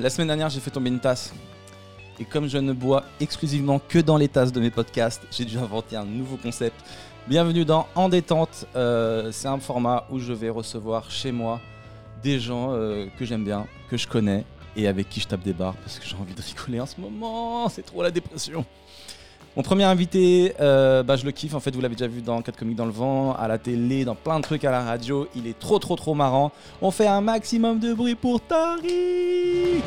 la semaine dernière, j'ai fait tomber une tasse. Et comme je ne bois exclusivement que dans les tasses de mes podcasts, j'ai dû inventer un nouveau concept. Bienvenue dans En détente. Euh, c'est un format où je vais recevoir chez moi des gens euh, que j'aime bien, que je connais et avec qui je tape des barres parce que j'ai envie de rigoler en ce moment. C'est trop la dépression. Mon premier invité, euh, bah, je le kiffe. En fait, vous l'avez déjà vu dans 4 comiques dans le vent, à la télé, dans plein de trucs à la radio. Il est trop, trop, trop marrant. On fait un maximum de bruit pour Tariq.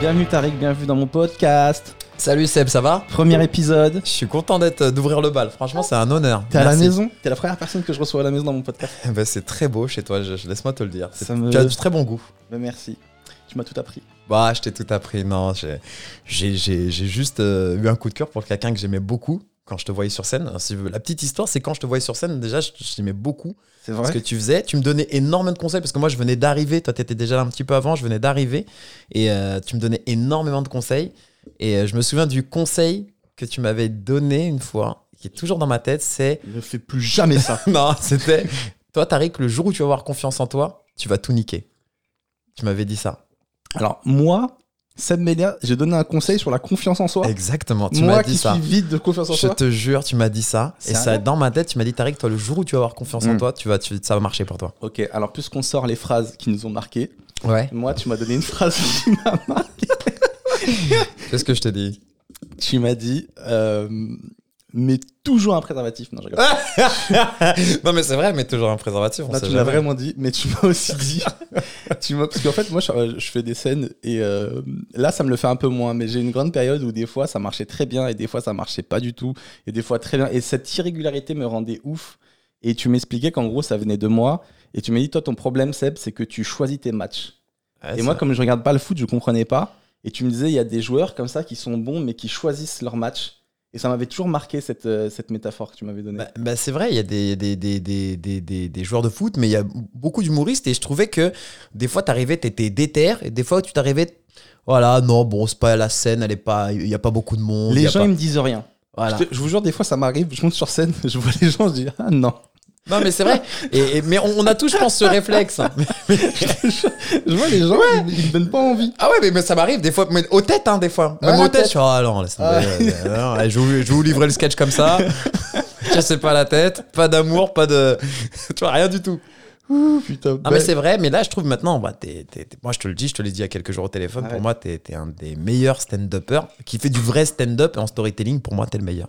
Bienvenue Tariq, bienvenue dans mon podcast. Salut Seb, ça va? Premier épisode. Je suis content d'être euh, d'ouvrir le bal. Franchement, c'est un honneur. T'es à la maison? T'es la première personne que je reçois à la maison dans mon podcast. Bah, c'est très beau chez toi, je, je- laisse-moi te le dire. C'est- Ça me- Tu as du très bon goût. Bah, merci. Tu m'as tout appris. Bah, je t'ai tout appris. Non, j'ai- juste euh, eu un coup de cœur pour quelqu'un que j'aimais beaucoup quand je te voyais sur scène. La petite histoire, c'est quand je te voyais sur scène, déjà, je, je t'aimais beaucoup. C'est ce que tu faisais. Tu me donnais énormément de conseils parce que moi, je venais d'arriver. Toi, tu étais déjà là un petit peu avant. Je venais d'arriver. Et euh, tu me donnais énormément de conseils. Et euh, je me souviens du conseil que tu m'avais donné une fois, qui est toujours dans ma tête, c'est Ne fais plus jamais ça. non, c'était. Toi, Tariq, le jour où tu vas avoir confiance en toi, tu vas tout niquer. Tu m'avais dit ça. Alors, moi, Seb Melia, j'ai donné un conseil sur la confiance en soi. Exactement, tu moi m'as qui dit ça. suis vide de confiance en Je soi. te jure, tu m'as dit ça. Et ça, dans ma tête, tu m'as dit, Tariq, toi, le jour où tu vas avoir confiance en Mm. toi, tu vas, tu- ça va marcher pour toi. Ok, alors puisqu'on sort les phrases qui nous ont marqué, Ouais. moi, tu m'as donné une phrase qui m'a marqué. Qu'est-ce que je te dis Tu m'as dit, euh, mais toujours un préservatif. Non, je rigole. Non, mais c'est vrai, mais toujours un préservatif. On Là, sait tu l'as jamais. vraiment dit, mais tu m'as aussi dit. tu m'as- parce qu'en fait, moi, je, euh, je fais des scènes et euh, là, ça me le fait un peu moins. Mais j'ai une grande période où des fois, ça marchait très bien et des fois, ça marchait pas du tout. Et des fois, très bien. Et cette irrégularité me rendait ouf. Et tu m'expliquais qu'en gros, ça venait de moi. Et tu m'as dit, toi, ton problème, Seb, c'est que tu choisis tes matchs. Ouais, et moi, vrai. comme je regarde pas le foot, je comprenais pas. Et tu me disais, il y a des joueurs comme ça qui sont bons, mais qui choisissent leur match. Et ça m'avait toujours marqué cette, euh, cette métaphore que tu m'avais donnée. Bah, bah, c'est vrai, il y a des, des, des, des, des, des- des joueurs de foot, mais il y a beaucoup d'humoristes et je trouvais que des fois, t'arrivais, t'étais déter et des fois, tu t'arrivais, voilà, non, bon, c'est pas la scène, elle est pas, il y a pas beaucoup de monde. les gens, pas- ils me disent rien. voilà. Je, te- je vous jure, des fois, ça m'arrive, je monte sur scène, je vois les gens, je dis ah non. Non, mais c'est vrai. Et, et- mais on, on a tous, je pense, ce réflexe. Je vois les gens, ils, ils me donnent pas envie. Ah ouais, mais, mais ça m'arrive des fois, mais aux têtes, hein, des fois. Même Ouais, aux têtes, tête. je suis, ah non, laisse tomber. Ah. euh, allez, je, vais vous- livrer le sketch comme ça. Je sais pas la tête, pas d'amour, pas de. tu vois, rien du tout. Ouh, putain. Ah, mais c'est vrai, mais là, je trouve maintenant, bah, moi, je te le dis, je te l'ai dit il y a quelques jours au téléphone, Arrête. pour moi, t'es es un des meilleurs stand-uppers qui fait du vrai stand-up et en storytelling, pour moi, t'es le meilleur.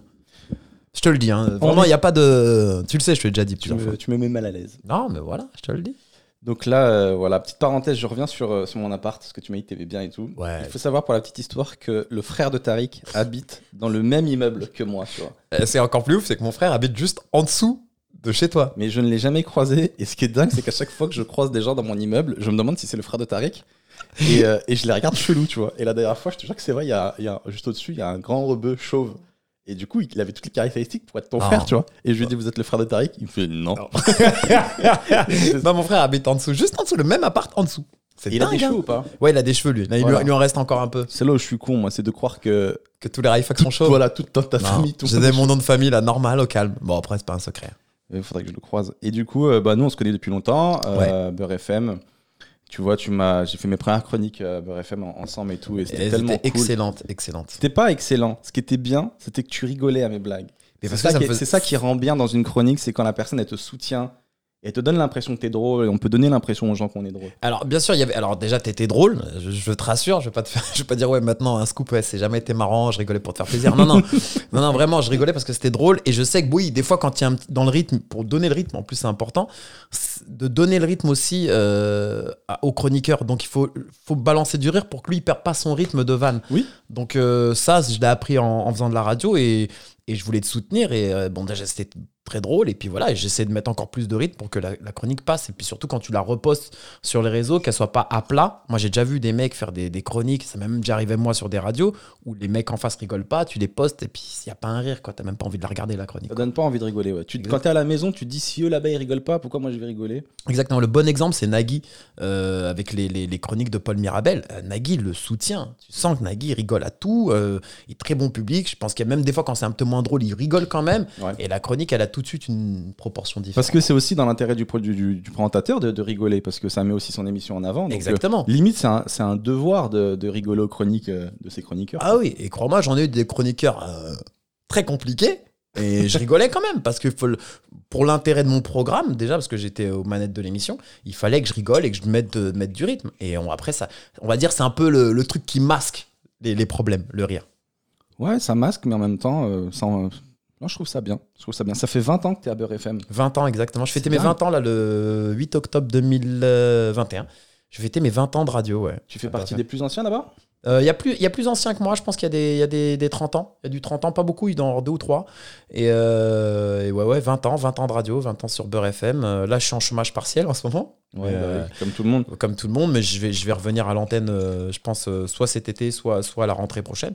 Je te le dis, hein. vraiment, il n'y a pas de. Tu le sais, je te l'ai déjà dit tu plusieurs me, fois. tu me mets mal à l'aise. Non, mais voilà, je te le dis. Donc là, euh, voilà, petite parenthèse, je reviens sur, euh, sur mon appart, parce que tu m'as dit que t'aimais bien et tout. Ouais. Il faut savoir pour la petite histoire que le frère de Tariq habite dans le même immeuble que moi, tu vois. Euh, C'est encore plus ouf, c'est que mon frère habite juste en dessous de chez toi. Mais je ne l'ai jamais croisé. Et ce qui est dingue, c'est qu'à chaque fois que je croise des gens dans mon immeuble, je me demande si c'est le frère de Tariq. Et, euh, et je les regarde chelou, tu vois. Et la dernière fois, je te jure que c'est vrai, il y a, il y a- juste au-dessus, il y a un grand rebeu chauve. Et du coup, il avait toutes les caractéristiques pour être ton Ah. frère, tu vois. Et je lui ai dit, vous êtes le frère de Tariq? Il me fait, non. non, mon frère habite en dessous, juste en dessous, le même appart en dessous. C'est Il a des hein. cheveux ou pas? Ouais, il a des cheveux, lui. Là, il, lui- Voilà. il lui en reste encore un peu. C'est là où je suis con, moi, c'est de croire que Que tous les Raifax sont chauds. voilà, toute ta, famille, tout J'ai mon nom de famille, là, normal, au calme. Bon, après, c'est pas un secret. Il faudrait que je le croise. Et du coup, euh, bah, nous, on se connaît depuis longtemps. Euh, Beurre FM. Tu vois, tu m'as, j'ai fait mes premières chroniques euh, Beurre FM en- ensemble et tout. Et c'était Elle tellement cool. excellente, excellente. C'était pas excellent. Ce qui était bien, c'était que tu rigolais à mes blagues. C'est ça, me faisait- ça qui rend bien dans une chronique, c'est quand la personne elle te soutient et te donne l'impression que t'es drôle. Et on peut donner l'impression aux gens qu'on est drôle. Alors, bien sûr, il y avait. Alors, déjà, t'étais drôle. Je, je te rassure. Je vais pas te faire. Je vais pas dire ouais. Maintenant, un scoop. Ouais, c'est jamais été marrant. Je rigolais pour te faire plaisir. Non, non, non, non. Vraiment, je rigolais parce que c'était drôle. Et je sais que oui, des fois, quand il y a un petit dans le rythme, pour donner le rythme, en plus, c'est important de donner le rythme aussi euh, au chroniqueur. Donc, il faut, faut balancer du rire pour que lui, il perd pas son rythme de vanne. Oui. Donc, euh, ça, je l'ai appris en, en faisant de la radio et, et je voulais te soutenir. Et euh, bon, déjà, c'était très drôle. Et puis voilà, j'essaie de mettre encore plus de rythme pour que la, la chronique passe. Et puis surtout, quand tu la repostes sur les réseaux, qu'elle soit pas à plat. Moi, j'ai déjà vu des mecs faire des, des chroniques. Ça m'est même déjà arrivé, moi, sur des radios où les mecs en face rigolent pas. Tu les postes et puis s'il y a pas un rire, quoi, t'as même pas envie de la regarder, la chronique. Ça donne pas envie de rigoler. Ouais. Tu, quand t'es à la maison, tu te dis si eux là-bas ils rigolent pas, pourquoi moi je vais rigoler? Exactement. Le bon exemple, c'est Nagui euh, avec les, les- les chroniques de Paul Mirabel. Euh, Nagui le soutient. Tu sens que Nagui rigole à tout. euh, il est très bon public. Je pense qu'il y a même des fois quand c'est un peu moins drôle, il rigole quand même. Ouais. Et la chronique, elle a tout tout de suite une proportion différente. Parce que c'est aussi dans l'intérêt du, du, du- présentateur de, de rigoler, parce que ça met aussi son émission en avant. donc, Exactement. euh, limite, c'est un, devoir de, de rigoler aux chroniques euh, de ses chroniqueurs. Ah oui, et crois-moi, j'en ai eu des chroniqueurs euh, très compliqués. Et je rigolais quand même, parce que pour l'intérêt de mon programme, déjà, parce que j'étais aux manettes de l'émission, il fallait que je rigole et que je mette, de- mette du rythme. Et on, après, ça, on va dire, c'est un peu le, le truc qui masque les, les problèmes, le rire. Ouais, ça masque, mais en même temps, euh, en- non, je trouve ça bien. Je trouve ça bien. Ça fait 20 ans que tu es à Beurre FM. 20 ans exactement. Je fêtais mes dingue. 20 ans là, le 8 octobre 2021. Je fêtais mes 20 ans de radio, ouais. Tu fais partie des plus anciens là-bas? Il y, a plus- y a plus ancien que moi, je pense qu'il y a, des, y a des, des 30 ans. Il y a du 30 ans, pas beaucoup, il doit en avoir deux ou trois. Et, euh, et ouais, ouais, 20 ans, 20 ans de radio, 20 ans sur Beurre FM. Euh, là, je suis en chômage partiel en ce moment, Ouais, Euh, bah oui, comme tout le monde. comme tout le monde, mais je vais, je vais revenir à l'antenne, euh, je pense, euh, soit cet été, soit, soit à la rentrée prochaine.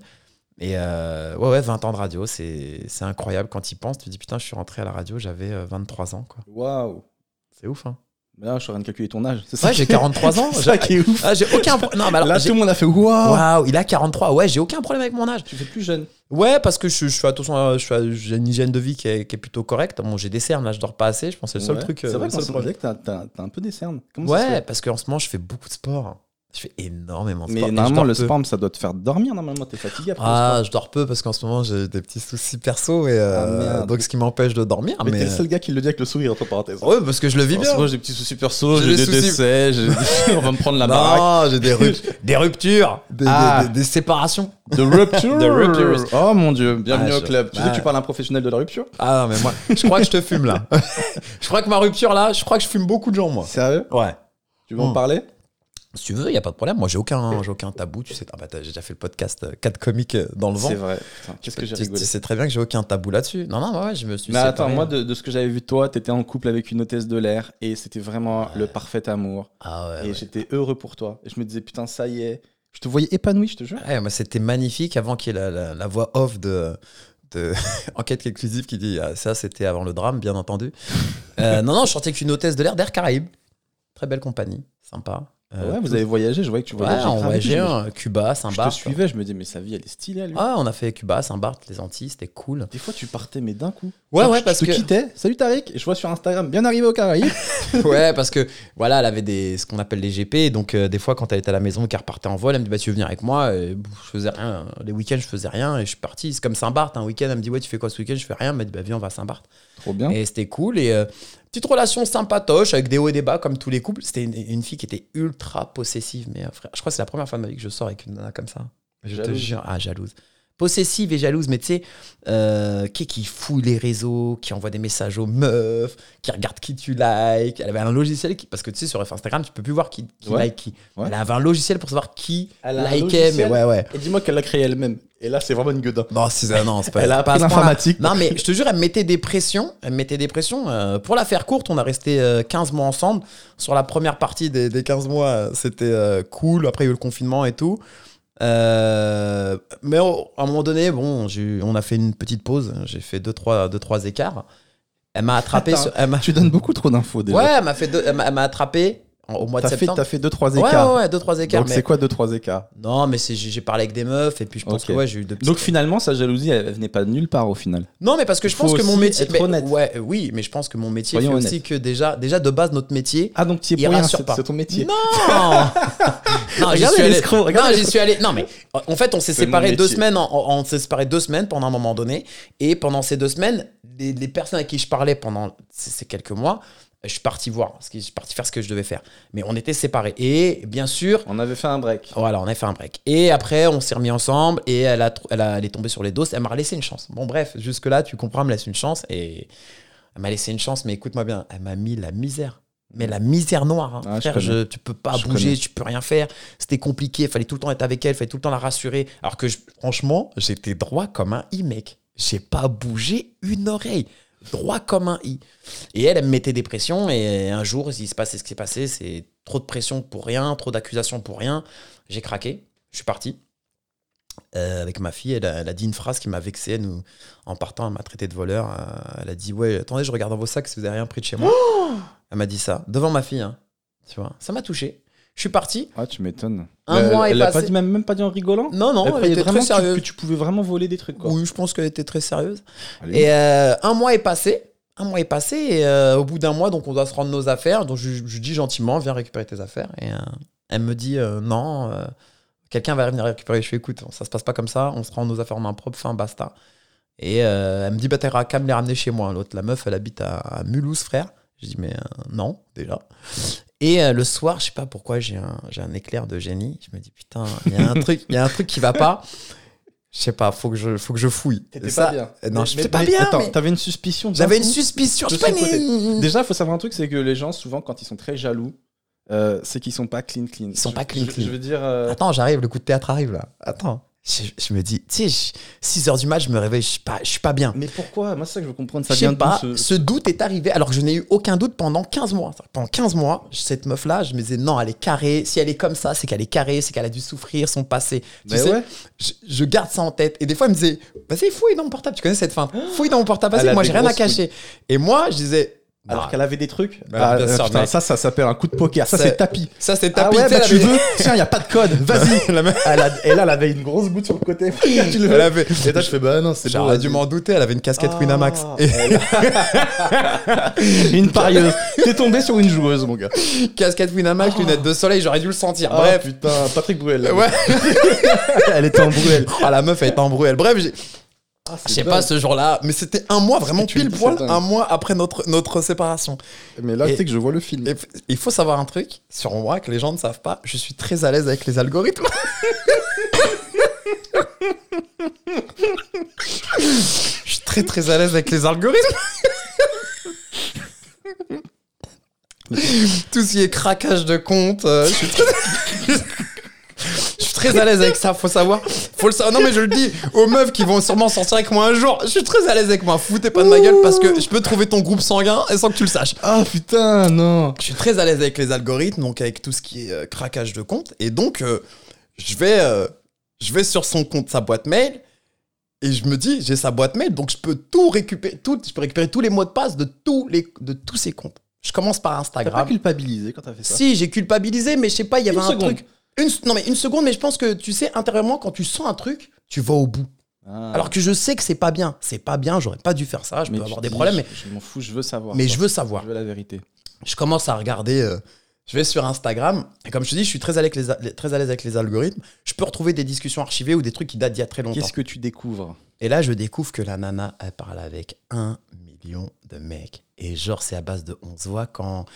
Et euh, ouais, ouais, 20 ans de radio, c'est c'est incroyable quand tu y penses. Tu te dis, putain, je suis rentré à la radio, j'avais euh, 23 ans, quoi. Waouh. C'est ouf, hein. Mais Là, je suis en train de calculer ton âge. C'est ça? Ouais, j'ai 43 ans. C'est ça qui est ouf. Ah, j'ai aucun pro- Non, mais alors, Là, tout le monde a fait waouh. Waouh, il a 43. Ouais, j'ai aucun problème avec mon âge. Tu fais plus jeune. Ouais, parce que je, je fais attention, à- j'ai une hygiène de vie qui est, qui est plutôt correcte. Bon, j'ai des cernes, là, je dors pas assez. Je pense que c'est le seul Ouais. truc. C'est euh, vrai le qu'on se que t'as- un peu des cernes. Comment Ouais, parce qu'en ce moment, je fais beaucoup de sport. Je fais énormément de Mais sport. je normalement, le peu. ça doit te faire dormir. Normalement, t'es fatigué après. Ah, je dors peu parce qu'en ce moment, j'ai des petits soucis perso. Et, euh, Ah, donc, ce qui m'empêche de dormir. Mais, Mais, t'es le seul gars qui le dit avec le sourire, entre parenthèses. Ouais, parce que je le vis bien. Moi, j'ai des petits soucis perso, J'ai des soucis- décès, on va me prendre la baraque. non, j'ai des, rup- des ruptures, des, Ah. des- séparations. De rupture. Ruptures. Oh mon dieu, bienvenue Ah, au je- club. Tu sais que tu parles à un professionnel de la rupture? Ah non, mais moi, je crois que je te fume là. je crois que ma rupture là, je crois que je fume beaucoup de gens, moi. Sérieux? Ouais. Tu veux en Hmm. parler? Si tu veux, il n'y a pas de problème. Moi, j'ai aucun, j'ai aucun tabou. Tu sais, ah bah, j'ai déjà fait le podcast 4 comiques euh, dans le vent. C'est vrai. Qu'est-ce que j'ai Tu, rigolé. tu sais très bien que j'ai aucun tabou là-dessus. Non, non, ouais, je me suis Mais attends, moi, de, de ce que j'avais vu toi, t'étais en couple avec une hôtesse de l'air et c'était vraiment le parfait amour. Ah ouais, et ouais. j'étais heureux pour toi. Et je me disais, putain, ça y est. Je te voyais épanoui, je te jure. Ouais, moi, c'était magnifique avant qu'il y ait la, la- la voix off de, Enquête exclusive qui dit ah, ça, c'était avant le drame, bien entendu. Euh, non, non, je sortais avec une hôtesse de l'air d'Air Caraïbes. Très belle compagnie, sympa. Euh, ouais, vous avez voyagé, je voyais que tu Ouais, voyageais. on et tout, voyageait, je me- hein, Cuba, Je te Saint-Barth. suivais, je me disais, mais sa vie, elle est stylée, à lui. Ah, on a fait Cuba, Saint-Barth, les Antilles, c'était cool. Des fois, tu partais, mais d'un coup. Ouais, Genre, ouais, je parce te que- quittais. Salut Tariq. Et je vois sur Instagram, bien arrivé au Caraïbes. ouais, parce que voilà, elle avait des, ce qu'on appelle les GP. Donc, euh, des fois, quand elle était à la maison, qu'elle repartait en vol, elle me dit Bah, tu veux venir avec moi Et, Je faisais rien. Les week-ends, je faisais rien. Et je suis parti. C'est comme Saint-Barth. Un week-end, elle me dit Ouais, tu fais quoi ce week-end? Je fais rien. Elle m'a dit Bah, viens, on va à Saint-Barth. Trop bien. Et c'était cool. Et euh, petite relation sympatoche avec des hauts et des bas, comme tous les couples. C'était une, une fille qui était ultra possessive. Mais euh, frère, je crois que c'est la première fois de ma vie que je sors avec une nana comme ça. Je te jure. Ah, jalouse. Possessive et jalouse, mais tu sais, euh, qui, qui fouille les réseaux, qui envoie des messages aux meufs, qui regarde qui tu likes. Elle avait un logiciel qui, parce que tu sais, sur Instagram, tu peux plus voir qui, qui Ouais. like qui. Ouais. Elle avait un logiciel pour savoir qui Elle likait, mais logiciel ouais, ouais. Et dis-moi qu'elle l'a créé elle-même. Et là, c'est vraiment une gueudin. Non, c'est non, c'est pas. Elle a pas l'informatique. Non, mais je te jure, elle me mettait des pressions. Elle me mettait des pressions. euh, pour la faire courte, on a resté euh, 15 mois ensemble. Sur la première partie des, des 15 mois, euh, c'était euh, cool. Après, il y a eu le confinement et tout. Euh, mais à un moment donné, bon, on a fait une petite pause. J'ai fait 2-3 deux, trois écarts. Elle m'a attrapé. Attends, sur- elle m'a- Tu donnes beaucoup trop d'infos déjà. ouais, elle m'a fait deux- elle m'a elle m'a attrapé au mois de T'as fait, septembre. t'as fait 2-3 ouais, écarts. ouais, ouais, deux, trois écarts. Donc mais- c'est quoi 2-3 écarts? Non, mais c'est- j'ai parlé avec des meufs et puis je pense que ouais, j'ai eu deux petits. Donc finalement, sa jalousie, elle, elle venait pas de nulle part au final. Non, mais parce que je pense que mon aussi métier. être mais- honnête. ouais, oui, mais je pense que mon métier Soyons fait aussi honnêtes. que déjà, déjà de base, notre métier. Ah donc tu es pour c'est pas. c'est ton métier. Non Non, j'y suis allé. Non, j'y suis allé. Non, mais en fait, on s'est séparés deux semaines. on s'est séparés deux semaines pendant un moment donné. Et pendant ces deux semaines, les, personnes à qui je parlais pendant ces quelques mois, je suis parti voir, je suis parti faire ce que je devais faire. Mais on était séparés. Et bien sûr, On avait fait un break. voilà, on a fait un break. Et après, on s'est remis ensemble et elle, a, elle, a- elle est tombée sur les dos. Elle m'a laissé une chance. Bon, bref, jusque-là, tu comprends, elle me laisse une chance. Et elle m'a laissé une chance, mais écoute-moi bien, elle m'a mis la misère. Mais la misère noire, hein. Ah, frère, je, tu peux pas Je bouger, connais. tu peux rien faire. C'était compliqué, il fallait tout le temps être avec elle, il fallait tout le temps la rassurer. Alors que je- franchement, j'étais droit comme un i, mec. J'ai pas bougé une oreille. Droit comme un i. Et elle, elle me mettait des pressions. Et un jour, il se passait ce qui s'est passé. C'est trop de pression pour rien, trop d'accusations pour rien. J'ai craqué. Je suis parti. Euh, avec ma fille, elle a, elle a dit une phrase qui m'a vexé. Elle nous- en partant, elle m'a traité de voleur. Euh, elle a dit Ouais, attendez, je regarde dans vos sacs si vous avez rien pris de chez moi. elle m'a dit ça, devant ma fille. hein. Tu vois, ça m'a touché. Je suis parti. Ah, tu m'étonnes. Un mois elle, est elle a passé. pas dit même, même pas dit en rigolant. Non, non, elle elle, était vraiment très que tu, sérieuse. que tu pouvais vraiment voler des trucs quoi. Oui, je pense qu'elle était très sérieuse. Allez. Et euh, un mois est passé. un mois est passé et euh, au bout d'un mois, donc on doit se rendre nos affaires. Donc je, dis gentiment, viens récupérer tes affaires. Et euh, elle me dit, euh, non, euh, quelqu'un va venir récupérer. Je fais, écoute, ça se passe pas comme ça, on se rend nos affaires en main propre, fin, basta. Et euh, elle me dit, bah t'auras qu'à me les ramener chez moi. L'autre, la meuf, elle habite à, à Mulhouse, frère. Je dis, mais euh, non, déjà. Et euh, le soir, je sais pas pourquoi, j'ai un, éclair de génie. Je me dis, putain, il y a un truc, il y a un truc qui va pas. Je sais pas, faut que je, faut que je fouille. T'étais Ça- pas bien. euh, Non, je pas bien. Attends, mais t'avais une suspicion. J'avais une suspicion. Je sais pas, mais- Déjà, il faut savoir un truc, c'est que les gens, souvent, quand ils sont très jaloux, euh, c'est qu'ils sont pas clean clean. Ils sont Je- pas clean, je- clean. Je veux dire. Attends, j'arrive, le coup de théâtre arrive là. Attends. Je, je me dis, tu sais, 6 heures du match, je me réveille, je suis pas, je suis pas bien. Mais pourquoi? Moi, c'est ça que je veux comprendre. Ça Je sais pas, ce... ce- doute est arrivé alors que je n'ai eu aucun doute pendant 15 mois. Pendant 15 mois, cette meuf-là, je me disais, non, elle est carrée. Si elle est comme ça, c'est qu'elle est carrée, c'est qu'elle a dû souffrir son passé. Tu Mais sais, ouais. je, je garde ça en tête. Et des fois, elle me disait, vas-y, fouille dans mon portable. Tu connais cette fin Fouille dans mon portable, vas-y, moi, j'ai rien à cacher. Et moi, je disais, Alors bah, qu'elle avait des trucs. Bah, Ah, euh, sûr, putain, ça, ça s'appelle un coup de poker. Ça, c'est tapis. ça, c'est Ah tapis. ouais, tu sais, bah tu avait- veux Tiens, y a pas de code. Vas-y. Elle a- Et là, elle avait une grosse goutte sur le côté. tu le veux Elle avait- Et toi, je fais bah non, c'est bon. J'aurais dû m'en douter, elle avait une casquette Ah, Winamax. Et Une parieuse. T'es tombé sur une joueuse, mon gars. casquette Winamax, lunettes de soleil, j'aurais dû le sentir. Ah, Bref. putain, Patrick Bruel. là. Ouais. Elle était en Bruel. Ah, la meuf, elle était embrouillée. Bref, j'ai- Ah, c'est je sais pas ce jour-là, mais c'était un mois, vraiment pile poil, c'est un mois après notre, notre séparation. Mais là, sais que je vois le film. Il faut savoir un truc sur moi que les gens ne savent pas, je suis très à l'aise avec les algorithmes. je suis très très à l'aise avec les algorithmes. Tout ce qui est craquage de compte, euh, je suis très... Je suis très à l'aise avec ça, faut savoir. Faut le savoir. Non, mais je le dis aux meufs qui vont sûrement sortir avec moi un jour. Je suis très à l'aise avec moi. Foutez pas de ma gueule parce que je peux trouver ton groupe sanguin et sans que tu le saches. Ah putain, non. Je suis très à l'aise avec les algorithmes, donc avec tout ce qui est euh, craquage de compte. Et donc, euh, je, vais, euh, je vais sur son compte, sa boîte mail, et je me dis, j'ai sa boîte mail, donc je peux tout récupérer, tout, je peux récupérer tous les mots de passe de tous, les, de tous ses comptes. Je commence par T'as pas Instagram. culpabilisé quand t'as fait ça? Si, j'ai culpabilisé, mais je sais pas, il y avait Une un seconde. truc. Une, non, mais une seconde, mais je pense que tu sais, intérieurement, quand tu sens un truc, tu vas au bout. Ah. Alors que je sais que c'est pas bien. C'est pas bien, j'aurais pas dû faire ça, je Mais peux avoir des problèmes, mais, Je, m'en fous, je veux savoir. mais quoi. je veux savoir. Je veux la vérité. je commence à regarder. euh, je vais sur Instagram et comme je te dis, je suis très à l'aise avec les, a- les- très à l'aise avec les algorithmes. Je peux retrouver des discussions archivées ou des trucs qui datent d'il y a très longtemps. Qu'est-ce que tu découvres? Et là, je découvre que la nana, elle parle avec un million de mecs. Et genre, c'est à base de on se voit quand.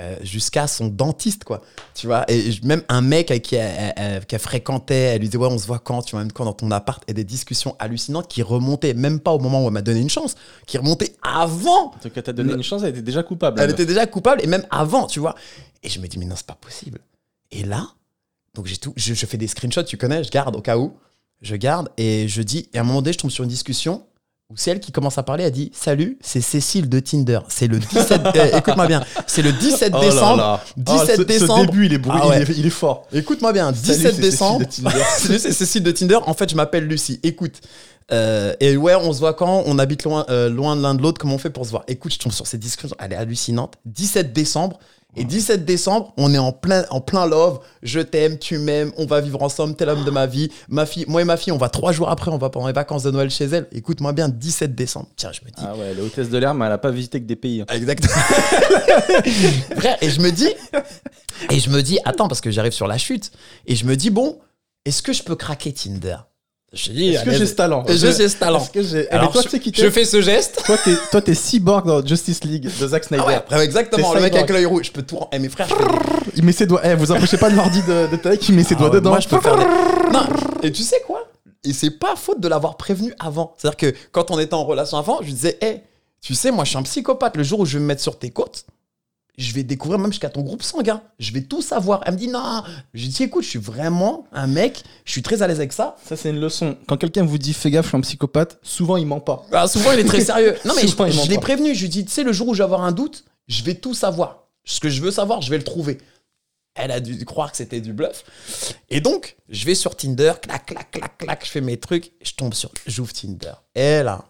Euh, jusqu'à son dentiste, quoi. Tu vois, et même un mec avec qui elle, elle- fréquentait, elle lui disait, ouais, on se voit quand, tu vois, même quand dans ton appart, et des discussions hallucinantes qui remontaient, même pas au moment où elle m'a donné une chance, qui remontaient avant Donc, quand t'as donné Le- une chance, elle était déjà coupable. elle était déjà coupable et même avant, tu vois. Et je me dis, mais non, c'est pas possible. Et là, donc j'ai tout, je, je fais des screenshots, tu connais, je garde au cas où. Je garde et je dis, et à un moment donné, je tombe sur une discussion où c'est elle qui commence à parler, elle dit, salut, c'est Cécile de Tinder. C'est le 17, euh, écoute-moi bien, c'est le 17 meuf. Oh là décembre. là. 17 Ah, ce- décembre. Ce début, il est, brûlé, Ah ouais. il est, il est fort. Écoute-moi bien, Salut, 17 c'est décembre. Salut, c'est Cécile de Tinder. En fait, je m'appelle Lucie. Écoute. euh, et ouais, on se voit quand? On habite loin, euh, loin de l'un de l'autre. Comment on fait pour se voir? Écoute, je tombe sur cette discussion. Elle est hallucinante. 17 décembre. Et 17 décembre, on est en plein, en plein love. Je t'aime, tu m'aimes, on va vivre ensemble, t'es l'homme de ma vie. Ma fille, moi et ma fille, on va trois jours après, on va pendant les vacances de Noël chez elle. Écoute-moi bien, 17 décembre. Tiens, je me dis. Ah ouais, elle est hôtesse de l'air, mais elle a pas visité que des pays. hein. Exactement. Frère, et je me dis, et je me dis, attends, parce que j'arrive sur la chute, et je me dis, bon, est-ce que je peux craquer Tinder? Je dis, Est-ce que j'ai ce talent Je j'ai ce talent. Est-ce que j'ai. Eh, Alors, toi, je, tu sais qui je fais ce geste. Toi, t'es, toi, t'es cyborg dans Justice League de Zack Snyder. Ah ouais, après, exactement, le mec avec l'œil rouge, je peux tout. Eh, mes frères, des- Il met ses doigts. Eh, vous empêchez pas de l'ordi de, de taille, il met ses Ah doigts ouais, dedans. Moi, je peux faire des... Non, et tu sais quoi? Et c'est pas faute de l'avoir prévenu avant. C'est-à-dire que quand on était en relation avant, je lui disais, hé, tu sais, moi, je suis un psychopathe. Le jour où je vais me mettre sur tes côtes, je vais découvrir même jusqu'à ton groupe sanguin. Je vais tout savoir. Elle me dit, non. Je dis, écoute, je suis vraiment un mec, je suis très à l'aise avec ça. Ça, c'est une leçon. Quand quelqu'un vous dit fais gaffe, je suis un psychopathe, souvent il ment pas. Ah, souvent, il est très sérieux. Non, mais Souvent, je, je l'ai prévenu. Je lui dis, tu sais, le jour où je vais avoir un doute, je vais tout savoir. Ce que je veux savoir, je vais le trouver. Elle a dû croire que c'était du bluff. Et donc, je vais sur Tinder, clac, clac, clac, clac, je fais mes trucs, je tombe sur, j'ouvre Tinder. Et là,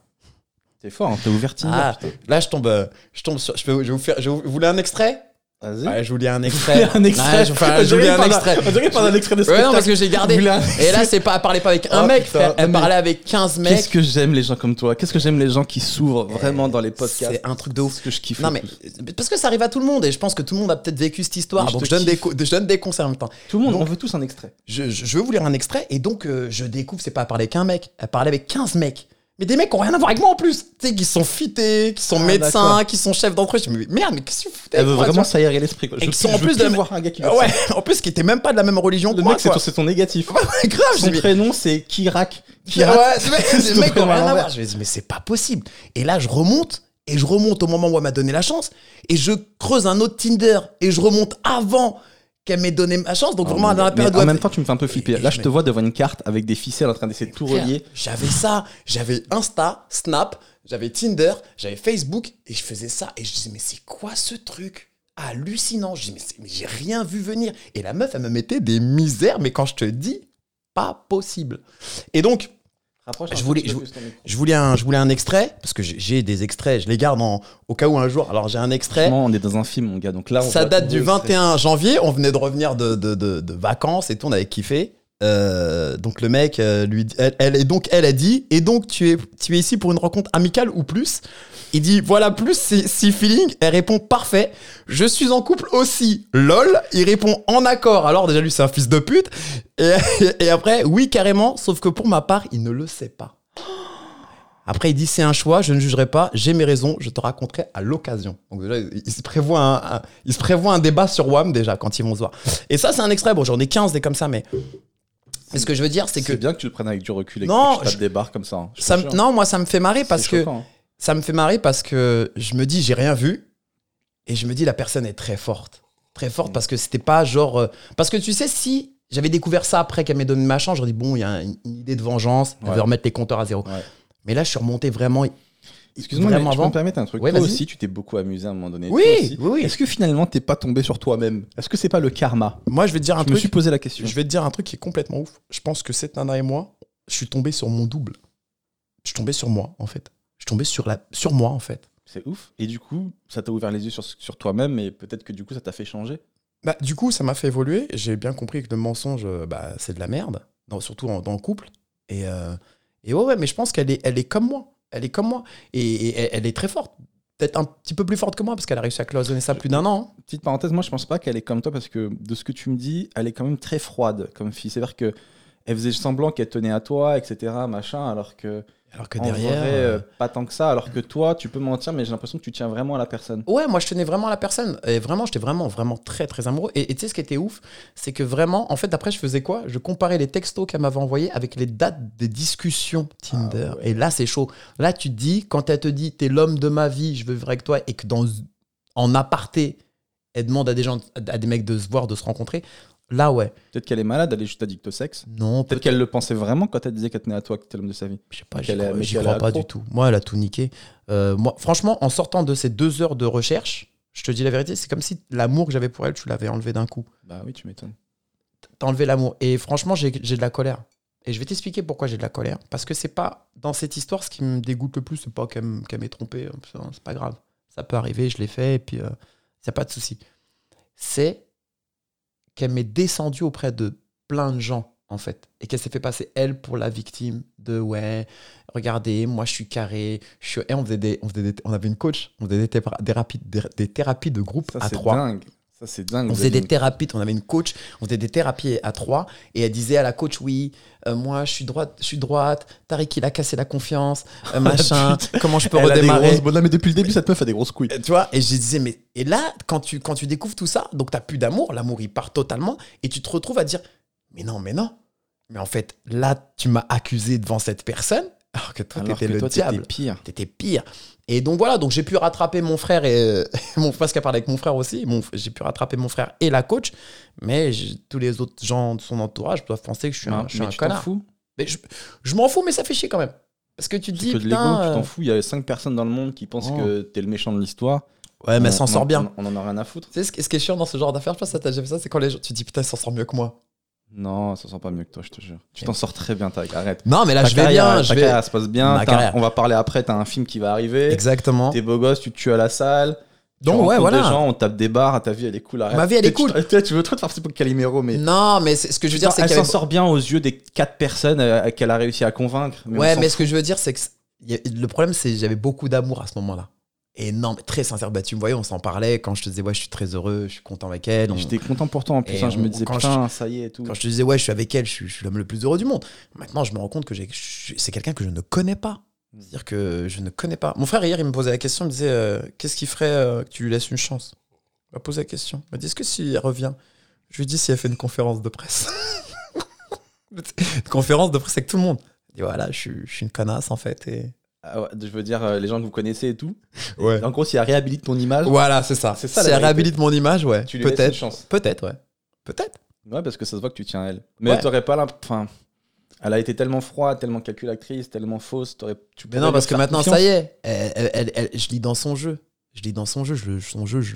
T'es fort, hein, t'as ouvert ah, là, je tombe, euh, je tombe sur, je, peux- je vais vous faire, je vous vous voulez un extrait? Vas-y. Ouais, je vous lis un extrait. un extrait? Ouais, je, enfin, je vous lis un extrait. On dirait pas un extrait de Ouais, non, spectacle. parce que j'ai gardé. Et là, c'est pas, elle parlait pas avec un Oh, mec, putain. frère. Elle mais- parlait avec 15 mecs. Qu'est-ce que j'aime les gens comme toi? Qu'est-ce que j'aime les gens qui s'ouvrent vraiment dans les podcasts? C'est un truc de ouf. ce que je kiffe. Non mais plus. parce que ça arrive à tout le monde et je pense que tout le monde a peut-être vécu cette histoire. Je Donc te je donne, des je donne des conseils en même temps. tout le monde, donc- on veut tous un extrait. Je, veux vous lire un extrait et donc euh, je découvre c'est pas à parler avec un mec, elle parlait avec 15 mecs. Mais des mecs qui ont rien à voir avec moi en plus. Tu sais, qui sont fités, qui sont Ah, médecins, qui sont chefs d'entreprise. Je me dis, merde, mais qu'est-ce que vous foutez Elle veut vraiment tu s'aérer l'esprit. Et qui sont en plus de la- voir un gars qui Ouais, en plus qui était même pas de la même religion Le que moi. mec, c'est ton- négatif. grave, Son mais- prénom, c'est Kirak. Ouais, Kirak. des ton mecs qui ont rien à voir. Je me dis, mais c'est pas possible. Et là, je remonte, et je remonte au moment où elle m'a donné la chance, et je creuse un autre Tinder, et je remonte avant qu'elle m'ait donné ma chance. Donc vraiment, dans la période en même temps, tu me fais un peu flipper. Là, je te vois devant une carte avec des ficelles en train d'essayer de tout relier. J'avais ça, j'avais Insta, Snap, j'avais Tinder, j'avais Facebook, et je faisais ça, et je disais, mais c'est quoi ce truc? Hallucinant Je dis, mais j'ai rien vu venir. Et la meuf, elle me mettait des misères, mais quand je te dis, pas possible. Et donc, Rapproche Je voulais- je-. Je un, je voulais un extrait, parce que j'ai- des extraits, je les garde en- au cas où un jour. Alors j'ai un extrait, on est dans un film, mon gars. Donc là, on ça date du le extrait. 21 janvier, on venait de revenir de, de, de- de vacances et tout, on avait kiffé. Euh, donc le mec, euh, lui, elle, elle- et donc elle a dit, et donc tu es, tu es ici pour une rencontre amicale ou plus? Il dit, voilà plus, si, si feeling. Elle répond, parfait. Je suis en couple aussi. Lol. Il répond, en accord. Alors déjà lui, c'est un fils de pute. Et, après, oui, carrément, sauf que pour ma part, il ne le sait pas. Après, il dit c'est un choix, je ne jugerai pas, j'ai mes raisons, je te raconterai à l'occasion. Donc déjà, il il se prévoit un, un- il se prévoit un débat sur WAM déjà quand ils vont se voir. Et ça, c'est un extrait. Bon, j'en ai 15 des comme ça, mais. Mais ce que je veux dire, c'est C'est que. bien que tu le prennes avec du recul et Non, que tu je- des barres comme ça. hein. Ça, me- non, moi, ça me fait marrer parce C'est que. hein. Ça me fait marrer parce que je me dis, j'ai rien vu. Et je me dis, la personne est très forte. Très forte Mm. parce que c'était pas genre. euh, Parce que tu sais, si j'avais découvert ça après qu'elle m'ait donné ma chance, j'aurais dit, bon, il y a une, une idée de vengeance, elle Ouais. veut remettre les compteurs à zéro. Ouais. Mais là, je suis remonté vraiment. Excuse-moi, mais vraiment tu peux avant. me permettre un truc. Ouais, toi aussi, tu t'es beaucoup amusé à un moment donné. Oui, oui, oui. Est-ce que finalement, t'es pas tombé sur toi-même? Est-ce que c'est pas le karma? Moi, je vais te dire un Je me truc. suis posé la question. Je vais te dire un truc qui est complètement ouf. Je pense que cette nana et moi, je suis tombé sur mon double. Je suis tombé sur moi, en fait. Je suis tombé sur, la... sur moi, en fait. C'est ouf. Et du coup, ça t'a ouvert les yeux sur, sur toi-même et peut-être que du coup, ça t'a fait changer? Bah, du coup, ça m'a fait évoluer. J'ai bien compris que le mensonge, euh, bah, c'est de la merde, dans- surtout en- dans le couple. Et, euh, et ouais, ouais, mais je pense qu'elle est, elle est comme moi. Elle est comme moi. Et, et elle, elle est très forte. Peut-être un petit peu plus forte que moi, parce qu'elle a réussi à cloisonner ça plus d'un an. hein. Petite parenthèse, moi je pense pas qu'elle est comme toi parce que de ce que tu me dis, elle est quand même très froide comme fille. C'est-à-dire que elle faisait semblant qu'elle tenait à toi, etc. Machin, alors que Alors que derrière. vrai, euh, euh, pas tant que ça. Alors que toi, tu peux mentir, mais j'ai l'impression que tu tiens vraiment à la personne. Ouais, moi je tenais vraiment à la personne. Et vraiment, j'étais vraiment, vraiment très, très amoureux. Et et tu sais, ce qui était ouf, c'est que vraiment, en fait, après, je faisais quoi? Je comparais les textos qu'elle m'avait envoyés avec les dates des discussions Tinder. Ah ouais. Et là, c'est chaud. Là, tu te dis, quand elle te dit, t'es l'homme de ma vie, je veux vivre avec toi, et que dans, en aparté, elle demande à des gens, à des mecs de se voir, de se rencontrer. Là, ouais. Peut-être qu'elle est malade, elle est juste addict au sexe. Non, Peut-être qu'elle le pensait vraiment quand elle disait qu'elle tenait à toi, que t'es l'homme de sa vie. Je sais pas, j'y crois, j'y crois pas du tout. Moi, elle a tout niqué. Euh, moi, franchement, en sortant de ces deux heures de recherche, je te dis la vérité, c'est comme si l'amour que j'avais pour elle, tu l'avais enlevé d'un coup. Bah oui, tu m'étonnes. T'as enlevé l'amour. Et franchement, j'ai de la colère. Et je vais t'expliquer pourquoi j'ai de la colère. Parce que c'est pas, dans cette histoire, ce qui me dégoûte le plus, c'est pas qu'elle qu'elle m'ait trompé. hein, C'est pas grave. Ça peut arriver, je l'ai fait, et puis il n'y a pas de souci. C'est qu'elle m'est descendue auprès de plein de gens, en fait. Et qu'elle s'est fait passer, elle, pour la victime de ouais, regardez, moi je suis carré. Je suis... Et on, faisait des, on, faisait des- on avait une coach, on faisait des, théra- des, rapides- des, des thérapies de groupe Ça, à c'est trois. dingue. Ça, c'est dingue. On faisait des une- thérapies, on avait une coach, on faisait des thérapies à trois, et elle disait à la coach, oui, euh, moi je suis droite, je suis droite, Tariq il a cassé la confiance, euh, machin, comment je peux Elle a des redémarrer grosses mais depuis le début, cette meuf a des grosses couilles. Euh, Tu vois, et je disais, mais, et là, quand tu, quand tu découvres tout ça, donc t'as plus d'amour, l'amour il part totalement, et tu te retrouves à dire, mais non, mais non, mais en fait, là, tu m'as accusé devant cette personne, alors que toi t'étais le toi, diable t'étais pire. t'étais pire. Et donc voilà, donc j'ai pu rattraper mon frère et euh, mon parce qu'elle parlait avec mon frère aussi. Mon- j'ai pu rattraper mon frère et la coach, mais tous les autres gens de son entourage doivent penser que je suis un, Mais je suis un tu connard. fous. Mais je, je m'en fous, mais ça fait chier quand même. Parce que tu te dis, que de putain, tu euh, t'en fous. Il y a 5 personnes dans le monde qui pensent Oh. que t'es le méchant de l'histoire. ouais, mais On- elle s'en sort bien. On, on en a rien à foutre. Tu sais ce, qui- ce qui est chiant dans ce genre d'affaires, je pense que ça t'a déjà fait ça, c'est quand les gens, tu te dis putain, elle s'en sort mieux que moi. Non, ça sent pas mieux que toi, je te jure. Tu t'en sors très bien, Tarek. Arrête. Non, mais là, Ta je vais carrière- bien. Ta Je vais... carrière se passe bien. Ma t'as- carrière. On va parler après. T'as un film qui va arriver. Exactement. T'es beau gosse, tu te tues à la salle. Donc, ouais, voilà. des gens, on tape des barres, ta vie elle est cool. arrête. Ma vie, elle est cool. Tu, tu veux trop te faire passer pour Calimero, mais. Non, mais ce que je veux dire, c'est elle qu'il y s'en sort bien aux yeux des quatre personnes euh, qu'elle a réussi à convaincre. on Ouais, mais ce que je veux dire, c'est que le problème, c'est que j'avais beaucoup d'amour à ce moment-là. Mais très sincère. Bah, tu me voyais, on s'en parlait quand je te disais, ouais, je suis très heureux, je suis content avec elle. on- J'étais content pour toi en plus. Hein, je me disais, quand putain, ça y est et tout. Quand je te disais, ouais, je suis avec elle, je suis, je suis l'homme le plus heureux du monde. Maintenant, je me rends compte que c'est quelqu'un que je ne connais pas. C'est-à-dire que je ne connais pas. Mon frère, hier, il me posait la question, il me disait, euh, qu'est-ce qui ferait euh, que tu lui laisses une chance? Il m'a posé la question. Il m'a dit, est-ce que si elle revient? Je lui ai dit, si elle fait une conférence de presse. une conférence de presse avec tout le monde. Il dit, voilà, je suis, je suis une connasse, en fait. Et... Ah ouais, je veux dire, euh, les gens que vous connaissez et tout. Ouais. En gros, si elle réhabilite ton image, Voilà, c'est ça. C'est ça, la Si elle réhabilite mon image, ouais. tu lui laisses une Peut-être. chance. Peut-être, ouais. Peut-être. Ouais, parce que ça se voit que tu tiens à elle. Mais Ouais. t'aurais pas l'imp- Enfin, elle a été tellement froide, tellement calculatrice, tellement fausse. t'aurais- Tu Mais non, parce que maintenant, confiance. ça y est. Elle- elle- je lis dans son jeu. Je lis dans son jeu. Je, son jeu, je.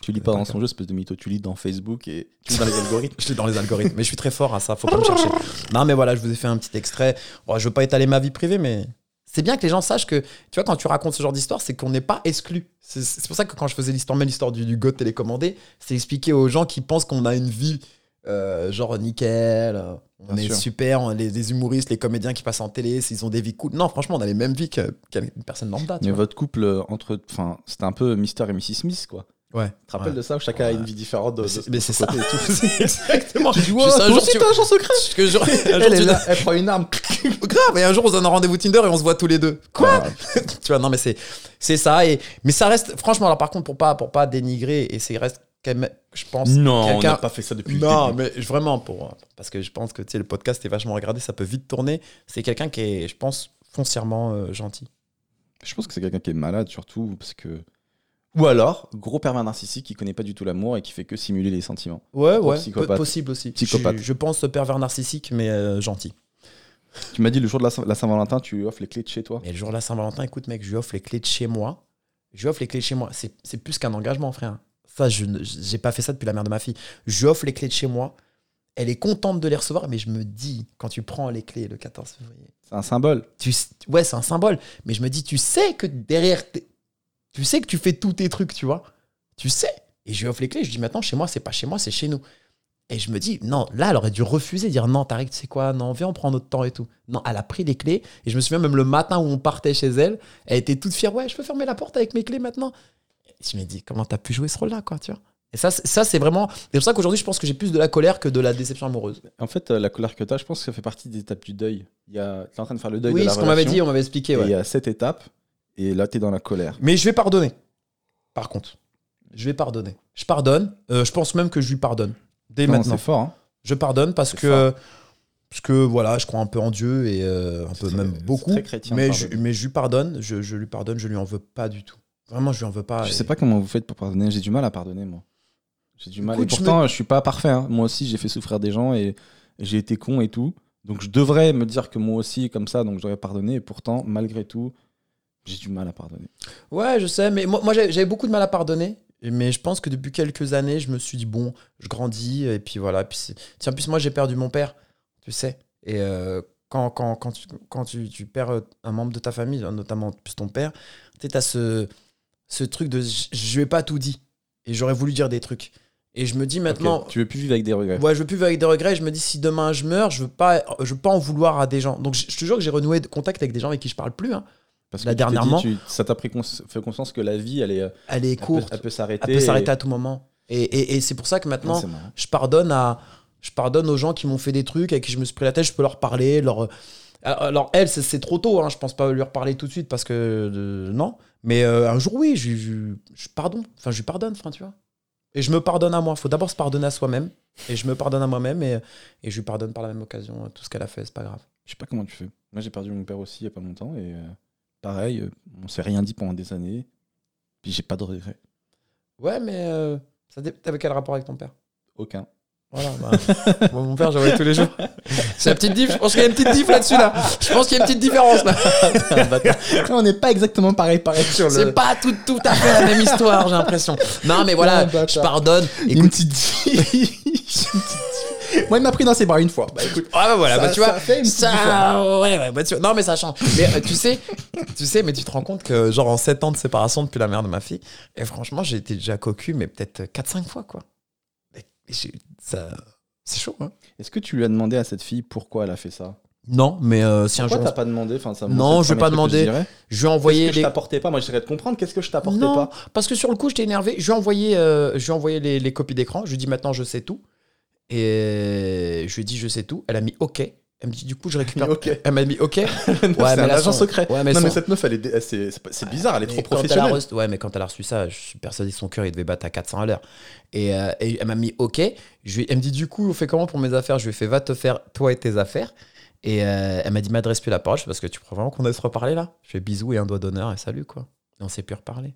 Tu lis pas dans son jeu, espèce de mytho. Tu lis dans Facebook et tu lis dans les algorithmes. Je lis dans les algorithmes. mais je suis très fort à ça. Faut pas me chercher. Non, mais voilà, je vous ai fait un petit extrait. Bon, je veux pas étaler ma vie privée, mais c'est bien que les gens sachent que, tu vois, quand tu racontes ce genre d'histoire, c'est qu'on n'est pas exclu. C'est pour ça que quand je faisais l'histoire, même l'histoire du, du GOT télécommandé, c'est expliquer aux gens qui pensent qu'on a une vie. euh, genre nickel, euh, on Bien est sûr. super, on- les, les humoristes, les comédiens qui passent en télé, ils ont des vies cool. Non, franchement, on a les mêmes vies qu'une personne lambda. Mais vois. votre couple, euh, entre. Enfin, c'était un peu Mr. et Mrs. Smith, quoi. Ouais. Tu te rappelles Ouais. de ça où chacun a une vie différente de, Mais de- c'est- mais ça. côté et tout. C'est exactement. Tu dis, Je ouais, toi jour, aussi, tu- t'as un agent secret que je- un jour, Elle, là, prend une arme. Grave, et un jour on se donne un rendez-vous Tinder et on se voit tous les deux. Quoi Tu vois, non mais c'est c'est ça et mais ça reste franchement alors par contre pour pas pour pas dénigrer et c'est reste quand même je pense Non, on n'a pas fait ça depuis le non, début. mais vraiment pour parce que je pense que tu sais le podcast est vachement regardé, ça peut vite tourner. C'est quelqu'un qui est je pense foncièrement euh, gentil. Je pense que c'est quelqu'un qui est malade, surtout parce que. Ou alors, gros pervers narcissique qui connaît pas du tout l'amour et qui fait que simuler les sentiments. Ouais, ouais, psychopathe. po- possible aussi. Psychopathe. Je, je pense pervers narcissique mais euh, gentil. Tu m'as dit le jour de la Saint- la Saint-Valentin, tu lui offres les clés de chez toi. Mais le jour de la Saint-Valentin, écoute, mec, je lui offre les clés de chez moi. Je lui offre les clés de chez moi. C'est plus qu'un engagement, frère. Ça, je j'ai pas fait ça depuis la mère de ma fille. Je lui offre les clés de chez moi. Elle est contente de les recevoir, mais je me dis, quand tu prends les clés le 14 février, C'est un symbole. tu, ouais, c'est un symbole. Mais je me dis, tu sais que derrière, tu sais que tu fais tous tes trucs, tu vois. Tu sais. Et je lui offre les clés. Je dis, maintenant, chez moi, c'est pas chez moi, c'est chez nous. Et je me dis, non, là, elle aurait dû refuser, dire, non, Tariq, tu sais quoi, non, viens, on prend notre temps et tout. Non, elle a pris les clés. Et je me souviens même le matin où on partait chez elle, elle était toute fière, ouais, je peux fermer la porte avec mes clés maintenant. Et je me dis, comment t'as pu jouer ce rôle-là, quoi, tu vois. Et ça, c'est- ça c'est vraiment. C'est pour ça qu'aujourd'hui, je pense que j'ai plus de la colère que de la déception amoureuse. En fait, euh, la colère que tu as, je pense que ça fait partie des étapes du deuil. Il y a... Tu es en train de faire le deuil de oui, la ce qu'on m'avait dit, on m'avait expliqué, et ouais. il y a sept étapes, et là, tu es dans la colère. Mais je vais pardonner. Par contre, je vais pardonner. Je pardonne. Euh, je pense même que je lui pardonne. Dès Non, maintenant. C'est fort. hein. Je pardonne parce que. Parce que voilà, je crois un peu en Dieu et euh, un peu même beaucoup. très chrétien mais, je, mais je lui pardonne, je, je lui pardonne, je lui en veux pas du tout. Vraiment, je lui en veux pas. Je et- sais pas comment vous faites pour pardonner. J'ai du mal à pardonner, moi. J'ai du mal. Écoute, et je pourtant, je, suis pas parfait. hein. Moi aussi, j'ai fait souffrir des gens et, j'ai été con et tout. Donc, je devrais me dire que moi aussi, comme ça, donc je devrais pardonner. Et pourtant, malgré tout, j'ai du mal à pardonner. Ouais, je sais, mais moi, moi, j'avais beaucoup de mal à pardonner. Mais je pense que depuis quelques années, je me suis dit, bon, je grandis, et puis voilà. Puis Tiens, en plus, moi, j'ai perdu mon père, tu sais. Et euh, quand, quand, quand, tu, quand tu, tu perds un membre de ta famille, notamment plus ton père, tu sais, as ce, ce truc de je lui ai pas tout dit. Et j'aurais voulu dire des trucs. Et je me dis maintenant, Ok, Tu veux plus vivre avec des regrets. Ouais, je veux plus vivre avec des regrets. Je me dis, si demain je meurs, je veux pas, je veux pas en vouloir à des gens. Donc, je je te jure que j'ai renoué de contact avec des gens avec qui je parle plus. Hein. Parce Là, que tu t'es dit, dernièrement- tu- ça t'a pris cons- fait conscience que la vie, elle est, Elle est courte, elle peut s'arrêter. elle peut s'arrêter et- à tout moment. Et, et, et c'est pour ça que maintenant, je pardonne à, je pardonne aux gens qui m'ont fait des trucs, avec qui je me suis pris la tête. Je peux leur parler. Leur, alors elle, c'est- trop tôt. Hein, je pense pas lui reparler tout de suite parce que euh, non. Mais euh, un jour, oui, je, je, je pardonne. Enfin, je lui pardonne. Enfin, tu vois. Et je me pardonne à moi. Faut d'abord se pardonner à soi-même. Et je me pardonne à moi-même et, et je lui pardonne par la même occasion euh, tout ce qu'elle a fait. C'est pas grave. Je sais pas comment tu fais. Moi, j'ai perdu mon père aussi il y a pas longtemps. Et euh, pareil, euh, on s'est rien dit pendant des années. Puis j'ai pas de regrets. Ouais, mais euh, ça dé- t'avais quel rapport avec ton père? Aucun. Voilà, bah, moi, mon père, je le voyais tous les jours. C'est la petite diff. Je pense qu'il y a une petite diff là-dessus, là. Je pense qu'il y a une petite différence, là. on n'est pas exactement pareil, pareil sur C'est pas tout, tout à fait la même histoire, j'ai l'impression. Non, mais voilà, Ah, bâtard. je pardonne. Une Écoute, petite Moi, il m'a pris dans ses bras une fois. Bah écoute, Ah bah voilà, Ça- bah, tu vois, ça fait une petite ça, ouais, ouais, bah, tu vois, non mais ça change. Mais euh, tu sais, tu sais, mais tu te rends compte que genre en 7 ans de séparation depuis la mère de ma fille, et franchement j'ai été déjà cocu, mais peut-être 4-5 fois quoi. Mais j'ai- ça, c'est chaud. Hein est-ce que tu lui as demandé à cette fille pourquoi elle a fait ça? Non, mais euh, si un Pourquoi jour, t'as pas demandé? Enfin, ça, Non, je vais pas demander. je je lui ai envoyé Qu'est-ce que je t'apportais pas? Moi, j'essaierais de comprendre. Qu'est-ce que je t'apportais Non, pas? parce que sur le coup j'étais énervé. Je lui ai envoyé, euh, je lui ai envoyé les, les copies d'écran. Je lui ai dit maintenant je sais tout. Et je lui ai dit je sais tout. Elle a mis OK. Elle me dit du coup je récupère. Elle m'a mis OK. Ouais, mais c'est un agent son- secret. Ouais, mais non, mais cette meuf, elle est, c'est, bizarre, elle est trop Mais professionnelle. reçu- ouais, mais quand elle a reçu ça, je suis persuadé que son cœur, il devait battre à 400 à l'heure. Et, euh, et elle m'a mis OK. Je lui- elle me dit du coup, on fait comment pour mes affaires? Je lui ai fait va te faire toi et tes affaires. Et euh, elle m'a dit m'adresse plus la parole parce que tu crois vraiment qu'on allait se reparler là? Je fais bisous et un doigt d'honneur et salut quoi. Et on s'est plus reparler.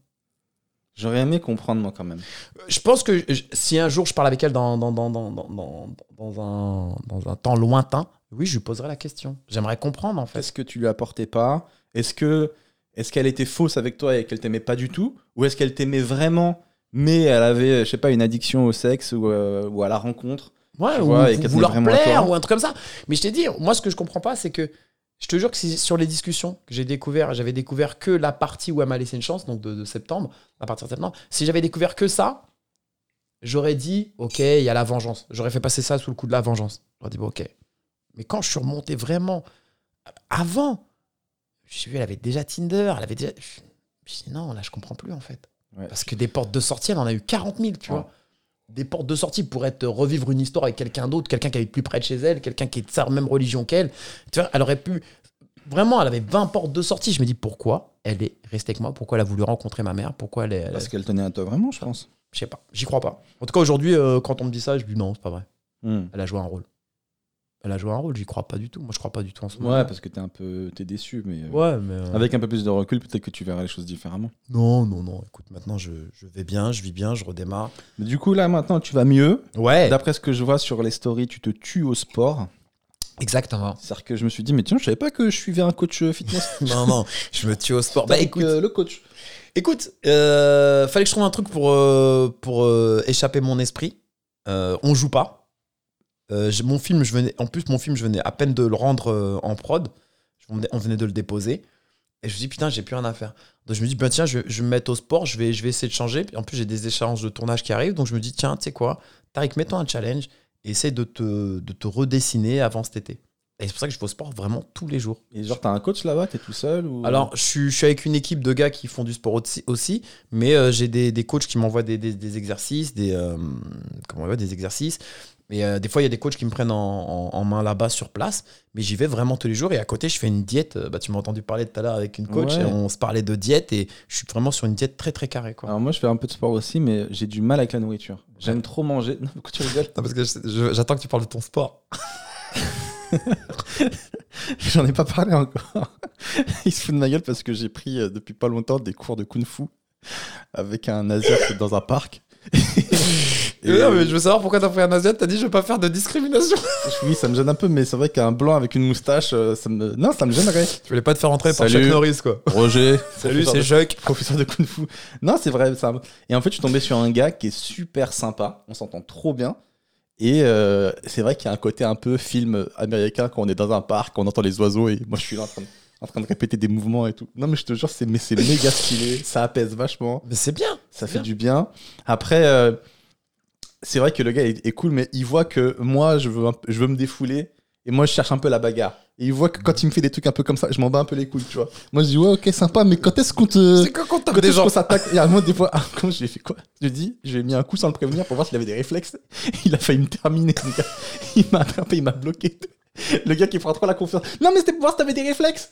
J'aurais aimé comprendre, moi, quand même. Je pense que je- si un jour je parle avec elle dans, dans, dans, dans, dans, dans, dans un, dans un temps lointain, oui, je lui poserai la question. J'aimerais comprendre en fait. Est-ce que tu lui apportais pas? Est-ce que est-ce qu'elle était fausse avec toi et qu'elle t'aimait pas du tout? Ou est-ce qu'elle t'aimait vraiment, mais elle avait, je sais pas, une addiction au sexe ou, euh, ou à la rencontre? Ouais, ou vois, et à plaire ou un truc comme ça. Mais je t'ai dit, moi ce que je comprends pas, c'est que je te jure que c'est sur les discussions que j'ai découvert, j'avais découvert que la partie où elle m'a laissé une chance, donc de, de septembre, à partir de septembre. Si j'avais découvert que ça, j'aurais dit, ok, il y a la vengeance. J'aurais fait passer ça sous le coup de la vengeance. J'aurais dit, bon, ok. Mais quand je suis remonté vraiment avant, j'ai vu, elle avait déjà Tinder, elle avait déjà. Je me suis dit, non, là, je comprends plus en fait. Ouais. Parce que des portes de sortie, elle en a eu 40 000, tu Ouais. vois. Des portes de sortie pourraient te revivre une histoire avec quelqu'un d'autre, quelqu'un qui habite plus près de chez elle, quelqu'un qui est de sa même religion qu'elle. Tu vois, elle aurait pu. Vraiment, elle avait 20 portes de sortie. Je me dis pourquoi elle est restée avec moi, pourquoi elle a voulu rencontrer ma mère, pourquoi elle est. Parce qu'elle tenait à toi vraiment, je pense. Je sais pas, j'y crois pas. En tout cas, aujourd'hui, euh, quand on me dit ça, je dis non, c'est pas vrai. Hmm. Elle a joué un rôle. Elle a joué un rôle, j'y crois pas du tout. Moi, je crois pas du tout en ce moment. Ouais, parce que t'es un peu, t'es déçu, mais euh, Ouais, mais. euh, avec un peu plus de recul, peut-être que tu verras les choses différemment. Non, non, non. Écoute, maintenant, je, je vais bien, je vis bien, je redémarre. Mais du coup, là, maintenant, tu vas mieux. Ouais, D'après ce que je vois sur les stories, tu te tues au sport. exactement. C'est-à-dire que je me suis dit, mais tiens, je savais pas que je suivais un coach euh, fitness. non, non, je me tue au sport. Bah écoute, euh, le coach. Écoute, fallait que je trouve un truc pour, pour échapper mon esprit. On joue pas. Euh, mon film, je venais, en plus, mon film, je venais à peine de le rendre euh, en prod. On venait de le déposer. Et je me dis, putain, j'ai plus rien à faire. Donc je me dis, ben tiens, je, je vais me mettre au sport, je vais, je vais essayer de changer. Puis en plus, j'ai des échéances de tournage qui arrivent. Donc je me dis, tiens, tu sais quoi, Tariq, mets-toi un challenge et essaie de te, de te redessiner avant cet été. Et c'est pour ça que je vais au sport vraiment tous les jours. Et genre, t'as un coach là-bas, t'es tout seul ou... Alors, je suis, je suis avec une équipe de gars qui font du sport aussi, aussi, mais euh, j'ai des, des coachs qui m'envoient des, des- des exercices, des, euh, comment on va dire, des exercices. Et euh, des fois, il y a des coachs qui me prennent en, en- en main là-bas sur place, mais j'y vais vraiment tous les jours. Et à côté, je fais une diète. Euh, Bah, tu m'as entendu parler tout à l'heure avec une coach Ouais. et on se parlait de diète et je suis vraiment sur une diète très très carrée. Quoi. Alors moi, je fais un peu de sport aussi, mais j'ai du mal avec la nourriture. J'aime trop manger. Non, pourquoi tu rigoles? Parce que j'attends que tu parles de ton sport. J'en ai pas parlé encore. Il se fout de ma gueule parce que j'ai pris euh, depuis pas longtemps des cours de kung-fu avec un asiate dans un parc. Et, euh, je veux savoir pourquoi t'as pris un asiate. T'as dit je veux pas faire de discrimination. oui, ça me gêne un peu, mais c'est vrai qu'un blanc avec une moustache, euh, ça me... non, ça me gênerait. Tu voulais pas te faire rentrer par Salut. Chuck Norris quoi. Roger, Salut, c'est de- Chuck. professeur de kung-fu. Non, c'est vrai. Ça... Et en fait, je suis tombé sur un gars qui est super sympa. On s'entend trop bien. Et euh, c'est vrai qu'il y a un côté un peu film américain quand on est dans un parc, on entend les oiseaux et moi je suis là en train de, en train de répéter des mouvements et tout. Non, mais je te jure, c'est mais c'est méga stylé. Ça apaise vachement. Mais c'est bien. Ça fait bien. du bien. Après, euh, c'est vrai que le gars est, est cool, mais il voit que moi, je veux, je veux me défouler. Et moi, je cherche un peu la bagarre. Et il voit que quand il me fait des trucs un peu comme ça, je m'en bats un peu les couilles, tu vois. Moi, je dis, ouais, ok, sympa, mais quand est-ce qu'on te. C'est quand Quand des gens s'attaque? A un moment, des fois, ah, comment je lui ai fait quoi? Je lui ai dit, je lui ai mis un coup sans le prévenir pour voir s'il avait des réflexes. Il a failli me terminer, ce gars. Il m'a attrapé, il m'a bloqué. Le gars qui prend trop la confiance. Non, mais c'était pour voir si t'avais des réflexes.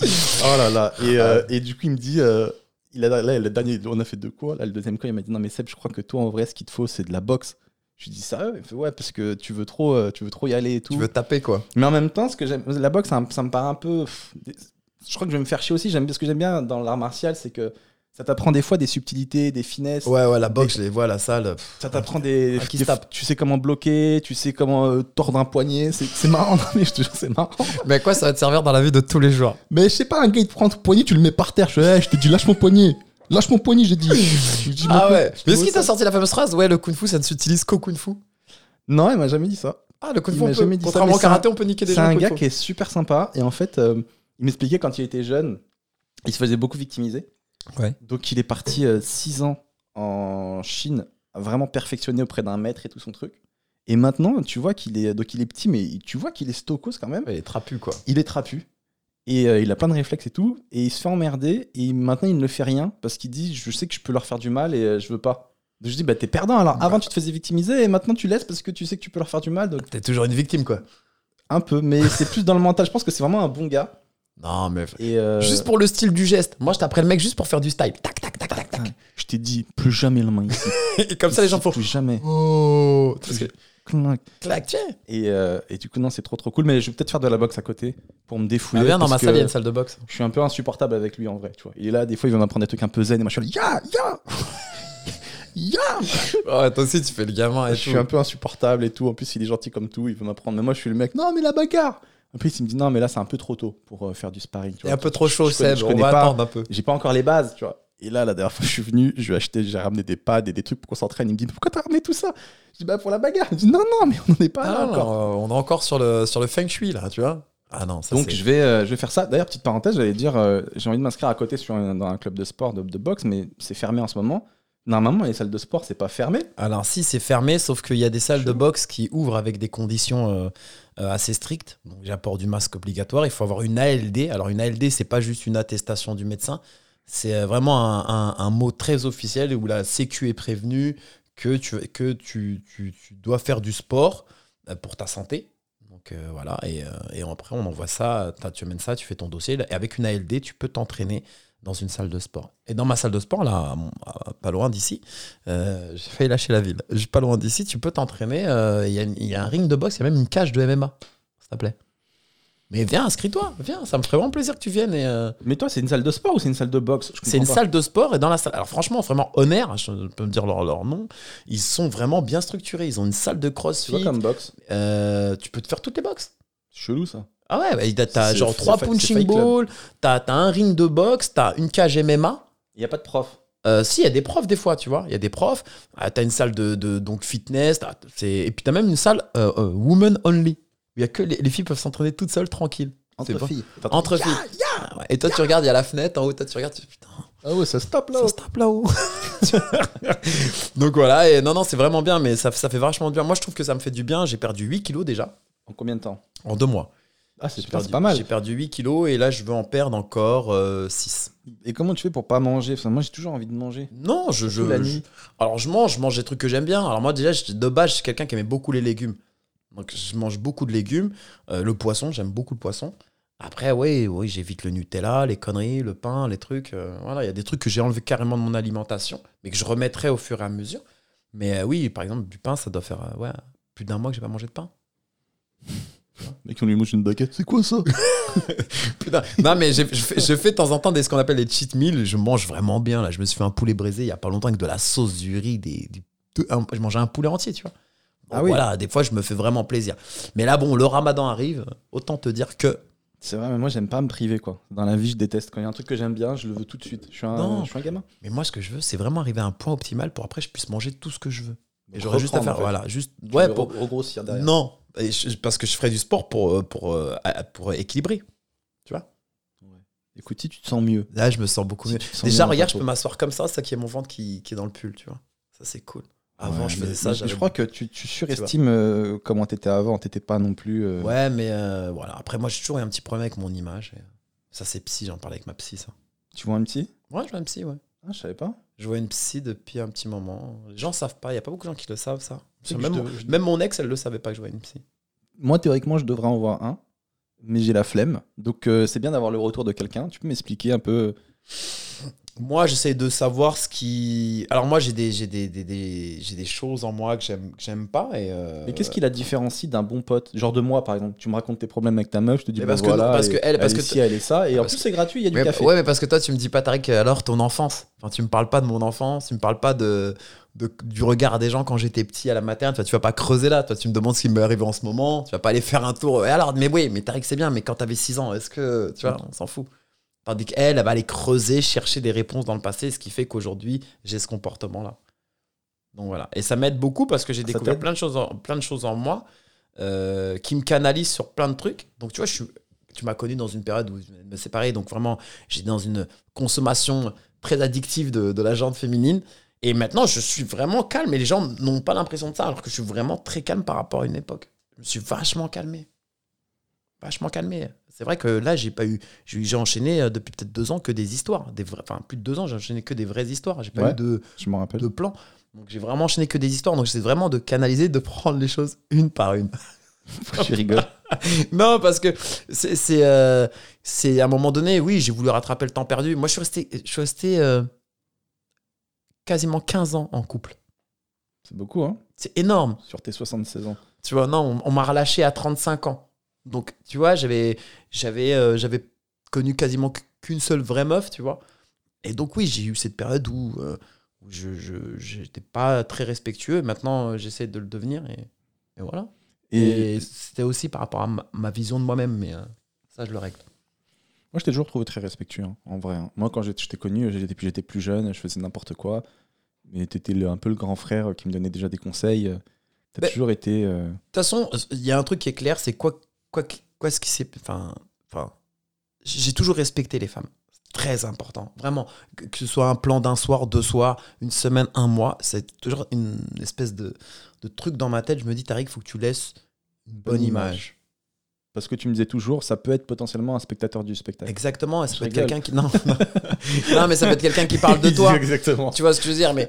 Oh là là. Et, euh, et du coup, il me dit, euh, il a, là, le dernier, on a fait deux cours. Là, le deuxième cours, il m'a dit, non, mais Seb, je crois que toi, en vrai, ce qu'il te faut, c'est de la boxe. Je lui dis sérieux Il fait ouais parce que tu veux trop, euh, tu veux trop y aller et tout. Tu veux taper quoi Mais en même temps, ce que j'aime, la boxe, ça, me- ça me paraît un peu. Je crois que je vais me faire chier aussi. J'aime, ce que j'aime bien dans l'art martial, c'est que ça t'apprend des fois des subtilités, des finesses. Ouais, ouais, la boxe, je les vois à la salle. pff. Ça t'apprend des. Qui des-. Tu sais comment bloquer, tu sais comment euh, tordre un poignet. C'est, c'est marrant, non, mais je te jure, c'est marrant. Mais à quoi ça va te servir dans la vie de tous les jours? Mais je sais pas, un gars, il te prend ton poignet, tu le mets par terre. Je hey, je te dis, lâche mon poignet. Lâche mon poignet, j'ai dit. Dis, Ah ouais Mais est-ce qu'il t'a sorti la fameuse phrase Ouais, le kung fu, ça ne s'utilise qu'au kung fu Non, il m'a jamais dit ça. Ah, le kung fu, on peut, dit contrairement au karaté, on peut niquer des C'est gens. un au gars qui est super sympa et en fait, euh, il m'expliquait quand il était jeune, il se faisait beaucoup victimiser. Ouais. Donc il est parti 6 ans en Chine, vraiment perfectionné auprès d'un maître et tout son truc. Et maintenant, tu vois qu'il est donc il est petit, mais tu vois qu'il est stokos quand même. Il est trapu, quoi. Il est trapu et euh, il a plein de réflexes et tout. Et il se fait emmerder et maintenant il ne fait rien parce qu'il dit je sais que je peux leur faire du mal et euh, je veux pas. Donc je dis bah t'es perdant alors. Avant tu te faisais victimiser et maintenant tu laisses parce que tu sais que tu peux leur faire du mal. Donc T'es toujours une victime, quoi. un peu, mais c'est plus dans le mental. Je pense que c'est vraiment un bon gars. Non, mais. Et euh, Juste pour le style du geste. Moi, je t'apprends le mec juste pour faire du style. Tac, tac, tac, tac, tac. je t'ai dit plus jamais la main ici. Et comme ça, les gens font. plus jamais. Oh Parce que- Clac. Clac, tiens Et, euh, et du coup non c'est trop trop cool. Mais je vais peut-être faire de la boxe à côté pour me défouler. Ah, Viens dans ma salle, il y a une salle de boxe. Je suis un peu insupportable avec lui en vrai. Tu vois. Il est là des fois il va m'apprendre des trucs un peu zen et moi je suis là ya ya ya. Ouais, toi aussi, tu fais le gamin et Je suis un peu insupportable et tout. En plus, il est gentil comme tout. Il veut m'apprendre. Mais moi, je suis le mec. Non, mais la bagarre. En plus, il me dit non, mais là, c'est un peu trop tôt pour euh, faire du sparring. Tu Il est vois. un peu trop chaud, Je connais- je On connais va pas. attendre un peu. J'ai pas encore les bases, tu vois. Et là, la dernière fois que je suis venu, je ai acheté, j'ai ramené des pads et des trucs pour qu'on s'entraîne. Il me dit pourquoi t'as ramené tout ça? Je dis bah pour la bagarre. Il me dit non, non, mais on n'en est pas là Ah, non, encore. on est encore sur le, sur le feng shui, là, tu vois. Ah non, ça Donc je vais, euh, je vais faire ça. D'ailleurs, petite parenthèse, j'allais dire, euh, j'ai envie de m'inscrire à côté sur un, dans un club de sport, de, de boxe, mais c'est fermé en ce moment. Normalement, les salles de sport, c'est pas fermé. Alors si c'est fermé, sauf qu'il y a des salles de boxe qui ouvrent avec des conditions euh, euh, assez strictes. Donc j'apporte du masque obligatoire. Il faut avoir une ALD. Alors une ALD, c'est pas juste une attestation du médecin. C'est euh, vraiment un, un- un mot très officiel où la Sécu est prévenue que tu, que tu, tu- tu dois faire du sport pour ta santé. Donc euh, voilà, et, et après on envoie ça, tu amènes ça, tu fais ton dossier, et avec une ALD, tu peux t'entraîner dans une salle de sport. Et dans ma salle de sport, là, pas loin d'ici, euh, j'ai failli lâcher la ville. Pas loin d'ici, tu peux t'entraîner. euh, Il y, a une- il y a un ring de boxe, il y a même une cage de MMA, s'il te plaît. Mais viens, inscris-toi, viens, ça me ferait vraiment plaisir que tu viennes. Et, euh, Mais toi, c'est une salle de sport ou c'est une salle de boxe? C'est une pas. salle de sport et dans la salle. Alors franchement, vraiment honneur, je peux me dire leur, leur nom. Ils sont vraiment bien structurés. Ils ont une salle de Tu vois crossfit. comme boxe. Euh, tu peux te faire toutes les boxes. Chelou ça. Ah ouais, bah, t'as- genre trois punching balls, t'as un ring de boxe, t'as une cage MMA. Il y a pas de prof. Euh, si, il y a des profs des fois, tu vois. Il y a des profs. Ah, t'as une salle de, de- donc fitness. et puis t'as même une salle euh, euh, woman only. Il y a que les, les filles peuvent s'entraîner toutes seules, tranquilles. Entre pas- filles. Entre filles. Ouais. Et toi, tu regardes, il y a la fenêtre en haut. Toi, tu regardes, tu fais, putain, Ah ouais, ça se tape là. ça se tape là-haut. donc voilà. Et non, non, c'est vraiment bien, mais ça, ça fait vachement du bien. Moi, je trouve que ça me fait du bien. J'ai perdu 8 kilos déjà En combien de temps? En deux mois. Ah, c'est pas mal. J'ai perdu 8 kilos et là, je veux en perdre encore 6. Et comment tu fais pour pas manger? Moi, j'ai toujours envie de manger. Non, je. Alors, je mange, je mange des trucs que j'aime bien. Alors, moi, déjà, de base, je suis quelqu'un qui aimait beaucoup les légumes. Donc, je mange beaucoup de légumes. Euh, le poisson, j'aime beaucoup le poisson. Après, oui, oui j'évite le Nutella, les conneries, le pain, les trucs. euh, voilà, il y a des trucs que j'ai enlevé carrément de mon alimentation, mais que je remettrai au fur et à mesure. Mais euh, oui, par exemple, du pain, ça doit faire euh, ouais, plus d'un mois que j'ai pas mangé de pain. Mec, on lui mange une baguette. C'est quoi ça? Putain. Non, mais je fais, je fais de temps en temps des, ce qu'on appelle les cheat meals. Je mange vraiment bien. Là, je me suis fait un poulet braisé il y a pas longtemps avec de la sauce, du riz, des, du- de- un- je mangeais un poulet entier, tu vois. Ah oui. Voilà, des fois, je me fais vraiment plaisir. Mais là, bon, le ramadan arrive. Autant te dire que. C'est vrai, mais moi, j'aime pas me priver quoi. Dans la vie, je déteste. Quand il y a un truc que j'aime bien, je le veux tout de suite. Je suis un, Non. je suis un gamin. Mais moi, ce que je veux, c'est vraiment arriver à un point optimal pour après, je puisse manger tout ce que je veux. Et Donc, j'aurais juste à faire. en fait. Voilà, juste. Tu Ouais, pour. re- regrossir derrière. Non, Et je- parce que je ferais du sport pour, euh, pour, euh, pour équilibrer. Écoute, si tu te sens mieux. Là, je me sens beaucoup Si mieux. tu sens Déjà, regarde, je peux m'asseoir comme ça, ça qui est mon ventre qui, qui est dans le pull, tu vois. Ça, c'est cool. Avant, Ouais, je faisais ça. Je crois que tu, tu surestimes euh, comment t'étais avant. T'étais pas non plus. euh, Ouais, mais euh, voilà. Après, moi, j'ai toujours eu un petit problème avec mon image. et, Ça, c'est psy, j'en parlais avec ma psy, ça. Tu vois un petit Ouais, je vois une psy, ouais. Ah, je savais pas. Je vois une psy depuis un petit moment. Les gens savent pas, il y a pas beaucoup de gens qui le savent, ça. Mon- même mon ex, elle le savait pas que je vois une psy. Moi, théoriquement, je devrais en voir un, mais j'ai la flemme. Donc, euh, c'est bien d'avoir le retour de quelqu'un. Tu peux m'expliquer un peu Moi, j'essaie de savoir ce qui. Alors, moi, j'ai des, j'ai des, des, des- j'ai des choses en moi que j'aime, pas. Et euh, Mais qu'est-ce qui la différencie d'un bon pote? Genre de moi, par exemple. Tu me racontes tes problèmes avec ta meuf, je te dis, Mais bah parce que- voilà, parce que elle- parce est que ci, elle est ça. Et en plus, c'est gratuit, il y a du Mais- café. Ouais, mais parce que toi, tu me dis pas, Tariq, alors ton enfance. Enfin, tu me parles pas de mon enfance, tu me parles pas de, de- du regard des gens quand j'étais petit à la materne. Toi, tu vas pas creuser là. Toi, tu me demandes ce qui m'est arrivé en ce moment. Tu vas pas aller faire un tour. Et alors, mais oui, mais Tariq, c'est bien, mais quand t'avais 6 ans, est-ce que. Tu vois, on s'en fout. Tandis qu'elle, elle va aller creuser, chercher des réponses dans le passé, ce qui fait qu'aujourd'hui, j'ai ce comportement-là. Donc voilà. Et ça m'aide beaucoup parce que j'ai découvert plein de, choses en, plein de choses en moi euh, qui me canalisent sur plein de trucs. Donc tu vois, je suis, tu m'as connu dans une période où je me séparer. Donc vraiment, j'étais dans une consommation très addictive de, de la jante féminine. Et maintenant, je suis vraiment calme. Et les gens n'ont pas l'impression de ça, alors que je suis vraiment très calme par rapport à une époque. Je me suis vachement calmé. Vachement calmé. C'est vrai que là, j'ai pas eu. J'ai enchaîné euh, depuis peut-être deux ans que des histoires. Des vrais- enfin, plus de deux ans, j'ai enchaîné que des vraies histoires. J'ai pas Ouais. eu de, Je rappelle. de plan. Donc j'ai vraiment enchaîné que des histoires. Donc j'essaie vraiment de canaliser, de prendre les choses une par une. Je rigole. non, parce que c'est c'est, euh, c'est à un moment donné, oui, j'ai voulu rattraper le temps perdu. Moi, je suis resté, je suis resté euh, quasiment 15 ans en couple. C'est beaucoup, hein, C'est énorme. sur tes 76 ans. Tu vois, non, on, on m'a relâché à 35 ans. Donc, tu vois, j'avais j'avais euh, j'avais connu quasiment qu'une seule vraie meuf, tu vois. Et donc, oui, j'ai eu cette période où, euh, où je j'étais pas très respectueux. Maintenant, euh, j'essaie de le devenir et, et voilà. Et, Et, c'était aussi par rapport à ma, ma vision de moi-même, mais euh, ça, je le règle. moi, je t'ai toujours trouvé très respectueux, hein, en vrai. hein. Moi, quand je t'ai connu, j'étais plus, j'étais plus jeune, je faisais n'importe quoi. Mais t'étais un peu le grand frère qui me donnait déjà des conseils. T'as Ben- toujours été. euh, De toute façon, il y a un truc qui est clair, c'est quoi, quoi, quoi ce qui s'est. Enfin, enfin, j'ai toujours respecté les femmes. Très important, vraiment. Que, que ce soit un plan d'un soir, deux soirs, une semaine, un mois, c'est toujours une espèce de, de truc dans ma tête. Je me dis, Tariq, il faut que tu laisses une bonne image. Parce que tu me disais toujours, ça peut être potentiellement un spectateur du spectacle. Exactement, et ça Je peut être quelqu'un qui. Non, non. Non, mais ça peut être quelqu'un qui parle de toi. Exactement. Tu vois ce que je veux dire Mais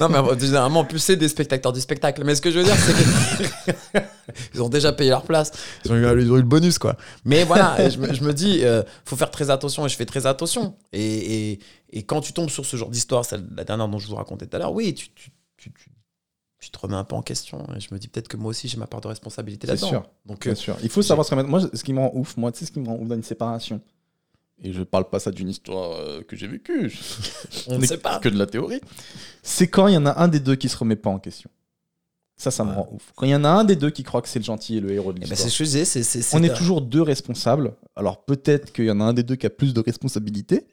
non, mais généralement, en plus, c'est des spectateurs du spectacle. Mais ce que je veux dire, c'est que ils ont déjà payé leur place. Ils ont eu, ils ont eu le bonus, quoi. Mais voilà, je, me, je me dis, euh, faut faire très attention, et je fais très attention. Et, et, et quand tu tombes sur ce genre d'histoire, celle la dernière dont je vous racontais tout à l'heure, oui, tu, tu, tu, tu- tu te remets un peu en question. Et je me dis peut-être que moi aussi, j'ai ma part de responsabilité là-dedans. sûr. Donc, Bien euh, sûr. Il faut savoir ce moi, ce qui me rend ouf, moi, tu sais ce qui me rend ouf dans une séparation. Et je parle pas ça d'une histoire euh, que j'ai vécue. on ne n'est sait pas. Que de la théorie. C'est quand il y en a un des deux qui se remet pas en question. Ça, ça me rend ouf. Quand il y en a un des deux qui croit que c'est le gentil et le héros de Eh ben, l'histoire. c'est ce On est toujours deux responsables. Alors peut-être qu'il y en a un des deux qui a plus de responsabilités,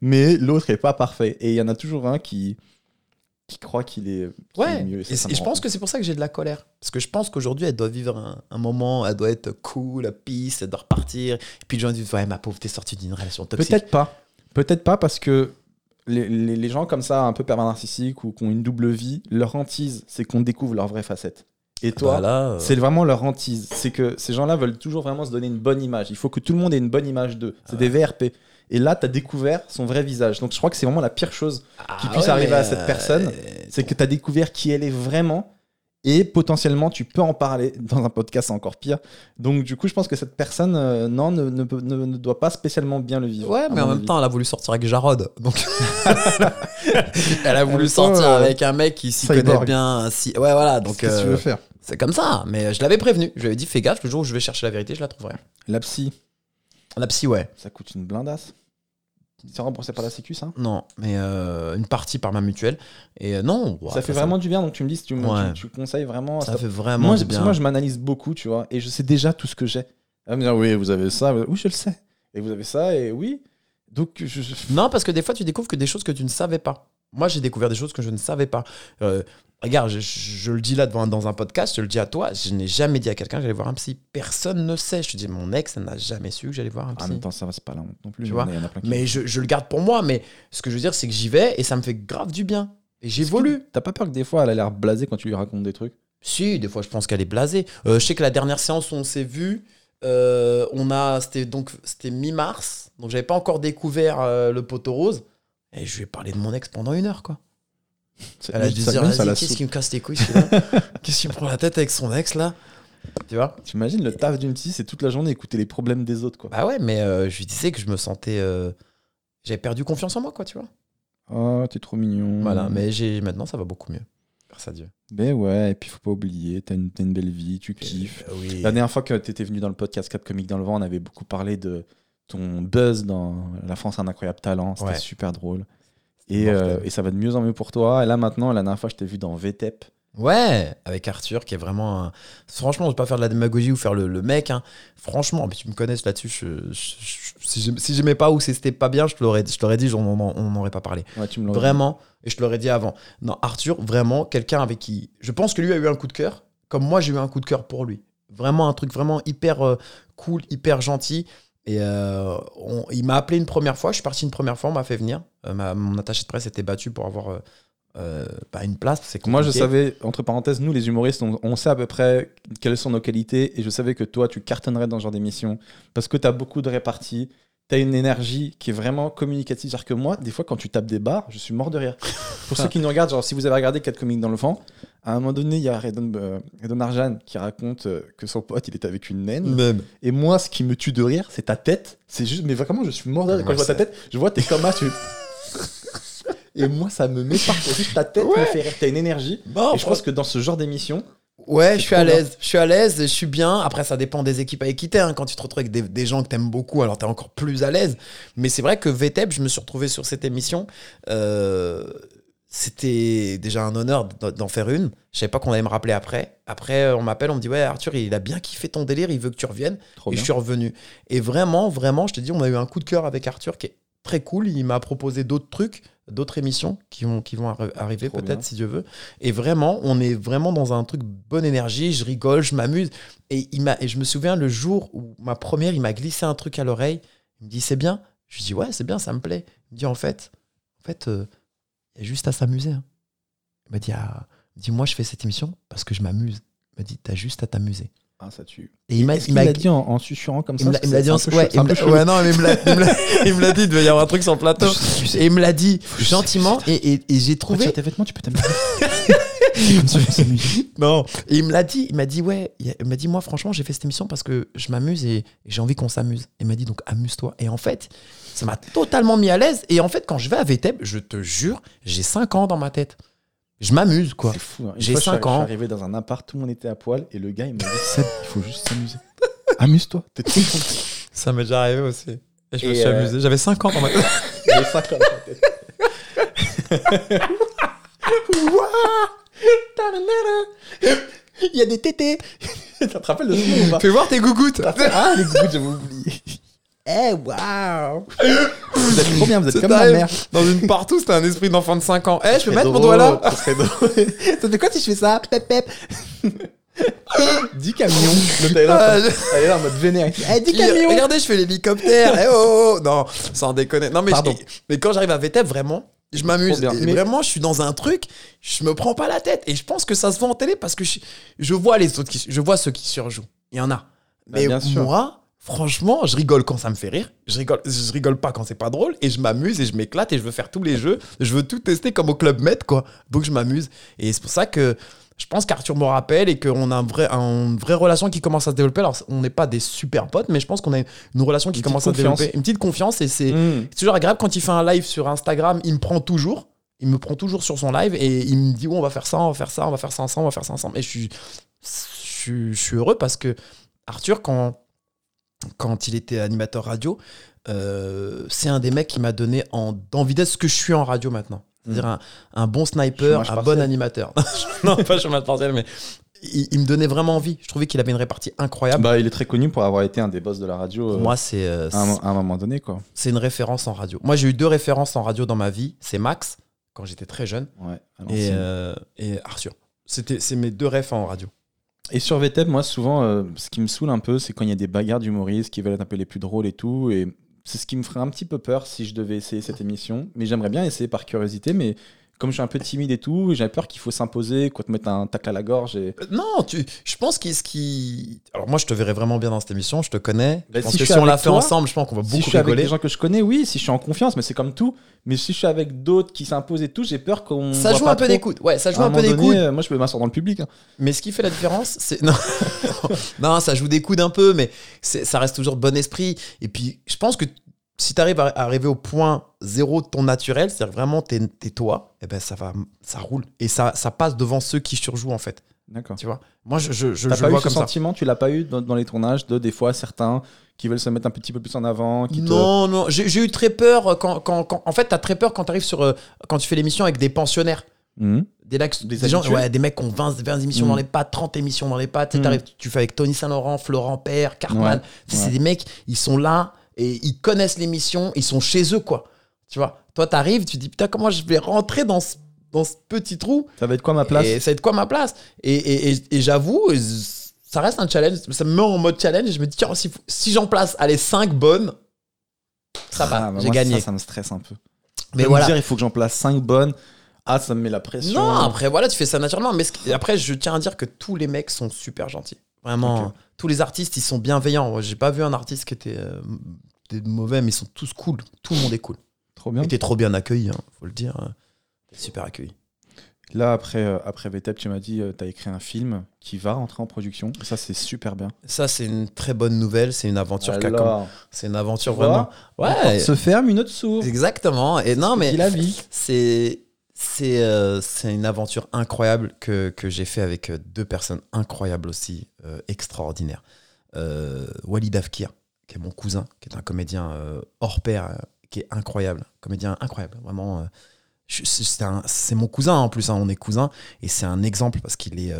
mais l'autre est pas parfait. Et il y en a toujours un qui, qui croit qu'il est, Ouais, est mieux. et, ça, ça et me je pense que c'est pour ça que j'ai de la colère. Parce que je pense qu'aujourd'hui, elle doit vivre un, un moment, elle doit être cool, peace, elle doit repartir. Et puis les gens disent Ouais, ma pauvre, t'es sortie d'une relation toxique. Peut-être pas. Peut-être pas parce que les, les- les gens comme ça, un peu pervers narcissiques ou qui ont une double vie, leur hantise, c'est qu'on découvre leur vraie facette. Et toi, Voilà, euh, c'est vraiment leur hantise. C'est que ces gens-là veulent toujours vraiment se donner une bonne image. Il faut que tout le monde ait une bonne image d'eux. C'est des VRP. Et là, tu as découvert son vrai visage. Donc je crois que c'est vraiment la pire chose. ah qui puisse ouais, arriver à cette personne, euh, C'est que tu as découvert qui elle est vraiment. Et potentiellement, tu peux en parler dans un podcast, c'est encore pire. Donc, du coup, je pense que cette personne, euh, non, ne, ne, peut- ne- ne doit pas spécialement bien le vivre. Ouais, à mais en mon même avis. temps, elle a voulu sortir avec Jarod. Donc, elle a voulu même temps, sortir euh, avec un mec qui s'y cyborg. connaît bien. Si... Ouais, voilà. Donc, Qu'est-ce que tu euh, veux faire c'est comme ça. Mais je l'avais prévenu. Je lui avais dit Fais gaffe, le jour où je vais chercher la vérité, je la trouverai. La psy, La psy, ouais. ça coûte une blindasse. C'est remboursé par la Sécu, ça Non, mais euh, une partie par ma mutuelle. Et euh, non, ouais, Ça fait ça- vraiment du bien, donc tu me dis si tu, me, Ouais. tu, tu conseilles vraiment. Ça ça- fait vraiment moi, du bien. moi, je m'analyse beaucoup, tu vois, et je sais déjà tout ce que j'ai. Elle va me dire, oui, vous avez ça. Oui, je le sais. Et vous avez ça, et oui. Donc, je- Non, parce que des fois, tu découvres que des choses que tu ne savais pas. Moi, j'ai découvert des choses que je ne savais pas. Euh, regarde, je, je le dis là devant, dans un podcast, je le dis à toi, je n'ai jamais dit à quelqu'un que j'allais voir un psy. Personne ne sait. Je te dis, mon ex, elle n'a jamais su que j'allais voir un en psy. même temps, ça va, c'est pas honte non plus. Tu il y vois, en a- il y en a plein qui- Mais je, je le garde pour moi. Mais ce que je veux dire, c'est que j'y vais et ça me fait grave du bien. Et j'évolue. T'as pas peur que des fois, elle a l'air blasée quand tu lui racontes des trucs? Si, des fois, je pense qu'elle est blasée. Euh, je sais que la dernière séance où on s'est vu, euh, on a, c'était donc c'était mi-mars, donc j'avais pas encore découvert euh, le poteau rose. Et je lui ai parlé de mon ex pendant une heure, quoi. Elle a dû dire, qu'est-ce qui me casse les couilles, celui-là Qu'est-ce qui me prend la tête avec son ex, là Tu vois T'imagines le taf d'une psy, c'est toute la journée écouter les problèmes des autres, quoi. Bah ouais, mais euh, je lui disais que je me sentais. euh, J'avais perdu confiance en moi, quoi, tu vois. Oh, t'es trop mignon. Voilà, mais maintenant, ça va beaucoup mieux. Grâce à Dieu. Ben ouais, et puis faut pas oublier, t'as une, belle vie, tu kiffes. Euh, oui. La dernière fois que t'étais venu dans le podcast 4 Comiques dans le vent, on avait beaucoup parlé de ton buzz dans La France a un incroyable talent. C'était Ouais. super drôle. Et, euh, et ça va de mieux en mieux pour toi. Et là maintenant, la dernière fois, je t'ai vu dans VTEP. Ouais, avec Arthur, qui est vraiment un... Franchement, je vais pas faire de la démagogie ou faire le, le mec. hein. Franchement, mais tu me connais là-dessus. je- je- je- si j'aimais- pas ou si c'était pas bien, je te l'aurais dit, on n'en aurait pas parlé. Ouais, tu me Vraiment, et je te l'aurais dit avant. Non, Arthur, vraiment, quelqu'un avec qui. Je pense que lui a eu un coup de cœur, comme moi j'ai eu un coup de cœur pour lui. Vraiment un truc vraiment hyper euh, cool, hyper gentil. Et euh, on- il m'a appelé une première fois, je suis parti une première fois, on m'a fait venir. Euh, ma- mon attaché de presse était battu pour avoir euh, bah, une place. C'est Moi, je savais, entre parenthèses, nous, les humoristes, on, on sait à peu près quelles sont nos qualités. Et je savais que toi, tu cartonnerais dans ce genre d'émission parce que tu as beaucoup de réparties. Tu as une énergie qui est vraiment communicative. C'est-à-dire que moi, des fois, quand tu tapes des barres, je suis mort de rire. Pour ceux qui nous regardent, genre, si vous avez regardé 4 comiques dans le vent, à un moment donné, il y a Redon, euh, Redon Arjan qui raconte euh, que son pote, il était avec une naine. Même. Et moi, ce qui me tue de rire, c'est ta tête. C'est juste, mais vraiment, je suis mort de rire. Quand Ouais, je vois ta tête, je vois tes comas, tu. Et moi, ça me met partout. Juste ta tête me fait rire. T'as une énergie. Bon, Et je pense que dans ce genre d'émission, Ouais, je suis à l'aise. Je suis à l'aise, je suis bien. Après, ça dépend des équipes avec qui t'es. hein. Quand tu te retrouves avec des, des gens que t'aimes beaucoup, alors t'es encore plus à l'aise. Mais c'est vrai que VTEP, je me suis retrouvé sur cette émission. Euh, C'était déjà un honneur d'en- d'en faire une. Je savais pas qu'on allait me rappeler après. Après, on m'appelle, on me dit Ouais, Arthur, il a bien kiffé ton délire, il veut que tu reviennes. trop et bien. je suis revenu. Et vraiment, vraiment, je te dis, on a eu un coup de cœur avec Arthur qui est très cool. Il m'a proposé d'autres trucs, d'autres émissions qui vont, qui vont arri- arriver peut-être si Dieu veut. Et vraiment, on est vraiment dans un truc bonne énergie. Je rigole, je m'amuse. Et, il et je me souviens le jour où ma première, il m'a glissé un truc à l'oreille. Il me dit, c'est bien. Je lui dis, ouais, c'est bien, ça me plaît. Il me dit, en fait, en fait, euh, il y a juste à s'amuser. hein. Il m'a dit, ah, il me dit, moi, je fais cette émission parce que je m'amuse. Il m'a dit, t'as juste à t'amuser. Ah, ça tue. Et il m'a, dit en, en susurrant comme ça il me l'a dit en ouais, il ouais, non, mais il me l'a- dit, il devait y avoir un truc sur le plateau. Et il me l'a dit gentiment et, et- et j'ai trouvé. Retire tes vêtements, tu peux t'amuser. Non. Et il me l'a dit, il m'a dit ouais, il m'a dit moi franchement j'ai fait cette émission parce que je m'amuse et, j'ai envie qu'on s'amuse. Il m'a dit donc amuse-toi. Et en fait, ça m'a totalement mis à l'aise. Et en fait, quand je vais à VTEP, je te jure, j'ai 5 ans dans ma tête. Je m'amuse quoi. C'est fou. hein. J'ai fois, je suis- cinq Je ans. suis arrivé dans un appart, tout le monde était à poil et le gars, il m'a dit Seb, il faut juste s'amuser. Amuse-toi, t'es trop content. Ça m'est déjà arrivé aussi. Et je me suis amusé. J'avais 5 ans dans ma tête. J'ai ça comme ça. Il y a des tétés. Tu te rappelles de ce pas Fais voir tes gougouttes. Ah, les goûts, j'avais oublié. Eh, waouh Vous êtes trop bien, vous êtes comme ma mère. Dans une partout, c'était un esprit d'enfant de 5 ans. Eh, je peux mettre mon doigt là Ça serait drôle. Ça fait quoi si je fais ça? Pep, pep. 10 camions. L'autre, elle est là, Ah, je- elle est là en mode vénère. Eh, 10 Il- camions Regardez, je fais l'hélicoptère. Eh, oh, oh, non, sans déconner. Non, mais, Pardon. je- mais quand j'arrive à VTEP, vraiment, je m'amuse. Mais- Vraiment, je suis dans un truc, je me prends pas la tête. Et je pense que ça se voit en télé parce que je, je vois les autres, qui, je vois ceux qui surjouent. Il y en a. Bah, Mais bien sûr. Franchement, je rigole quand ça me fait rire. Je rigole, je rigole pas quand c'est pas drôle. Et je m'amuse et je m'éclate et je veux faire tous les jeux. Je veux tout tester comme au Club Med, quoi. Donc je m'amuse. Et c'est pour ça que je pense qu'Arthur me rappelle et qu'on a un vrai, un- une vraie relation qui commence à se développer. Alors, on n'est pas des super potes, mais je pense qu'on a une relation qui Une commence à se développer. Une petite confiance. Et c'est Mmh. c'est toujours agréable quand il fait un live sur Instagram. Il me prend toujours. Il me prend toujours sur son live et il me dit, oh, on va faire ça, on va faire ça, on va faire ça ensemble, on va faire ça ensemble. Et je suis, je suis, je suis heureux parce que Arthur, quand, quand il était animateur radio, euh, c'est un des mecs qui m'a donné en, d'envie d'être ce que je suis en radio maintenant. C'est-à-dire un, un bon sniper, un partiel. bon animateur. non, pas chômage partiel, mais il, il me donnait vraiment envie. Je trouvais qu'il avait une répartie incroyable. Bah, il est très connu pour avoir été un des boss de la radio Pour euh, moi, c'est euh, à, un, à un moment donné, quoi. c'est une référence en radio. Moi, j'ai eu deux références en radio dans ma vie. C'est Max, quand j'étais très jeune, Ouais, et, et Arthur. C'était, c'est mes deux refs en radio. Et sur VTEP, moi, souvent, euh, ce qui me saoule un peu, c'est quand il y a des bagarres d'humoristes qui veulent être un peu les plus drôles et tout. Et c'est ce qui me ferait un petit peu peur si je devais essayer cette émission. Mais j'aimerais bien essayer par curiosité. Mais comme je suis un peu timide et tout, j'ai peur qu'il faut s'imposer, qu'on te mette un tacle à la gorge. Et... Euh, Non, tu, je pense qu'il ce qui. Alors, moi, je te verrais vraiment bien dans cette émission. Je te connais. Bah, je pense si que je si on l'a avec fait ensemble, je pense qu'on va Si beaucoup je suis avec rigoler. des gens que je connais, oui, si je suis en confiance, mais c'est comme tout. Mais si je suis avec d'autres qui s'imposent et tout, j'ai peur qu'on. Ça joue un peu trop. d'écoute. Ouais, ça joue un peu donné, euh, Moi, je peux m'asseoir dans le public. hein. Mais ce qui fait la différence, c'est. Non, non ça joue des coudes un peu, mais ça reste toujours bon esprit. Et puis, je pense que si tu arrives à arriver au point zéro de ton naturel, c'est-à-dire vraiment t'es es toi, et ben ça va, ça roule. Et ça, ça passe devant ceux qui surjouent, en fait. D'accord. Tu vois? Moi, je, je, je, T'as je pas eu ce comme ça. sentiment, tu l'as pas eu dans, dans les tournages de des fois certains qui veulent se mettre un petit peu plus en avant, qui te- Non, non, j'ai j'ai eu très peur quand, quand, quand- En fait, t'as très peur quand t'arrives sur. euh, quand tu fais l'émission avec des pensionnaires. Mhm. Des, lacs- Des des gens, habitués. ouais, des mecs qui ont 20, 20 émissions Mm. dans les pattes, 30 émissions dans les pattes. Tu sais, Mm. t'arrives, tu fais avec Tony Saint-Laurent, Florent Père, Cartman. Ouais, Tu sais, C'est ouais. des mecs, ils sont là et ils connaissent l'émission, ils sont chez eux, quoi. Tu vois, toi, t'arrives, tu te dis, putain, comment je vais rentrer dans ce, dans ce petit trou Ça va être quoi ma place Et ça va être quoi ma place Et, et, et, et j'avoue, ça reste un challenge. Ça me met en mode challenge et je me dis, tiens, si, si j'en place, allez, 5 bonnes, ça va, Ah, bah j'ai gagné. Ça, ça me stresse un peu. Mais De me voilà. dire, il faut que j'en place 5 bonnes. Ah, ça me met la pression. Non, après, voilà, tu fais ça naturellement. Mais ce- après, je tiens à dire que tous les mecs sont super gentils. Vraiment, tous les artistes, ils sont bienveillants. J'ai pas vu un artiste qui était, euh, était mauvais, mais ils sont tous cool. Tout le monde est cool. Trop bien. Et t'es trop bien accueilli, hein, faut le dire. hein. T'es super accueilli. Là, après, euh, après VTEP, tu m'as dit, tu as écrit un film qui va rentrer en production. Ça, c'est super bien. Ça, c'est une très bonne nouvelle. C'est une aventure Alors, C'est une aventure vraiment. Ouais, se ferme une autre s'ouvre. exactement. Et non, mais la vie. c'est c'est euh, c'est une aventure incroyable que, que j'ai fait avec euh, deux personnes incroyables aussi, euh, extraordinaires. Euh, Walid Afkir, qui est mon cousin, qui est un comédien hors pair, qui est incroyable, comédien incroyable, vraiment. c'est mon cousin en plus, hein, on est cousins, et c'est un exemple parce qu'il est.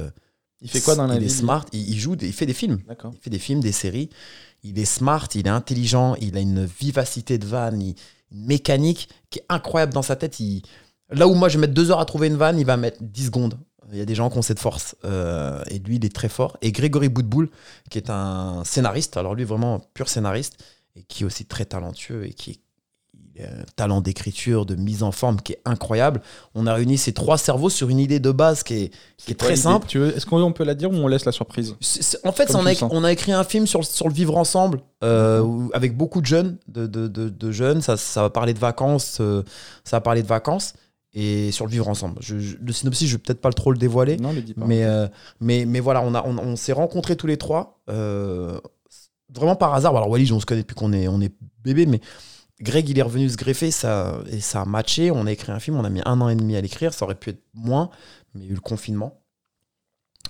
Il fait quoi dans la il vie est lui? smart, il, il joue, il fait des films. Il fait des films, des séries. Il est smart, il est intelligent, il a une vivacité de vanne, il- une mécanique qui est incroyable dans sa tête. Il- Là où moi je vais mettre deux heures à trouver une vanne, il va mettre 10 secondes. Il y a des gens qui ont cette force. euh, et lui, il est très fort. Et Grégory Boutboul, qui est un scénariste, alors lui vraiment pur scénariste, et qui est aussi très talentueux et qui a un talent d'écriture, de mise en forme qui est incroyable. On a réuni ces trois cerveaux sur une idée de base qui est, qui est très simple. Est-ce qu'on peut la dire ou on laisse la surprise en fait, on a, on écrit un film sur, sur le vivre ensemble, euh, où- avec beaucoup de jeunes, de, de, de- de jeunes. Ça, ça va parler de vacances, euh, ça va parler de vacances et sur le vivre ensemble. Je- je- le synopsis, je vais peut-être pas le trop le dévoiler, Non, le dis pas. mais, euh, mais, mais voilà, on, a, on, on s'est rencontrés tous les trois, euh, vraiment par hasard. Alors Walid, on se connaît depuis qu'on est, on est bébé, mais Greg, il est revenu se greffer ça, et ça a matché. On a écrit un film, on a mis un an et demi à l'écrire. Ça aurait pu être moins, mais il y a eu le confinement.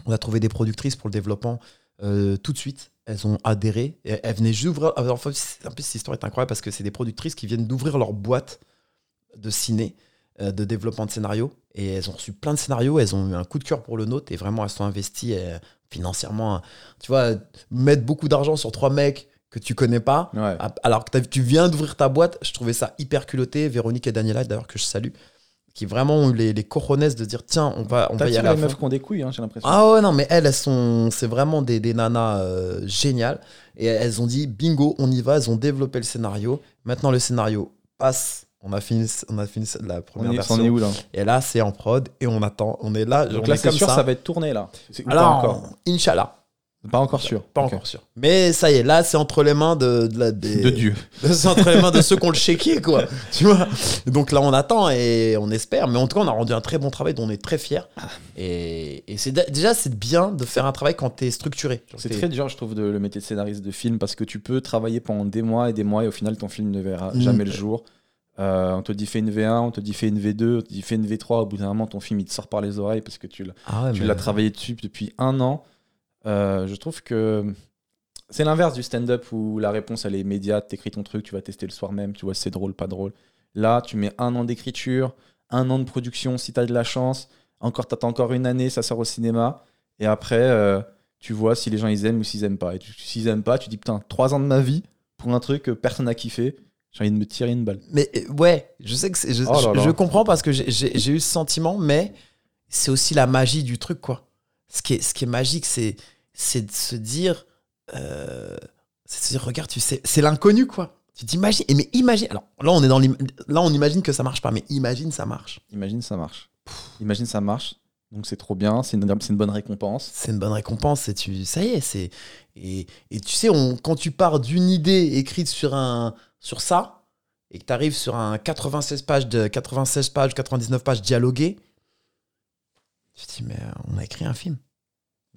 On a trouvé des productrices pour le développement euh, tout de suite. Elles ont adhéré. Et elles venaient juste d'ouvrir. alors, En plus, cette histoire est incroyable parce que c'est des productrices qui viennent d'ouvrir leur boîte de ciné, de développement de scénario. Et elles ont reçu plein de scénarios. Elles ont eu un coup de cœur pour le nôtre et vraiment, elles sont investies euh, financièrement. Tu vois, mettre beaucoup d'argent sur trois mecs que tu connais pas. Ouais. Alors que tu viens d'ouvrir ta boîte, je trouvais ça hyper culotté. Véronique et Daniela, d'ailleurs, que je salue, qui vraiment ont eu les, les de dire tiens, on va, on va y aller les meufs qui ont des couilles, hein, j'ai l'impression. Ah ouais, non, mais elles, elles sont. C'est vraiment des, des nanas euh, géniales. Et elles ont dit bingo, on y va. Elles ont développé le scénario. Maintenant, le scénario passe. On a fini, on a fini la première on est, version. on est où là Et là, c'est en prod et on attend. On est là. Donc on là, est c'est sûr, ça. ça va être tourné là. Alors, pas encore. Inch'Allah. Pas encore sûr. Pas encore sûr. Mais ça y est, là, c'est entre les mains de, de la- des- De Dieu. C'est entre les mains de ceux qui ont le chéquier, quoi. Tu vois? Donc là, on attend et on espère. Mais en tout cas, on a rendu un très bon travail dont on est très fiers. Ah. Et, et c'est déjà, c'est bien de faire un travail quand t'es structuré. C'est très dur, je trouve, de le métier de scénariste de film parce que tu peux travailler pendant des mois et des mois et au final, ton film ne verra Mm. jamais le jour. Euh, on te dit fais une V1, on te dit fais une V2, on te dit fais une V3. Au bout d'un moment, ton film il te sort par les oreilles parce que tu l'as Ah ouais, tu mais- l'as travaillé dessus depuis un an. Euh, je trouve que c'est l'inverse du stand-up où la réponse elle est immédiate. T'écris ton truc, tu vas tester le soir même, tu vois c'est drôle, pas drôle. Là, tu mets un an d'écriture, un an de production si t'as de la chance. Encore, t'attends encore une année, ça sort au cinéma. Et après, euh, tu vois si les gens ils aiment ou s'ils aiment pas. Et s'ils aiment pas, tu dis putain, trois ans de ma vie pour un truc que personne n'a kiffé. J'ai envie de me tirer une balle. Mais euh, ouais, je sais que c'est- je, Oh là je- là. je comprends parce que j'ai- eu ce sentiment, mais c'est aussi la magie du truc, quoi. Ce qui est, ce qui est magique, c'est de se dire, euh, c'est de se dire, regarde, tu sais, c'est l'inconnu, quoi. Tu t'imagines, mais imagine, alors là on est dans là on imagine que ça marche pas, mais imagine ça marche. Imagine ça marche. Imagine ça marche. Donc c'est trop bien, c'est une, une bonne récompense. C'est une bonne récompense et tu, ça y est, c'est et, et tu sais, on, quand tu pars d'une idée écrite sur un sur ça et que tu arrives sur un 96 pages de 96 pages, 99 pages dialoguées, tu te dis mais on a écrit un film.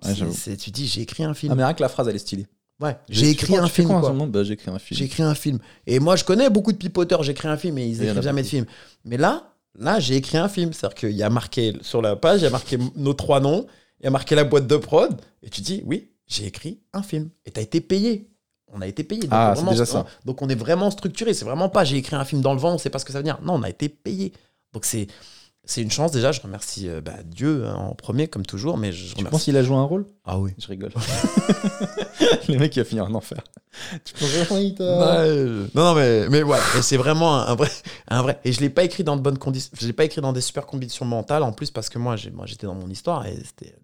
Ouais, tu dis j'ai écrit un film. Ah mais rien que la phrase elle est stylée. ouais, j'ai écrit un film. bah, J'ai écrit un film. J'ai écrit un film. Et moi, je connais beaucoup de pipoteurs, j'ai écrit un film et ils Il y en a écrivent jamais de film. Mais là, là, j'ai écrit un film. C'est-à-dire qu'il y a marqué sur la page, il y a marqué nos trois noms, il y a marqué la boîte de prod, et tu dis, oui, j'ai écrit un film. Et tu as été payé. On a été payé. Donc, Ah, vraiment, c'est déjà ça. Donc on est vraiment structuré. C'est vraiment pas j'ai écrit un film dans le vent, on sait pas ce que ça veut dire. Non, on a été payé. Donc c'est c'est une chance déjà. Je remercie euh, bah, Dieu hein, en premier, comme toujours, mais je Tu remercie. penses qu'il a joué un rôle? Ah oui. Je rigole. Le mec qui a fini en enfer. Tu peux vraiment il t'a- Ouais, euh, non, non, mais, mais ouais, et c'est vraiment un, un vrai, un vrai. Et je l'ai pas écrit dans de bonnes conditions. Je l'ai pas écrit dans des super conditions mentales en plus parce que moi, j'ai, moi j'étais dans mon histoire et c'était,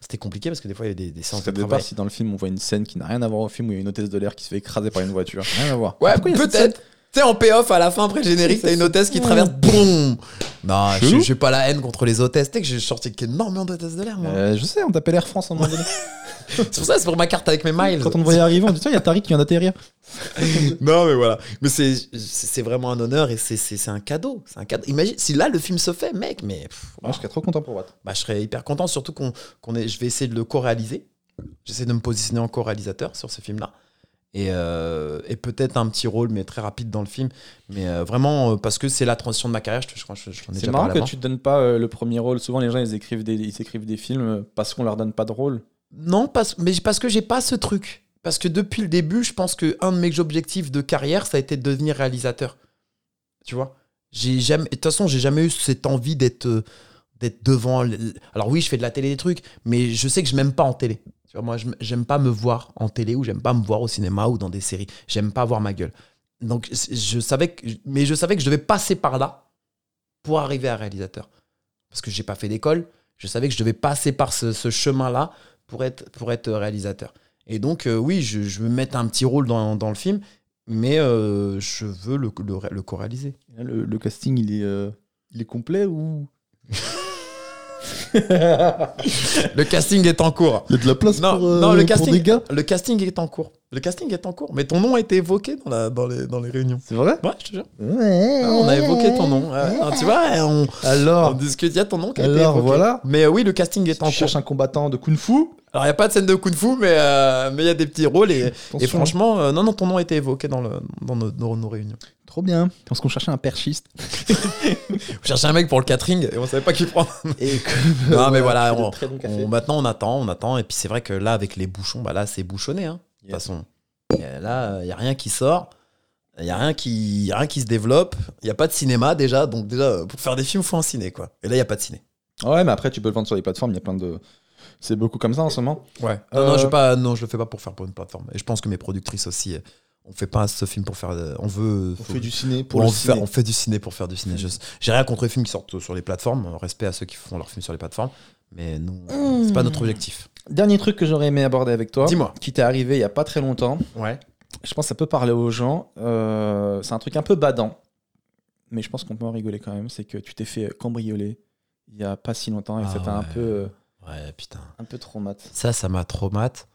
c'était compliqué parce que des fois il y avait des, des séances de travail. si dans le film on voit une scène qui n'a rien à voir au film où il y a une hôtesse de l'air qui se fait écraser par une voiture. Rien à voir. Ouais, peut-être. Tu sais, en payoff à la fin, après le générique, t'as une hôtesse qui traverse, boum Non, je j'ai pas la haine contre les hôtesses. Tu sais que j'ai sorti énormément d'hôtesses de l'air, moi. Euh, je sais, on t'appelle Air France en moment donné. C'est pour ça, c'est pour ma carte avec mes miles. Quand on te voyait arriver, on dit tiens, il y a Tariq qui vient d'atterrir. non, mais voilà. Mais c'est vraiment un honneur et c'est- c'est c'est un cadeau. C'est un cadeau. Imagine, si là, le film se fait, mec, mais. pff, je serais trop content pour Watt. bah, je serais hyper content, surtout qu'on qu'on est. Je vais essayer de le co-réaliser. J'essaie de me positionner en co-réalisateur sur ce film-là. Et, euh, et peut-être un petit rôle, mais très rapide dans le film. Mais euh, vraiment, euh, parce que c'est la transition de ma carrière, je, je crois que C'est marrant parlé que avant. tu te donnes pas euh, le premier rôle. Souvent, les gens ils écrivent des, ils écrivent des films parce qu'on leur donne pas de rôle. Non, parce, mais parce que j'ai pas ce truc. Parce que depuis le début, je pense que un de mes objectifs de carrière, ça a été de devenir réalisateur. Tu vois? J'ai jamais. De toute façon, j'ai jamais eu cette envie d'être euh, d'être devant. Alors oui, je fais de la télé des trucs, mais je sais que je m'aime pas en télé. Tu vois, moi, j'aime pas me voir en télé ou j'aime pas me voir au cinéma ou dans des séries. J'aime pas voir ma gueule. Donc, je savais que, mais je savais que je devais passer par là pour arriver à réalisateur. Parce que j'ai pas fait d'école. Je savais que je devais passer par ce, ce chemin-là pour être, pour être réalisateur. Et donc, euh, oui, je, je veux mettre un petit rôle dans, dans le film, mais euh, je veux le, le, le co-réaliser. Le, le casting, il est, euh, il est complet ou? Le casting est en cours. Il y a de la place Non, pour, euh, non, le pour casting, des gars? le casting est en cours. Le casting est en cours. Mais ton nom a été évoqué dans, la, dans, les, dans les réunions. C'est vrai? Ouais, je te jure. Ah, on a évoqué ton nom. Ouais. Ah, tu vois, on, on Alors, discute, il y a ton nom qui a été Alors, évoqué. voilà. Mais euh, oui, le casting est tu en cours. cherches un combattant de kung fu Alors, il n'y a pas de scène de kung fu, mais euh, mais il y a des petits rôles. Et, et Attention. franchement, euh, non, non, ton nom a été évoqué dans, le, dans nos, nos- nos réunions. Trop bien. Parce qu'on cherchait un perchiste. On cherchait un mec pour le catering et on savait pas qui prendre. Et Non, mais voilà, on, on- maintenant, on attend, on attend. Et puis, c'est vrai que là, avec les bouchons, bah là, c'est bouchonné. Hein, de toute façon. Et là, il n'y a rien qui sort. Il n'y a, rien qui- y a rien qui se développe. Il n'y a pas de cinéma déjà. Donc, déjà, pour faire des films, il faut un ciné. quoi. Et là, il n'y a pas de ciné. Ouais, mais après, tu peux le vendre sur les plateformes. Il y a plein de. C'est beaucoup comme ça en ce moment. Ouais. Euh, Non, non, je, pas, non, je le fais pas pour faire pour une plateforme. Et je pense que mes productrices aussi, euh, on fait pas ce film pour faire. de- On veut. On faut- fait du ciné pour on, le fait, ciné. on fait du ciné pour faire du ciné. Je- J'ai rien contre les films qui sortent sur les plateformes. Respect à ceux qui font leurs films sur les plateformes. Mais nous, c'est pas notre objectif. Dernier truc que j'aurais aimé aborder avec toi, Dis-moi. qui t'est arrivé il y a pas très longtemps. Ouais. Je pense que ça peut parler aux gens. Euh, c'est un truc un peu badant, mais je pense qu'on peut en rigoler quand même. C'est que tu t'es fait cambrioler il y a pas si longtemps et Ah c'était un ouais. peu, euh, Ouais, putain. un peu traumatisant. Ça, ça m'a traumatisé.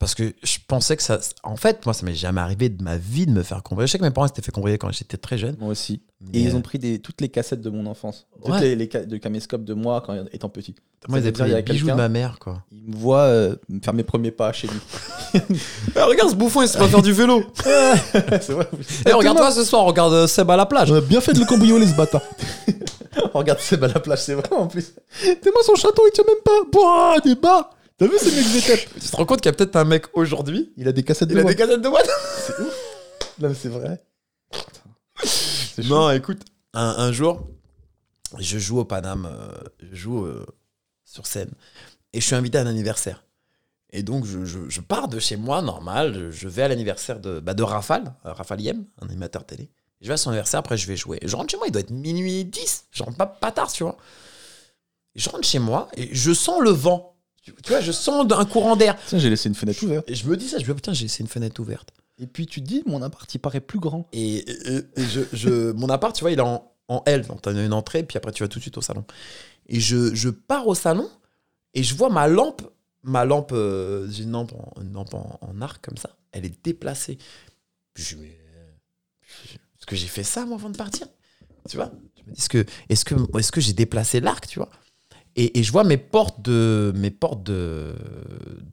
Parce que je pensais que ça. En fait, moi, ça m'est jamais arrivé de ma vie de me faire cambrioler. Je sais que mes parents s'étaient fait cambrioler quand j'étais très jeune. Moi aussi. mais, Et ils ont euh, pris des, toutes les cassettes de mon enfance. Toutes Ouais. les, les ca- de caméscope de moi quand étant petit. Moi, ils avaient pris les bijoux de ma mère, quoi. Ils me voient euh, faire mes premiers pas chez lui. Eh, regarde ce bouffon, il se va faire du vélo. c'est vrai. Eh, regarde-toi ce soir, on regarde euh, Seb à la plage. On a bien fait de le cambrioler ce bâtard. Regarde Seb à la plage, c'est vrai en plus. T'es moi son château, il tient même pas. Boah, des bas. T'as vu mecs VTEP Tu te rends compte qu'il y a peut-être un mec aujourd'hui Il a des cassettes de Il a des cassettes de boîte Non mais c'est vrai. C'est. Non, écoute, un, un jour, je joue au Paname, euh, je joue euh, sur scène, et je suis invité à un anniversaire. Et donc, je, je- je pars de chez moi, normal, je, je vais à l'anniversaire de, bah, de Rafale, euh, Rafale Yem, un animateur télé. Je vais à son anniversaire, après je vais jouer. Je rentre chez moi, il doit être minuit 10, je rentre pas, pas tard, tu vois. Je rentre chez moi, et je sens le vent. Tu, tu vois, je sens un courant d'air. J'ai laissé une fenêtre ouverte. Et je me dis ça, je me dis, putain, j'ai laissé une fenêtre ouverte. Et puis tu te dis, mon appart, il paraît plus grand. Et, et- et je, je- mon appart, tu vois, il est en, en L. Donc, tu as une entrée, puis après, tu vas tout de suite au salon. Et je, je pars au salon, et je vois ma lampe. Ma lampe, euh, j'ai une lampe, en, une lampe en, en arc comme ça. Elle est déplacée. Je me dis, est-ce que j'ai fait ça, moi, avant de partir? Tu vois? Je me dis, est-ce que, est-ce que, est-ce que j'ai déplacé l'arc, tu vois? Et, et je vois mes portes de, mes portes de,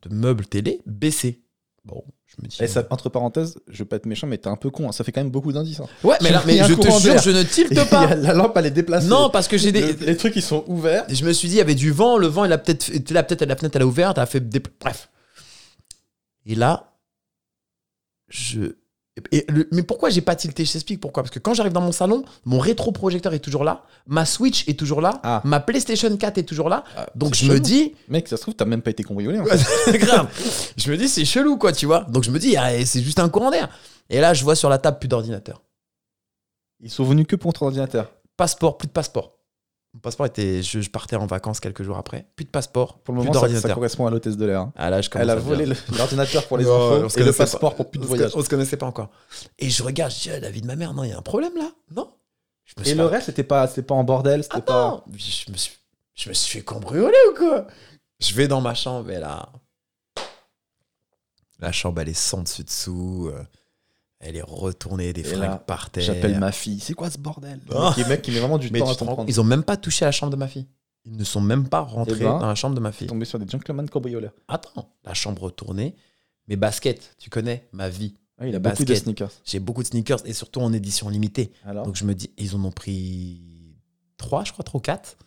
de meubles télé baissées. Bon, je me dis. Et ça, entre parenthèses, je veux pas être méchant, mais t'es un peu con. hein. Ça fait quand même beaucoup d'indices. hein. Ouais, mais là, mais je te jure, je ne Et tilte pas. la lampe, elle est déplacée. Non, parce que j'ai des. Le- les trucs, ils sont ouverts. Je me suis dit, il y avait du vent, le vent, il a peut-être. là, peut-être la fenêtre, elle a ouverte, elle a fait des. Bref. Et là, je. Et le- mais pourquoi j'ai pas tilté? Je t'explique pourquoi. Parce que quand j'arrive dans mon salon, mon rétroprojecteur est toujours là, ma Switch est toujours là, Ah. ma PlayStation 4 est toujours là. Donc c'est je me dis, Mec, ça se trouve, t'as même pas été cambriolé. en fait. grave. Je me dis, c'est chelou, quoi, tu vois. Donc je me dis, ah, c'est juste un courant d'air. Et là, je vois sur la table plus d'ordinateur. Ils sont venus que pour ton ordinateur. Passeport, plus de passeport. Mon passeport était. Je, je partais en vacances quelques jours après. Plus de passeport, Pour le moment, ça, correspond à l'hôtesse de l'air. hein. Ah là, je Elle a volé le- l'ordinateur pour les enfants et le passeport pas. pour plus de voyage. On se connaissait pas encore. Et je regarde, je dis, ah, la vie de ma mère, non, il y a un problème là? Non Et le reste, c'était pas, c'était pas en bordel, c'était Ah pas. non je me, suis, je me suis fait cambrioler ou quoi? Je vais dans ma chambre et là. La chambre, elle est sans dessus dessous. euh, Elle est retournée, des fringues là, par terre. J'appelle ma fille. C'est quoi ce bordel Ah. Le mec qui met vraiment du Mais temps à comprendre. compte, ils ont même pas touché à la chambre de ma fille. Ils ne sont même pas rentrés Eh ben, dans la chambre de ma fille. tombé sur des gentlemen cambrioleurs. Attends, la chambre retournée. Mes baskets, tu connais ma vie. Ah, il a beaucoup de sneakers. J'ai beaucoup de sneakers et surtout en édition limitée. Alors Donc je me dis, ils en ont pris trois, je crois, trois ou quatre.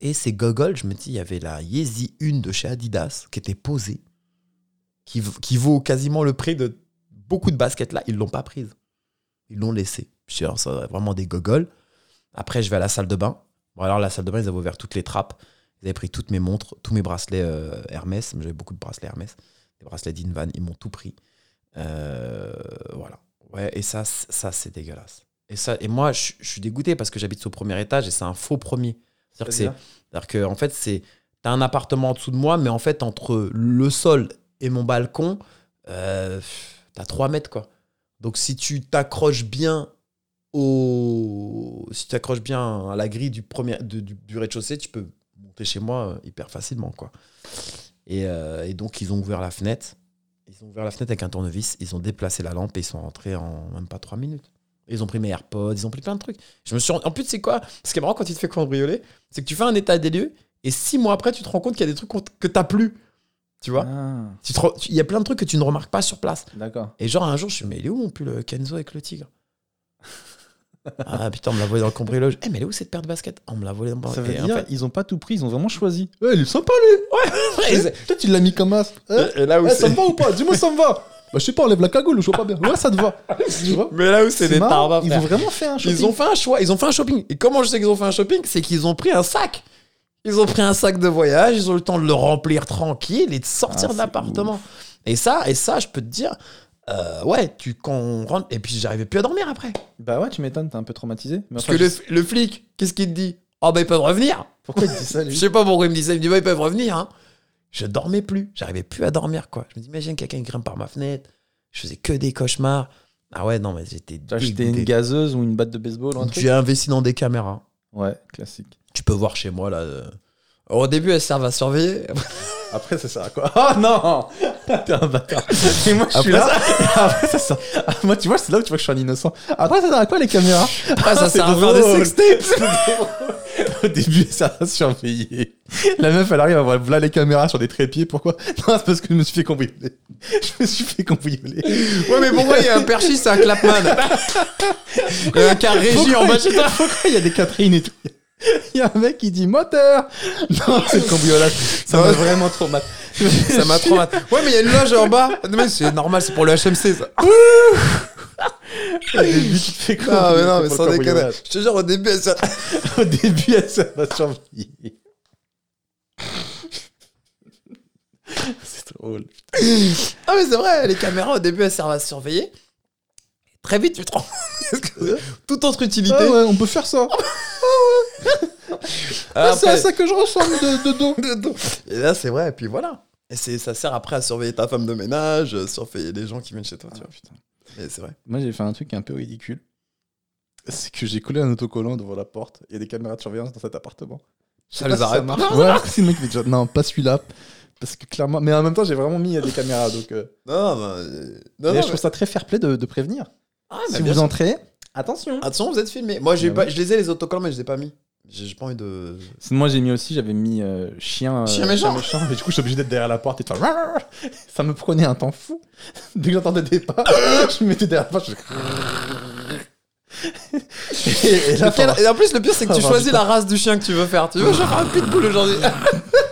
Et ces goggles, je me dis, il y avait la Yeezy 1 de chez Adidas qui était posée, qui vaut quasiment le prix de beaucoup de baskets là. Ils l'ont pas prise. Ils l'ont laissée. Être vraiment des goggles. Après, je vais à la salle de bain. Bon, alors, la salle de bain, ils avaient ouvert toutes les trappes. Ils avaient pris toutes mes montres, tous mes bracelets euh, Hermès. J'avais beaucoup de bracelets Hermès. Des bracelets d'Invan. Ils m'ont tout pris. Euh, voilà. Ouais, et ça, ça c'est dégueulasse. Et, ça, et moi, je, je suis dégoûté parce que j'habite au premier étage et c'est un faux premier. C'est-à-dire que c'est C'est-à-dire c'est-à-dire que, en fait, c'est. T'as un appartement en dessous de moi, mais en fait, entre le sol et mon balcon, euh, t'as 3 mètres, quoi. Donc, si tu t'accroches bien au. Si tu t'accroches bien à la grille du, premier, du, rez-de-chaussée, tu peux monter chez moi euh, hyper facilement, quoi. Et, euh, et donc, ils ont ouvert la fenêtre. Ils ont ouvert la fenêtre avec un tournevis. Ils ont déplacé la lampe et ils sont rentrés en même pas 3 minutes. Ils ont pris mes AirPods, ils ont pris plein de trucs. Je me suis En plus, c'est quoi? Ce qui est marrant quand tu te fais cambrioler, c'est que tu fais un état des lieux et six mois après, tu te rends compte qu'il y a des trucs que t'as plus. Tu vois Ah, Tu tu- Il y a plein de trucs que tu ne remarques pas sur place. d'accord. Et genre, un jour, je suis mais il est où mon pull Kenzo avec le tigre? Ah putain, on me l'a volé dans le cambriolage. Eh, mais elle est où cette paire de baskets? On me l'a volé dans le Ça veut et en dire fait- ils ont pas tout pris, ils ont vraiment choisi. Ouais, il est sympa lui. Ouais, Peut-être il l'a mis comme as. Et là où Eh, ça me va ou pas? Dis-moi ça me va. Bah je sais pas, enlève la cagoule, je vois pas bien. Ouais, ça te va. Tu vois? Mais là où c'est des marrant, tards, Ils ont vraiment fait un shopping. Ils ont fait un choix, ils ont fait un shopping. Et comment je sais qu'ils ont fait un shopping? C'est qu'ils ont pris un sac. Ils ont pris un sac de voyage, ils ont eu le temps de le remplir tranquille et de sortir Ah, de l'appartement. Et ça, et ça, je peux te dire, euh, ouais, tu quand on rentre, et puis j'arrivais plus à dormir après. Bah ouais, tu m'étonnes, t'es un peu traumatisé. Mais Parce enfin, que le, je- le flic, qu'est-ce qu'il te dit? Oh bah ils peuvent revenir. Pourquoi il dit ça Je lui sais pas pourquoi il me dit ça. Il me dit bah ils peuvent revenir. Hein. Je dormais plus, j'arrivais plus à dormir quoi. Je me dis imagine quelqu'un grimpe par ma fenêtre. Je faisais que des cauchemars. Ah ouais non mais j'étais T'as acheté une gazeuse ou une batte de baseball J'ai investi dans des caméras. Ouais, classique. Tu peux voir chez moi là. euh. Au début, elles servent à surveiller. Après, ça sert à quoi? Ah non T'es un bâtard. Et moi, je suis là. Après, ça sert. Ah, moi, tu vois, c'est là où tu vois que je suis un innocent. Après, ça sert à quoi les caméras? Après, ça c'est sert à faire des sextapes. Au début, ça a surveillé. La meuf, elle arrive à voir là les caméras sur des trépieds. Pourquoi? Non, c'est parce que je me suis fait cambrioler. Je me suis fait cambrioler. Ouais, mais pourquoi il y a un perchis, c'est un clapman? Il y a un car régie en bas chez toi. Pourquoi il y a des Catherine et tout? Il y a un mec qui dit moteur Non, c'est le cambriolage. Ça m'a vraiment trop mal. Ça m'a trop mal. Ouais, mais il y a une loge en bas. Non, mais c'est normal, c'est pour le HMC ça. Au début, tu te fais Non, Ah, mais non, mais sans déconner. Je te jure, au début, ça. Au début, elle ça va surveiller. C'est drôle. Ah, mais c'est vrai, les caméras, au début, elles servent à surveiller. Très vite, tu te rends toute autre utilité. Ah ouais, on peut faire ça. Ah, c'est à ça que je ressemble de, de dos. de dos. Et là, c'est vrai, et puis voilà. Et ça sert après à surveiller ta femme de ménage, euh, surveiller les gens qui viennent chez toi, tu vois. putain. Et c'est vrai. Moi, j'ai fait un truc un peu ridicule. C'est que j'ai collé un autocollant devant la porte. Il y a des caméras de surveillance dans cet appartement. Ça pas les arrête. marche. Ouais, si le mec me dit, non, pas celui-là. Parce que clairement. Mais en même temps, j'ai vraiment mis des caméras. Donc, euh, Non, bah, euh, non, mais non, je trouve ça très fair play de, de prévenir. Ah, si vous sûr. entrez, attention. Attention, vous êtes filmé. Moi, j'ai Ah pas, je les ai les autocollants, mais je les ai pas mis. J'ai pas envie de. Sinon, Moi, j'ai mis aussi, j'avais mis euh, chien, euh, Chien méchant. Mais du coup, je suis obligé d'être derrière la porte et de faire. Ça me prenait un temps fou. Dès que j'entendais des pas, je me mettais derrière la porte. Je... et, et là, en plus, le pire, c'est que tu choisis la race du chien que tu veux faire. Tu veux, je vais faire un pitbull aujourd'hui.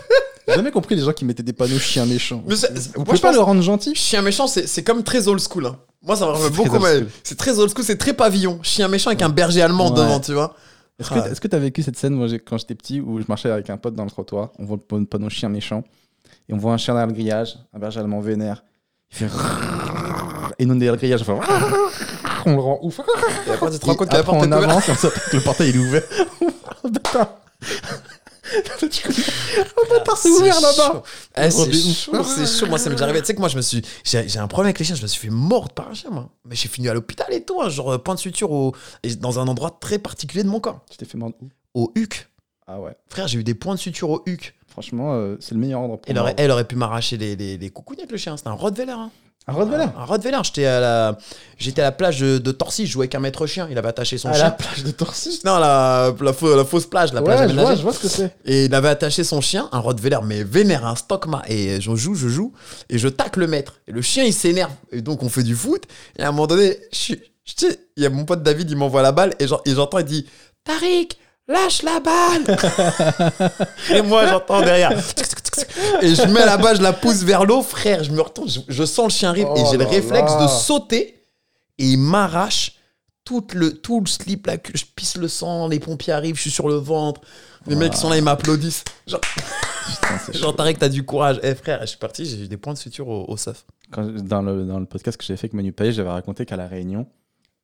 J'ai jamais compris les gens qui mettaient des panneaux chiens méchants. Mais c'est- Vous moi, pouvez je pas pense- le rendre gentil Chien méchant, c'est c'est comme très old school. hein. Moi, ça me rappelle très beaucoup. old mais school. C'est très old school, c'est très pavillon. Chien méchant avec un berger allemand Ouais. devant, tu vois. Est-ce que Ah. est-ce que t'as vécu cette scène moi, j'ai- quand j'étais petit où je marchais avec un pote dans le trottoir, on voit le pan- panneau chien méchant et on voit un chien derrière le grillage, un berger allemand vénère. Il fait et nous derrière le grillage, on fait on le rend ouf. Et après, tu te rends compte que la porte est on ouverte. avance et on s'aperçoit que le portail il est ouvert. Bâtard, c'est ouvert C'est là-bas. chaud. Eh, Oh, c'est chaud, c'est chaud. Moi, ça m'est déjà arrivé. Tu sais que moi, je me suis. J'ai j'ai un problème avec les chiens. Je me suis fait mordre par un chien, moi. Mais j'ai fini à l'hôpital et tout. hein, genre, euh, point de suture au... et dans un endroit très particulier de mon corps. Tu t'es fait mordre où? Au huc. Ah ouais. Frère, j'ai eu des points de suture au huc. Franchement, euh, c'est le meilleur endroit pour Elle aurait, mordre. elle aurait pu m'arracher les, les, les coucouilles avec le chien. C'était un Rottweiler. Hein. Un Rottweiler Un Rottweiler. J'étais à la, j'étais à la plage de, de Torcy. Je jouais avec un maître chien. Il avait attaché son À chien. la plage de Torcy? Non, la, la, fau- la fausse plage, la plage Ouais, je vois, aménagée. je vois ce que c'est. Et il avait attaché son chien, un Rottweiler, mais vénère, un Stockma. Et je joue, je joue, et je tacle le maître. Et le chien, il s'énerve. Et donc, on fait du foot. Et à un moment donné, je suis- il y a mon pote David, il m'envoie la balle. Et j'entends, il dit Tariq, lâche la balle Et moi, j'entends derrière. Et je mets la balle, je la pousse vers l'eau. Frère, je me retourne, je, je sens le chien arrive. et Oh j'ai le réflexe là. de sauter. Et il m'arrache tout le, tout le slip, là, que je pisse le sang, les pompiers arrivent, je suis sur le ventre. Les mecs qui sont là, ils m'applaudissent. Genre, Tarek, t'as du courage. Eh frère, je suis parti, j'ai eu des points de suture au, au SAF. Quand- dans, le, dans le podcast que j'avais fait avec Manu Payet, j'avais raconté qu'à La Réunion,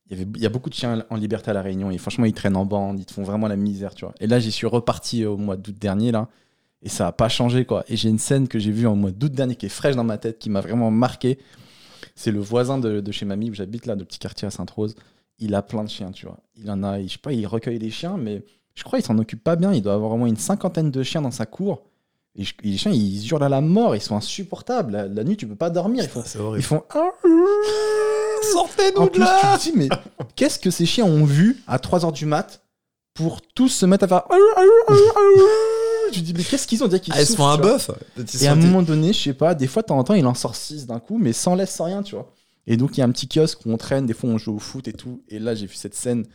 il y, avait, il y a beaucoup de chiens en liberté à La Réunion. Et franchement, ils traînent en bande, ils te font vraiment la misère, tu vois. Et là, j'y suis reparti au mois d'août dernier, là. Et ça n'a pas changé, quoi. Et j'ai une scène que j'ai vue en mois d'août dernier qui est fraîche dans ma tête, qui m'a vraiment marqué. C'est le voisin de, de chez mamie où j'habite, là, de petit quartier à Sainte-Rose. Il a plein de chiens, tu vois. Il en a, je sais pas, il recueille les chiens, mais je crois qu'il s'en occupe pas bien. Il doit avoir au moins une cinquantaine de chiens dans sa cour. Et, les chiens, ils hurlent à la mort, ils sont insupportables. La, la nuit, tu peux pas dormir. Ils font, ils font Sortez-nous de plus, tu là te dis, mais qu'est-ce que ces chiens ont vu à 3h du mat pour tous se mettre à faire. Tu te dis, mais qu'est-ce qu'ils ont dit qu'ils Ah, ils se font un bœuf. Et à un moment donné, je sais pas, des fois, de temps en temps, il en sort 6 d'un coup, mais sans laisse, sans rien, tu vois. Et donc, il y a un petit kiosque où on traîne, des fois, on joue au foot et tout. Et là, j'ai vu cette scène.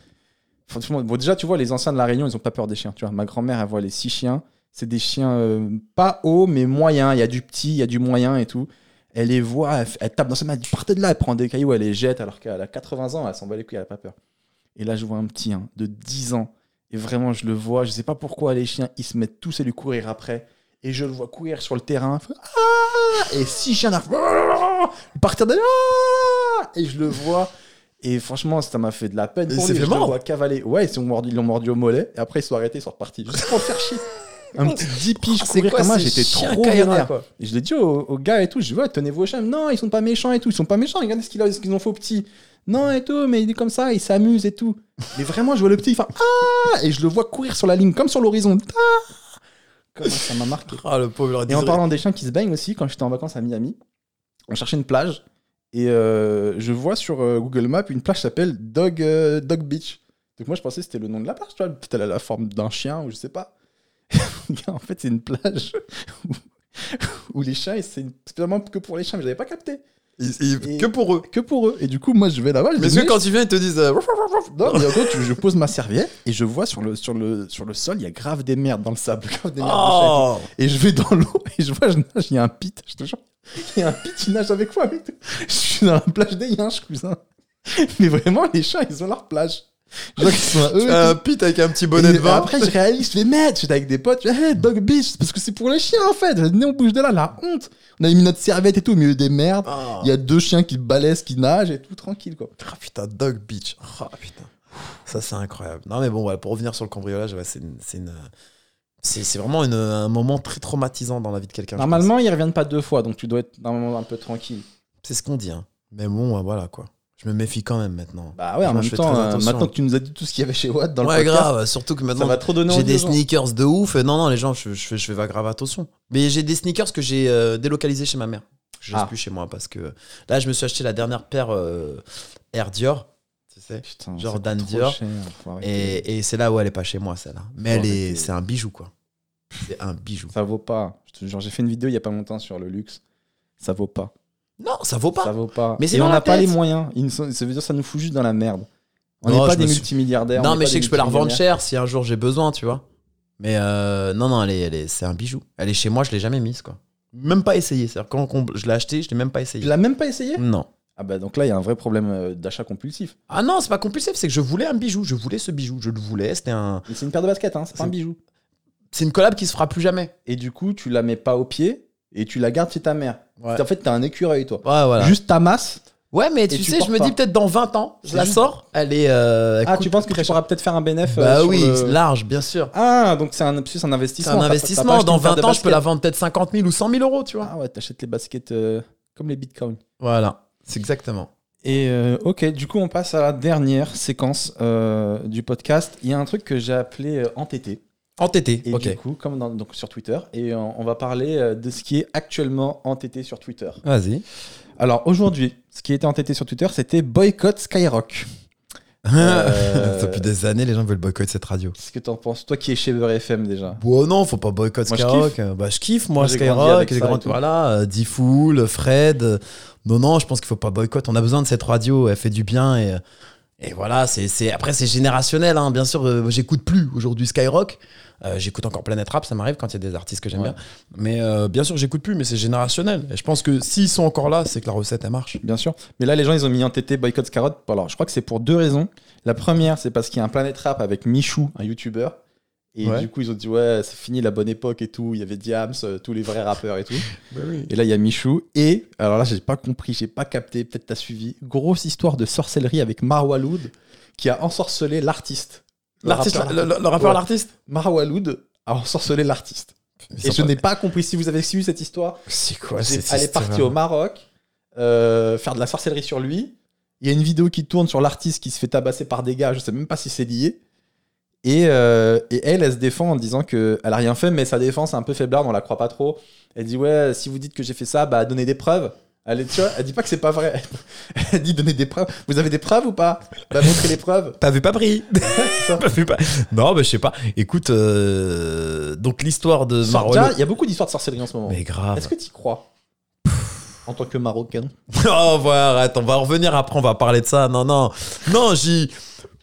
Franchement, bon, déjà, tu vois, les anciens de La Réunion, ils ont pas peur des chiens, tu vois. Ma grand-mère, elle voit les six chiens. C'est des chiens euh, pas hauts, mais moyens. Il y a du petit, il y a du moyen et tout. Elle les voit, elle, tape dans sa main, elle dit partez de là, elle prend des cailloux, elle les jette, alors qu'elle a 80 ans, elle s'en bat les couilles, elle a pas peur. Et là, je vois un petit hein, de 10 ans. Et vraiment, je le vois, je sais pas pourquoi les chiens, ils se mettent tous à lui courir après. Et je le vois courir sur le terrain. Ah et six chiens partir de là. Et je le vois. Et franchement, ça m'a fait de la peine. Pour lui. fait Je le vois cavaler. Ouais, ils l'ont mordu, mordu au mollet. Et après, ils sont arrêtés, ils sont repartis. Juste pour faire chier. Un petit 10 piges courir comme moi, j'étais trop vénère. quoi Et je l'ai dit aux, aux gars et tout, je dis, ouais, tenez vos chiens. Non, ils sont pas méchants et tout. Ils sont pas méchants, regardez ce qu'ils ont fait au petit. Non, et tout, mais il est comme ça, il s'amuse et tout. Mais vraiment, je vois le petit, il fait Ah Et je le vois courir sur la ligne, comme sur l'horizon. Ah Comment ça m'a marqué. Ah, le pauvre. Et en parlant des chiens qui se baignent aussi, quand j'étais en vacances à Miami, on cherchait une plage. Et euh, je vois sur euh, Google Maps une plage qui s'appelle Dog, euh, Dog Beach. Donc moi, je pensais que c'était le nom de la plage, tu vois. Peut-être elle a la forme d'un chien ou je sais pas. en fait, c'est une plage où, où les chiens, et c'est spécialement que pour les chiens, mais j'avais pas capté. Il- il- Et- Que pour eux. Que pour eux. Et du coup, moi, je vais là-bas. Mais que quand tu viens, ils te disent. euh, non, mais en gros, tu- je pose ma serviette et je vois sur le, sur le, sur le sol, il y a grave des merdes dans le sable. Grave des merdes de et. Oh Et je vais dans l'eau et je vois, je nage, il y a un pit, je te jure. Il y a un pit qui nage avec moi. Je suis dans la plage des yinches, cousin. Mais vraiment, les chats, ils ont leur plage. Je vois qu'ils sont à eux. et Un pit avec un petit bonnet Et de vin. Après, je réalise, je vais mettre. J'étais avec des potes, je fais, hey, dog beach, c'est parce que c'est pour les chiens en fait. Venez, on bouge de là, la honte. On avait mis notre serviette et tout au milieu des merdes. Ah. Il y a deux chiens qui balaissent, qui nagent et tout, tranquille quoi. Ah putain, Dog Beach. Ah putain. Ça, c'est incroyable. Non, mais bon, ouais, pour revenir sur le cambriolage, ouais, c'est une- c'est une- c'est- c'est vraiment une- un moment très traumatisant dans la vie de quelqu'un. Normalement, ils reviennent pas deux fois, donc tu dois être normalement un peu tranquille. C'est ce qu'on dit. hein. Mais bon, voilà quoi. Je me méfie quand même maintenant. Bah ouais, en même temps, euh, maintenant que tu nous as dit tout ce qu'il y avait chez Watt dans le ouais, podcast, grave. Surtout que maintenant, j'ai des sneakers de ouf. Non, non, les gens, je, je fais, je fais grave attention. Mais j'ai des sneakers que j'ai euh, délocalisés chez ma mère. Je laisse Ah. plus chez moi parce que là, je me suis acheté la dernière paire euh, Air Dior. Tu sais Putain, Jordan Dior. cher. Et, et c'est là où elle est pas chez moi, celle-là. Mais elle est, c'est un bijou, quoi. C'est un bijou. Ça vaut pas. Jure, j'ai fait une vidéo il y a pas longtemps sur le luxe. Ça vaut pas. Non, ça vaut pas. Ça vaut pas. Mais Et on n'a pas les moyens. Ça veut dire ça nous fout juste dans la merde. On n'est pas des suis- multimilliardaires. on non, mais je sais que je peux la revendre cher si un jour j'ai besoin, tu vois. Mais euh, non, non, elle est, elle est, c'est un bijou. Elle est chez moi, je l'ai jamais mise, quoi. Même pas essayé. C'est-à-dire, quand on- je l'ai acheté, je l'ai même pas essayé. Tu l'as même pas essayé? Non. Ah bah donc là, il y a un vrai problème euh, d'achat compulsif. Ah non, c'est pas compulsif, c'est que je voulais un bijou. Je voulais ce bijou. Je le voulais. C'était un. C'est une paire de baskets, hein, c'est pas un bijou. C'est une collab qui se fera plus jamais. Et du coup, tu la mets pas au pied et tu la gardes chez ta mère. Ouais. En fait, t'as un écureuil, toi. Ouais, voilà. Juste ta masse. Ouais, mais tu tu sais, je me pas. dis peut-être dans 20 ans, je la juste- sors. Elle est. euh, elle Ah, tu penses que tu pourras peut-être faire un bénéf euh, Bah oui, le- large, bien sûr. Ah, donc c'est un, un C'est investissement. un investissement. Dans une paire 20 de ans, je peux la vendre peut-être 50 000 ou 100 000 euros, tu vois. Ah ouais, t'achètes les baskets euh, comme les bitcoins. Voilà, c'est exactement. Et ok, du coup, on passe à la dernière séquence du podcast. Il y a un truc que j'ai appelé entêté. Entêté, Et ok. du coup, comme dans- donc sur Twitter, et on, on va parler euh, de ce qui est actuellement entêté sur Twitter. Vas-y. Alors aujourd'hui, ce qui était entêté sur Twitter, c'était boycott Skyrock. Euh, Depuis des années, les gens veulent boycotter cette radio. Qu'est-ce que t'en penses Toi qui es chez Beurre FM déjà? Bon, non, faut pas boycott Moi, je Skyrock. Euh, Bah, je kiffe, moi, Moi, grandi Skyrock. tout. voilà, euh, D-Fool, Fred. euh, Non, non, je pense qu'il faut pas boycott. On a besoin de cette radio. Elle fait du bien et. Et voilà, c'est c'est- après c'est générationnel, hein. bien sûr. euh, J'écoute plus aujourd'hui Skyrock. Euh, j'écoute encore Planet Rap, ça m'arrive quand il y a des artistes que j'aime Ouais. bien. Mais euh, bien sûr, j'écoute plus, mais c'est générationnel. Et je pense que s'ils sont encore là, c'est que la recette elle marche. Bien sûr. Mais là, les gens, ils ont mis entêté boycott Skyrock. Alors, je crois que c'est pour deux raisons. La première, c'est parce qu'il y a un Planet Rap avec Michou, un YouTuber. Et Ouais. du coup, ils ont dit, ouais, c'est fini la bonne époque et tout. Il y avait Diams, euh, tous les vrais rappeurs et tout. Bah Et là, il y a Michou. Et, alors là, j'ai pas compris, j'ai pas capté, peut-être t'as suivi. Grosse histoire de sorcellerie avec Marwaloud qui a ensorcelé l'artiste. Le L'artiste, rappeur- le, le- le rappeur, Ouais. l'artiste Marwaloud a ensorcelé l'artiste. Et je n'ai pas compris si vous avez suivi cette histoire. C'est quoi cette Elle est partie au Maroc euh, faire de la sorcellerie sur lui. Il y a une vidéo qui tourne sur l'artiste qui se fait tabasser par des gars. Je sais même pas si c'est lié. Et, euh, et elle, elle se défend en disant qu'elle a rien fait, mais sa défense est un peu faiblarde, on la croit pas trop. Elle dit Ouais, si vous dites que j'ai fait ça, bah donnez des preuves. Elle, tu vois, elle dit pas que c'est pas vrai. Elle dit donnez des preuves. Vous avez des preuves ou pas? Bah montrez les preuves. Pas vu, pas pris. ça. Pas vu, pas- Non, mais je sais pas. Écoute, euh, donc l'histoire de. Déjà, Il y a beaucoup d'histoires de sorcellerie en ce moment. Mais grave. Est-ce que tu y crois En tant que Marocain Oh, voilà, arrête, on va en revenir après, on va parler de ça. Non, non. Non, j'y.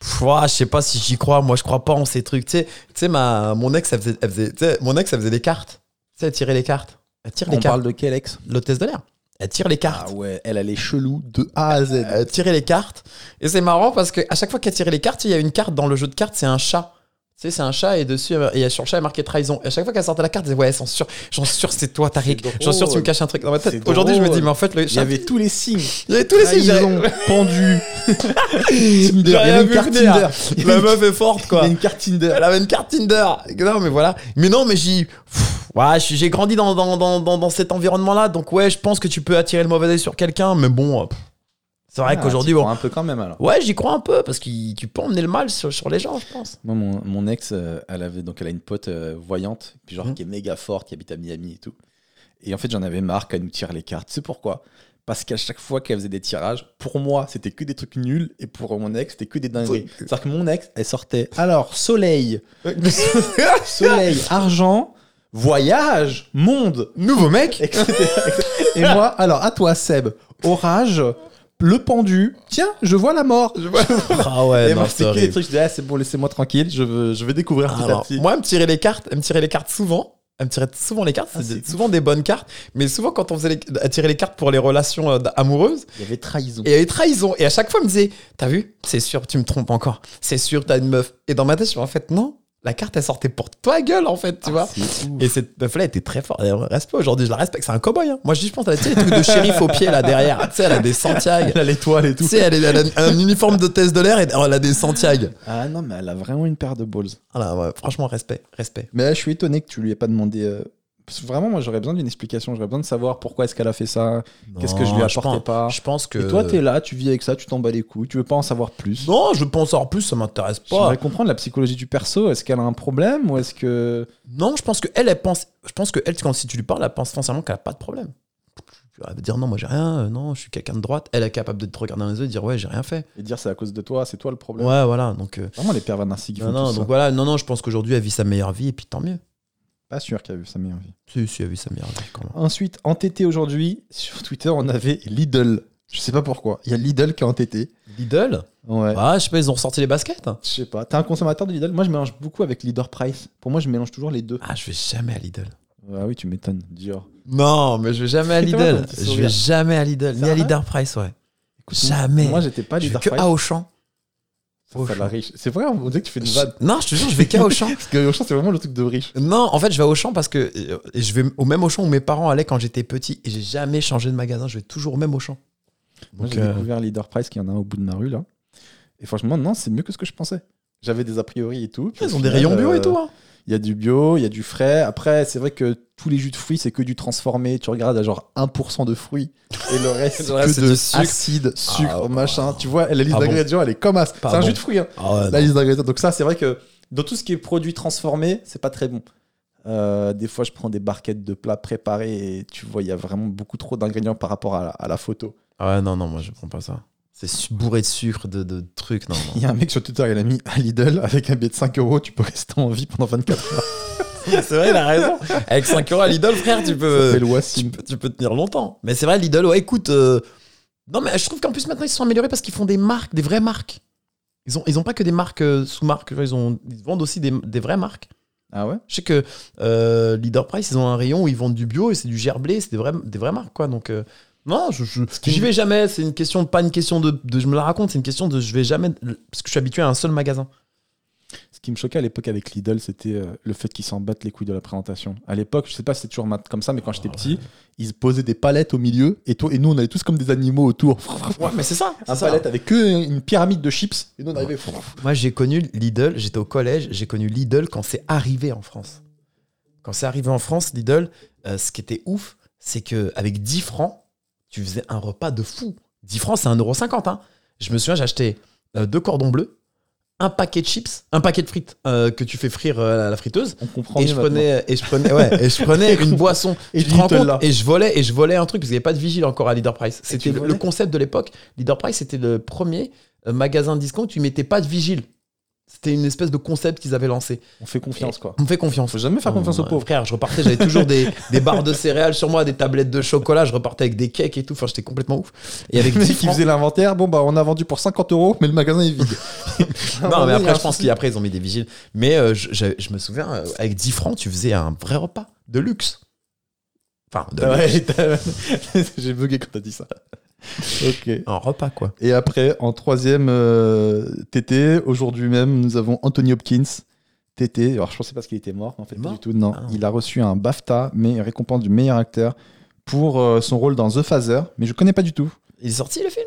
Pff, ouah, je sais pas si j'y crois. Moi, je crois pas en ces trucs. Tu sais, tu sais, ma, mon ex, elle faisait, elle mon ex, elle faisait des cartes. Tu sais, elle tirait les cartes. Elle tire les On cartes. parle de quel ex? L'hôtesse de l'air. Elle tire les cartes. Ah ouais, elle a les chelous de A à Z. Elle tirait les cartes. Et c'est marrant parce que à chaque fois qu'elle tirait les cartes, il y a une carte dans le jeu de cartes, c'est un chat. Tu sais, c'est un chat et dessus, et sur le chat, il y a marqué trahison. Et à chaque fois qu'elle sortait la carte, elle disait Ouais, j'en suis sûr, j'en suis sûr, c'est toi, Tariq. J'en suis sûr, tu me caches un truc dans ma tête. Aujourd'hui, je me dis Mais en fait, le Il y chat. avait tous les signes. Il y avait tous les signes. Trahison, pendu, Tinder. Il y avait une carte. Tinder. La meuf est forte, il y quoi. avait une carte Tinder. Elle avait une carte Tinder. Non, mais voilà. Mais non, mais j'y. Ouais, j'ai grandi dans, dans, dans, dans, dans cet environnement-là. Donc, ouais, je pense que tu peux attirer le mauvais œil sur quelqu'un. Mais bon, euh, pff, c'est vrai Ah, qu'aujourd'hui, bon. crois un peu quand même alors. Ouais, j'y crois un peu parce que tu peux emmener le mal sur, sur les gens, je pense. Moi, mon, mon ex, euh, elle avait donc elle a une pote euh, voyante, puis genre Mhm. qui est méga forte, qui habite à Miami et tout. Et en fait, j'en avais marre qu'elle nous tire les cartes. C'est pourquoi? Parce qu'à chaque fois qu'elle faisait des tirages, pour moi, c'était que des trucs nuls, et pour mon ex, c'était que des dingueries. C'est-à-dire que mon ex, elle sortait. Alors, soleil, soleil, argent, voyage, monde, Nouveau mec etc. Et moi, alors à toi, Seb, orage, le pendu. Tiens, je vois la mort. Ah ouais, et non, moi, c'est c'était que des trucs. Je dis, ah, c'est bon, laissez-moi tranquille. Je veux, je vais découvrir petit à Alors, petit. moi, elle me tirait les cartes, elle me tirait les cartes souvent. Elle me tirait souvent les cartes, Ah, c'est souvent des bonnes cartes, mais souvent quand on faisait les, elle tirait les cartes pour les relations euh, amoureuses, Il y avait trahison. et il y avait trahison. Et à chaque fois, elle me disait, t'as vu, c'est sûr, tu me trompes encore. C'est sûr, t'as une meuf. Et dans ma tête, je suis en fait, non, la carte, elle sortait pour toi gueule, en fait, tu Ah, vois. Et cette meuf-là était très forte. Elle respect aujourd'hui, je la respecte. C'est un cowboy. Hein. Moi, je pense, elle a les trucs de shérif au pied là derrière. Tu sais, elle a des Santiago. Elle a l'étoile et tout. Tu sais, elle, a un uniforme d'hôtesse de l'air et elle a des Santiago. Ah non, mais elle a vraiment une paire de balls. Voilà, ouais, franchement, respect, respect. Mais là, je suis étonné que tu lui aies pas demandé. euh, Parce que vraiment, moi, j'aurais besoin d'une explication. J'aurais besoin de savoir pourquoi est-ce qu'elle a fait ça. Qu'est-ce que je lui apportais pense- pas Je pense que. Et toi, t'es là, tu vis avec ça, tu t'en bats les couilles. Tu veux pas en savoir plus. Non, je pense en plus, ça m'intéresse pas. J'aimerais comprendre la psychologie du perso. Est-ce qu'elle a un problème ou est-ce que. Non, je pense que elle, elle pense. Je pense que elle, quand si tu lui parles, elle pense foncièrement qu'elle a pas de problème. Elle va dire non, moi j'ai rien, euh, non, je suis quelqu'un de droite. Elle est capable de te regarder dans les yeux et dire ouais, j'ai rien fait. Et dire c'est à cause de toi, c'est toi le problème. Ouais, voilà. Donc, euh, Vraiment, les pervers narcissiques non, non, ça. donc voilà, non, non, je pense qu'aujourd'hui elle vit sa meilleure vie et puis tant mieux. Pas sûr qu'elle a vu sa meilleure vie. Si, si, elle vit sa meilleure vie quand même. Ensuite, entêté aujourd'hui, sur Twitter, on avait Lidl. Je sais pas pourquoi. Il y a Lidl qui est entêté. Lidl Ouais. Ah, je sais pas, ils ont ressorti les baskets. Je sais pas. T'es un consommateur de Lidl? Moi, je mélange beaucoup avec Leader Price. Pour moi, je mélange toujours les deux. Ah, je vais jamais à Lidl. Ah oui, tu m'étonnes. Dior. Non, mais je vais jamais à Lidl. Je vais jamais à Lidl, ni à Leader Price, ouais. Écoute, Jamais. Moi, j'étais pas je vais leader que price. à Auchan. Ça, ça, la riche. C'est vrai, on dirait que tu fais une vanne. Non, je te jure, je vais qu'à Auchan. Parce que Auchan, c'est vraiment le truc de riche. Non, en fait, je vais à Auchan parce que je vais au même Auchan où mes parents allaient quand j'étais petit et j'ai jamais changé de magasin. Je vais toujours au même Auchan. Moi, Donc, j'ai euh, découvert Leader Price, qui en a un au bout de ma rue, là. Et franchement, non, c'est mieux que ce que je pensais. J'avais des a priori et tout. ils ont des rayons bio euh, et tout. Hein. Il y a du bio, il y a du frais. Après, c'est vrai que tous les jus de fruits, c'est que du transformé. Tu regardes à genre 1% de fruits. Et le reste, c'est Le reste, que de du sucre. acide, sucre, Ah, machin. Tu vois, la liste Ah bon. d'ingrédients, elle est comme as. C'est un jus de fruits. Hein. Ah La liste d'ingrédients. Donc ça, c'est vrai que dans tout ce qui est produit transformé, c'est pas très bon. Euh, des fois, je prends des barquettes de plats préparés et tu vois, il y a vraiment beaucoup trop d'ingrédients par rapport à la, à la photo. Ah ouais, non, non, moi je prends pas ça. C'est bourré de sucre, de, de trucs. Non, non. Il y a un mec sur Twitter, il a mis à Lidl avec un billet de 5 euros, tu peux rester en vie pendant 24 heures. c'est vrai, il a raison. Avec 5 euros à Lidl, frère, tu peux, tu peux, tu peux tenir longtemps. Mais c'est vrai, Lidl, ouais, écoute. euh, Non, mais je trouve qu'en plus maintenant ils se sont améliorés parce qu'ils font des marques, des vraies marques. Ils ont, ils ont pas que des marques euh, sous-marques, ils, ont, ils vendent aussi des, des vraies marques. Ah ouais? Je sais que euh, Leader Price, ils ont un rayon où ils vendent du bio et c'est du gerblé, c'est des vraies, des vraies marques, quoi. Donc, euh, non, je, je, j'y vais jamais. C'est une question, pas une question de, de je me la raconte, c'est une question de je vais jamais. Parce que je suis habitué à un seul magasin. Ce qui me choquait à l'époque avec Lidl, c'était euh, le fait qu'ils s'en battent les couilles de la présentation. À l'époque, je sais pas si c'est toujours mat- comme ça, mais quand j'étais Ah petit, ils posaient des palettes au milieu et, toi, et nous, on allait tous comme des animaux autour. Ouais, mais c'est ça. Un c'est ça. palette avec que une pyramide de chips et nous, on arrivait. Moi, j'ai connu Lidl, j'étais au collège, j'ai connu Lidl quand c'est arrivé en France. Quand c'est arrivé en France, Lidl, euh, ce qui était ouf, c'est que avec 10 francs, tu faisais un repas de fou. 10 francs, c'est 1,50€. Hein. Je me souviens, j'ai acheté euh, deux cordons bleus, un paquet de chips, un paquet de frites euh, que tu fais frire euh, à la friteuse. On comprend Et je, prenais, et je prenais, ouais, et je prenais une boisson. Et tu du te rends compte? Nutella. Et je volais, et je volais un truc parce qu'il n'y avait pas de vigile encore à Leader Price. C'était le, le concept de l'époque. Leader Price, c'était le premier magasin de discount tu mettais pas de vigile. C'était une espèce de concept qu'ils avaient lancé. On fait confiance, quoi. On fait confiance. Faut jamais faire confiance aux pauvres. Frère, je repartais, j'avais toujours des, des barres de céréales sur moi, des tablettes de chocolat, je repartais avec des cakes et tout. Enfin, j'étais complètement ouf. Et avec Le 10 mec qui faisait l'inventaire, bon bah on a vendu pour 50 euros, mais le magasin est vide. Non, mais Il y a après, je pense souci. qu'après, ils ont mis des vigiles. Mais euh, je, je- je me souviens, euh, avec 10 francs, tu faisais un vrai repas de luxe. Enfin, de Ah ouais, J'ai bugué quand t'as dit ça. Ok. Un repas, quoi. Et après, en troisième euh, TT, aujourd'hui même, nous avons Anthony Hopkins. TT, alors je pensais pas qu'il était mort, en fait pas du tout. Non, Ah. il a reçu un BAFTA, mais récompense du meilleur acteur pour euh, son rôle dans The Phaser, mais je connais pas du tout. Il est sorti, le film?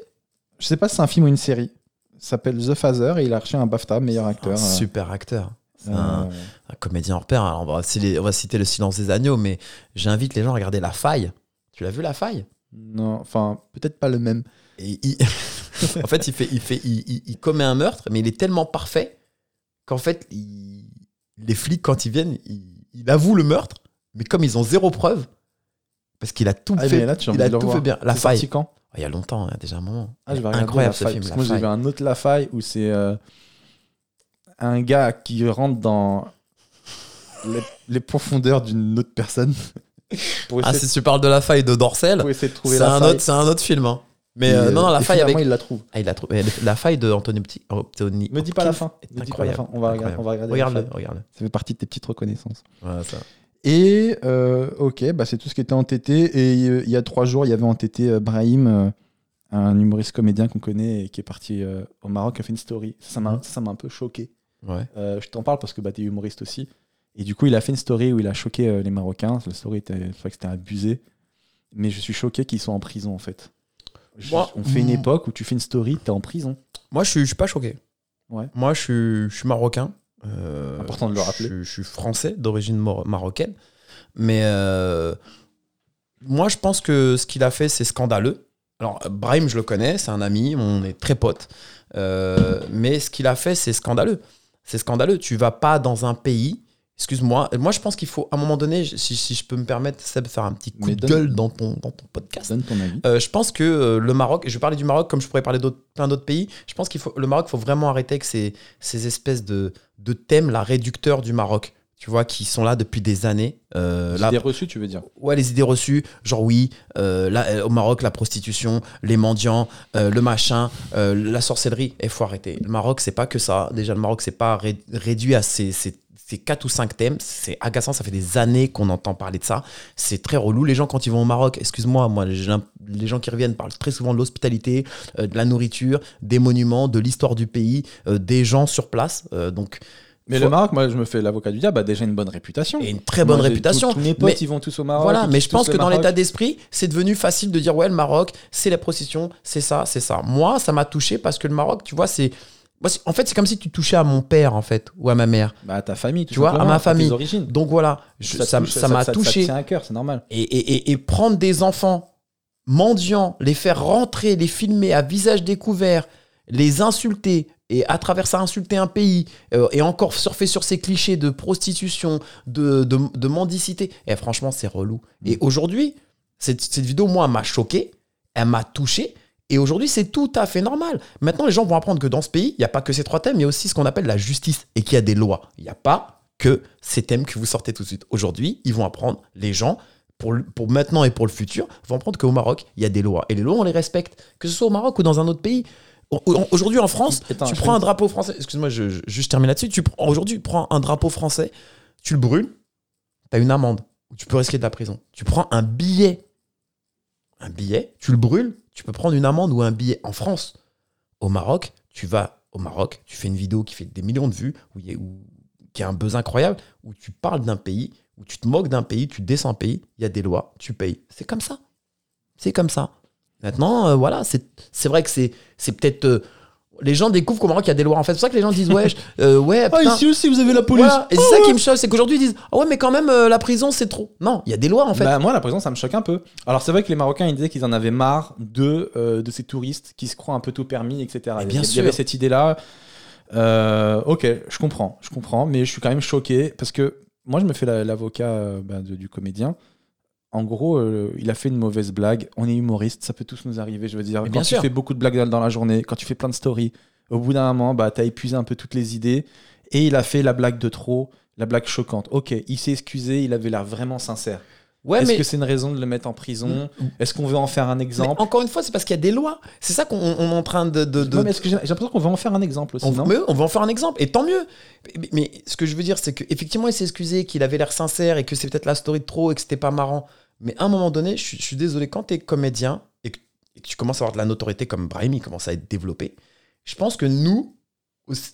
Je sais pas si c'est un film ou une série. S'appelle The Phaser et il a reçu un BAFTA meilleur acteur. Un euh, super acteur. Euh, un, un comédien hors pair. Alors, on, va on va citer Le Silence des Agneaux, mais j'invite les gens à regarder La Faille. Tu l'as vu, La Faille? Non, enfin, peut-être pas le même. Et il- en fait, il, fait, il, fait, il, commet un meurtre, mais il est tellement parfait qu'en fait, il- les flics, quand ils viennent, il, avoue le meurtre, mais comme ils ont zéro preuve, parce qu'il a tout Ah, fait, là, tu il a tout fait bien. La faille. Oh, il y a longtemps, il y a déjà un moment. Ah, je vais regarder Incroyable ce Faille, film. parce moi, j'ai vu un autre La Faille où c'est euh, un gars qui rentre dans les, les profondeurs d'une autre personne Ah, si tu parles de La Faille de trouver c'est la un, autre- c'est un autre film. hein. Mais euh, non, non, La Faille avec. il la trouve. Ah, il a trouvé. La Faille de Anthony Petit. Anthony Me dis pas la fin. Me dis pas la fin. On va regarder. On va regarder. La Regarde-le, Faille. regarde-le. Ça fait partie de tes petites reconnaissances. Voilà, ça. Et euh, ok, bah c'est tout ce qui était en TT. Et euh, il y a trois jours, il y avait en TT euh, Brahim, un humoriste comédien qu'on connaît et qui est parti au Maroc, a fait une story. Ça m'a ça m'a un peu choqué. Ouais. Je t'en parle parce que bah, tu es humoriste aussi. Et du coup, il a fait une story où il a choqué euh, les Marocains. La story était, c'est vrai que c'était abusé. Mais je suis choqué qu'ils soient en prison en fait. Je- Moi- on fait une époque où tu fais une story, t'es en prison. Moi, je suis, je suis pas choqué. Ouais. Moi, je suis, je suis marocain. Euh, Important de le rappeler. Je, je suis français d'origine marocaine. Mais euh, moi, je pense que ce qu'il a fait, c'est scandaleux. Alors, Brahim, je le connais, c'est un ami, on est très potes. Euh, mais ce qu'il a fait, c'est scandaleux. C'est scandaleux. Tu vas pas dans un pays. Excuse-moi. Moi, je pense qu'il faut, à un moment donné, si, si je peux me permettre, Seb, faire un petit coup Mais de donne- gueule dans ton, dans ton podcast. Donne ton avis. Euh, je pense que euh, le Maroc, et je vais parler du Maroc comme je pourrais parler d'autres, plein d'autres pays, je pense qu'il faut le Maroc, faut vraiment arrêter avec ces, ces espèces de, de thèmes là, réducteurs du Maroc, tu vois, qui sont là depuis des années. Euh, là, Idée reçue, tu veux dire? Ouais, les idées reçues, genre oui, euh, là, au Maroc, la prostitution, les mendiants, euh, le machin, la sorcellerie, il faut arrêter. Le Maroc, c'est pas que ça. Déjà, le Maroc, c'est pas ré- réduit à ces, ces- c'est quatre ou cinq thèmes. C'est agaçant. Ça fait des années qu'on entend parler de ça. C'est très relou. Les gens, quand ils vont au Maroc, excuse-moi, moi, les gens, les gens qui reviennent parlent très souvent de l'hospitalité, euh, de la nourriture, des monuments, de l'histoire du pays, euh, des gens sur place. Euh, donc, Mais Faut- le Maroc, moi, je me fais l'avocat du diable, a déjà une bonne réputation. et une très bonne Moi, réputation. Tous, mes potes, Mais- ils vont tous au Maroc. Voilà, mais je pense que dans l'état d'esprit, c'est devenu facile de dire ouais, le Maroc, c'est la procession, c'est ça, c'est ça. Moi, ça m'a touché parce que le Maroc, tu vois, c'est. C'est- En fait, c'est comme si tu touchais à mon père, en fait, ou à ma mère. Bah, à ta famille, tout Tu vois, à ma famille. origines. Donc voilà, je- ça m'a Ça touché. tient à cœur, c'est normal. Et, et- et- et prendre des enfants mendiants, les faire rentrer, les filmer à visage découvert, les insulter, et à travers ça insulter un pays, euh, et encore surfer sur ces clichés de prostitution, de, de, de mendicité, et franchement, c'est relou. Et aujourd'hui, cette, cette vidéo, moi, m'a choqué, elle m'a touché, et aujourd'hui, c'est tout à fait normal. Maintenant, les gens vont apprendre que dans ce pays, il n'y a pas que ces trois thèmes, il y a aussi ce qu'on appelle la justice, et qu'il y a des lois. Il n'y a pas que ces thèmes que vous sortez tout de suite. Aujourd'hui, ils vont apprendre, les gens, pour, le- pour maintenant et pour le futur, vont apprendre qu'au Maroc, il y a des lois. Et les lois, on les respecte. Que ce soit au Maroc ou dans un autre pays. Au- au- Aujourd'hui, en France, Attends, tu prends un drapeau français. Excuse-moi, je, je, termine là-dessus. Tu Aujourd'hui, tu prends un drapeau français, tu le brûles, tu as une amende. Ou tu peux risquer de la prison. Tu prends un billet. Un billet, tu le brûles, tu peux prendre une amende ou un billet. En France, au Maroc, tu vas au Maroc, tu fais une vidéo qui fait des millions de vues, où qui a un buzz incroyable, où tu parles d'un pays, où tu te moques d'un pays, tu descends un pays, il y a des lois, tu payes. C'est comme ça. C'est comme ça. Maintenant, euh, voilà, c'est vrai que c'est c'est peut-être. euh, les gens découvrent qu'au Maroc, il y a des lois. En fait, c'est pour ça que les gens disent Ouais, euh, ouais, Ah, putain. aussi, vous avez la police. Voilà. Et c'est ça qui me choque, c'est qu'aujourd'hui, ils disent Ah ouais, mais quand même, euh, la prison, c'est trop. Non, il y a des lois, en fait. Bah, moi, la prison, ça me choque un peu. Alors, c'est vrai que les Marocains, ils disaient qu'ils en avaient marre de, euh, de ces touristes qui se croient un peu tout permis, etc. Y bien il y avait cette idée-là. Euh, ok, je comprends, je comprends, mais je suis quand même choqué parce que moi, je me fais la- l'avocat euh, bah, du comédien. En gros, euh, il a fait une mauvaise blague. On est humoriste, ça peut tous nous arriver. Je veux dire, Mais quand bien tu sûr. fais beaucoup de blagues dans, la journée, quand tu fais plein de stories, au bout d'un moment, bah, tu as épuisé un peu toutes les idées. Et il a fait la blague de trop, la blague choquante. Ok, il s'est excusé, il avait l'air vraiment sincère. ouais, Est-ce mais. que c'est une raison de le mettre en prison? Mm. Est-ce qu'on veut en faire un mais exemple? encore une fois, c'est parce qu'il y a des lois. C'est ça qu'on on est en train de. de, de- Ouais, mais j'ai l'impression qu'on veut en faire un exemple aussi, on, non? mais on va en faire un exemple, et tant mieux. Mais, mais ce que je veux dire, c'est qu'effectivement, il s'est excusé, qu'il avait l'air sincère et que c'est peut-être la story de trop et que c'était pas marrant. Mais à un moment donné, je, suis- je suis désolé, quand tu es comédien et que, et que tu commences à avoir de la notoriété comme Brahim, il commence à être développé, je pense que nous,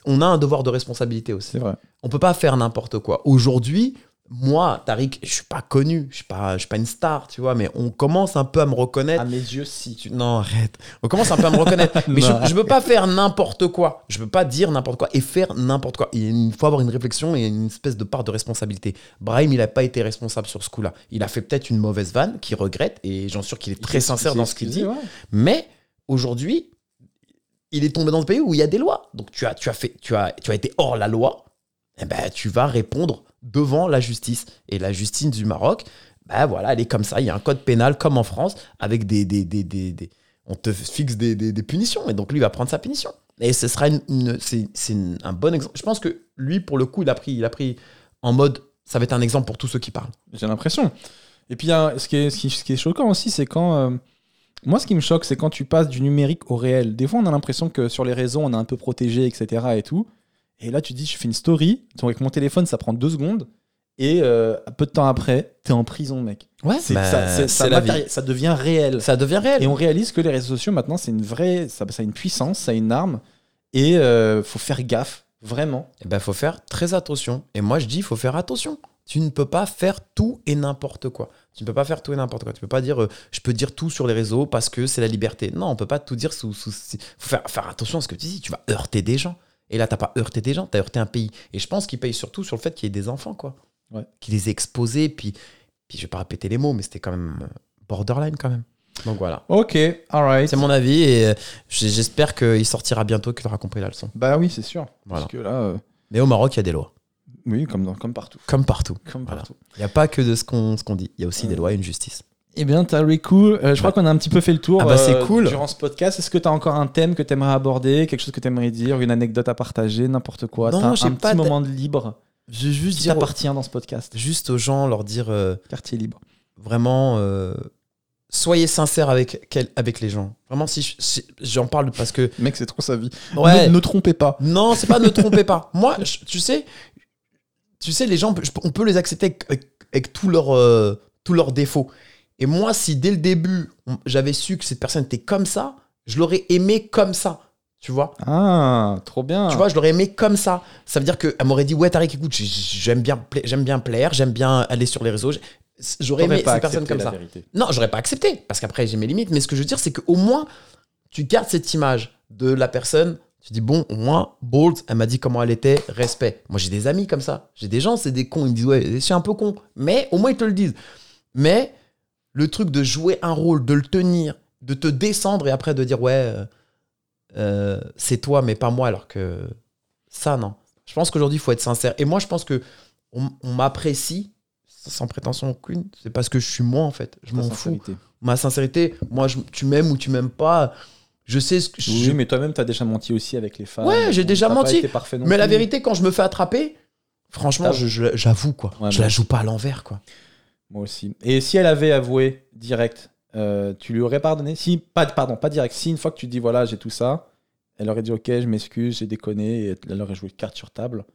on a un devoir de responsabilité aussi. C'est vrai. On peut pas faire n'importe quoi. Aujourd'hui, moi, Tariq, je suis pas connu, je suis pas, je suis pas une star, tu vois, mais on commence un peu à me reconnaître. À mes yeux, si. Tu- Non, arrête. On commence un peu à me reconnaître. Mais Non, je, je peux pas faire n'importe quoi. Je peux pas dire n'importe quoi et faire n'importe quoi. Il faut avoir une réflexion et une espèce de part de responsabilité. Brahim, il a pas été responsable sur ce coup-là. Il a fait peut-être une mauvaise vanne qu'il regrette et j'en suis sûr qu'il est très sincère dans ce qu'il dit. Mais aujourd'hui, il est tombé dans ce pays où il y a des lois. Donc tu as, tu as, fait, tu as, tu as été hors la loi. Eh ben, tu vas répondre devant la justice. Et la justice du Maroc, ben voilà, elle est comme ça. Il y a un code pénal comme en France avec des. des, des, des- des- on te fixe des, des- punitions. Et donc lui, il va prendre sa punition. Et ce sera une, une- c'est, un bon exemple. Je pense que lui, pour le coup, il a pris, il a pris en mode. Ça va être un exemple pour tous ceux qui parlent. J'ai l'impression. Et puis, ce, qui est, ce qui est choquant aussi, c'est quand. euh, moi, ce qui me choque, c'est quand tu passes du numérique au réel. Des fois, on a l'impression que sur les réseaux, on est un peu protégé, etc. Et tout. Et là, tu dis, je fais une story. Donc, avec mon téléphone, ça prend deux secondes. Et euh, peu de temps après, t'es en prison, mec. Ouais, C'est, bah, ça, c'est- ça devient réel. Ça devient réel. Et on réalise que les réseaux sociaux, maintenant, c'est une vraie. Ça, ça a une puissance, ça a une arme. Et euh, faut faire gaffe, vraiment. Eh ben, faut faire très attention. Et moi, je dis, il faut faire attention. Tu ne peux pas faire tout et n'importe quoi. Tu ne peux pas faire tout et n'importe quoi. Tu peux pas dire, euh, je peux dire tout sur les réseaux parce que c'est la liberté. Non, on peut pas tout dire sous. sous faut faire, faire attention à ce que tu dis. Tu vas heurter des gens. Et là, t'as pas heurté des gens, t'as heurté un pays. Et je pense qu'il paye surtout sur le fait qu'il y ait des enfants, quoi. Ouais. Qu'il les ait exposés. Puis, puis je vais pas répéter les mots, mais c'était quand même euh, borderline, quand même. Donc voilà. Ok, alright. C'est mon avis et euh, j'espère qu'il sortira bientôt, que tu auras compris la leçon. Bah oui, c'est sûr. Voilà. Parce que là, euh, Mais au Maroc, il y a des lois. oui, comme, dans- comme partout. Comme partout. Comme Voilà. partout. Il n'y a pas que de ce qu'on ce qu'on dit. Il y a aussi des lois et une justice. Eh bien, Tarikou, euh, je crois qu'on a un petit peu fait le tour Ah bah, c'est euh, cool. durant ce podcast. Est-ce que tu as encore un thème que tu aimerais aborder, quelque chose que tu aimerais dire, une anecdote à partager, n'importe quoi? Non, j'ai un pas petit de- moment de libre Je veux juste qui dire t'appartient dans ce podcast. juste aux gens, leur dire euh, Quartier libre. vraiment, euh, soyez sincères avec, avec les gens. Vraiment, si je- si- j'en parle parce que. Mec, c'est trop sa vie. Ouais. Ne, ne trompez pas. Non, c'est pas ne trompez pas. Moi, je- tu sais, tu sais, les gens, on peut les accepter avec, avec- avec tous leurs euh, tous leurs défauts. Et moi, si dès le début, j'avais su que cette personne était comme ça, je l'aurais aimé comme ça. Tu vois Ah, trop bien. Tu vois, je l'aurais aimé comme ça. Ça veut dire qu'elle m'aurait dit Ouais, Tariq, écoute, j'aime bien, j'aime bien plaire, j'aime bien aller sur les réseaux. J'aurais aimé cette personne comme ça. vérité. Non, j'aurais pas accepté, parce qu'après j'ai mes limites. Mais ce que je veux dire, c'est qu'au moins, tu gardes cette image de la personne. Tu dis, bon, au moins, Bold, elle m'a dit comment elle était, respect. Moi, j'ai des amis comme ça. J'ai des gens, c'est des cons. Ils me disent, ouais, je suis un peu con. Mais au moins, ils te le disent. Mais le truc de jouer un rôle, de le tenir, de te descendre et après de dire, ouais, euh, euh, c'est toi, mais pas moi, alors que ça, non. Je pense qu'aujourd'hui, il faut être sincère. Et moi, je pense que on, on m'apprécie sans prétention aucune. C'est parce que je suis moi, en fait. Je m'en fous ma sincérité, moi, je- tu m'aimes ou tu m'aimes pas, je sais ce que je- Oui, mais toi-même, t'as déjà menti aussi avec les femmes. Ouais, j'ai déjà menti. Mais la vérité, quand je me fais attraper, franchement, j'avoue, quoi. Ouais, je la joue pas à l'envers, quoi. Moi aussi. Et si elle avait avoué direct, euh, tu lui aurais pardonné? Si, pas, pardon, pas direct. Si une fois que tu dis voilà, j'ai tout ça, elle aurait dit ok, je m'excuse, j'ai déconné, et elle aurait joué carte sur table.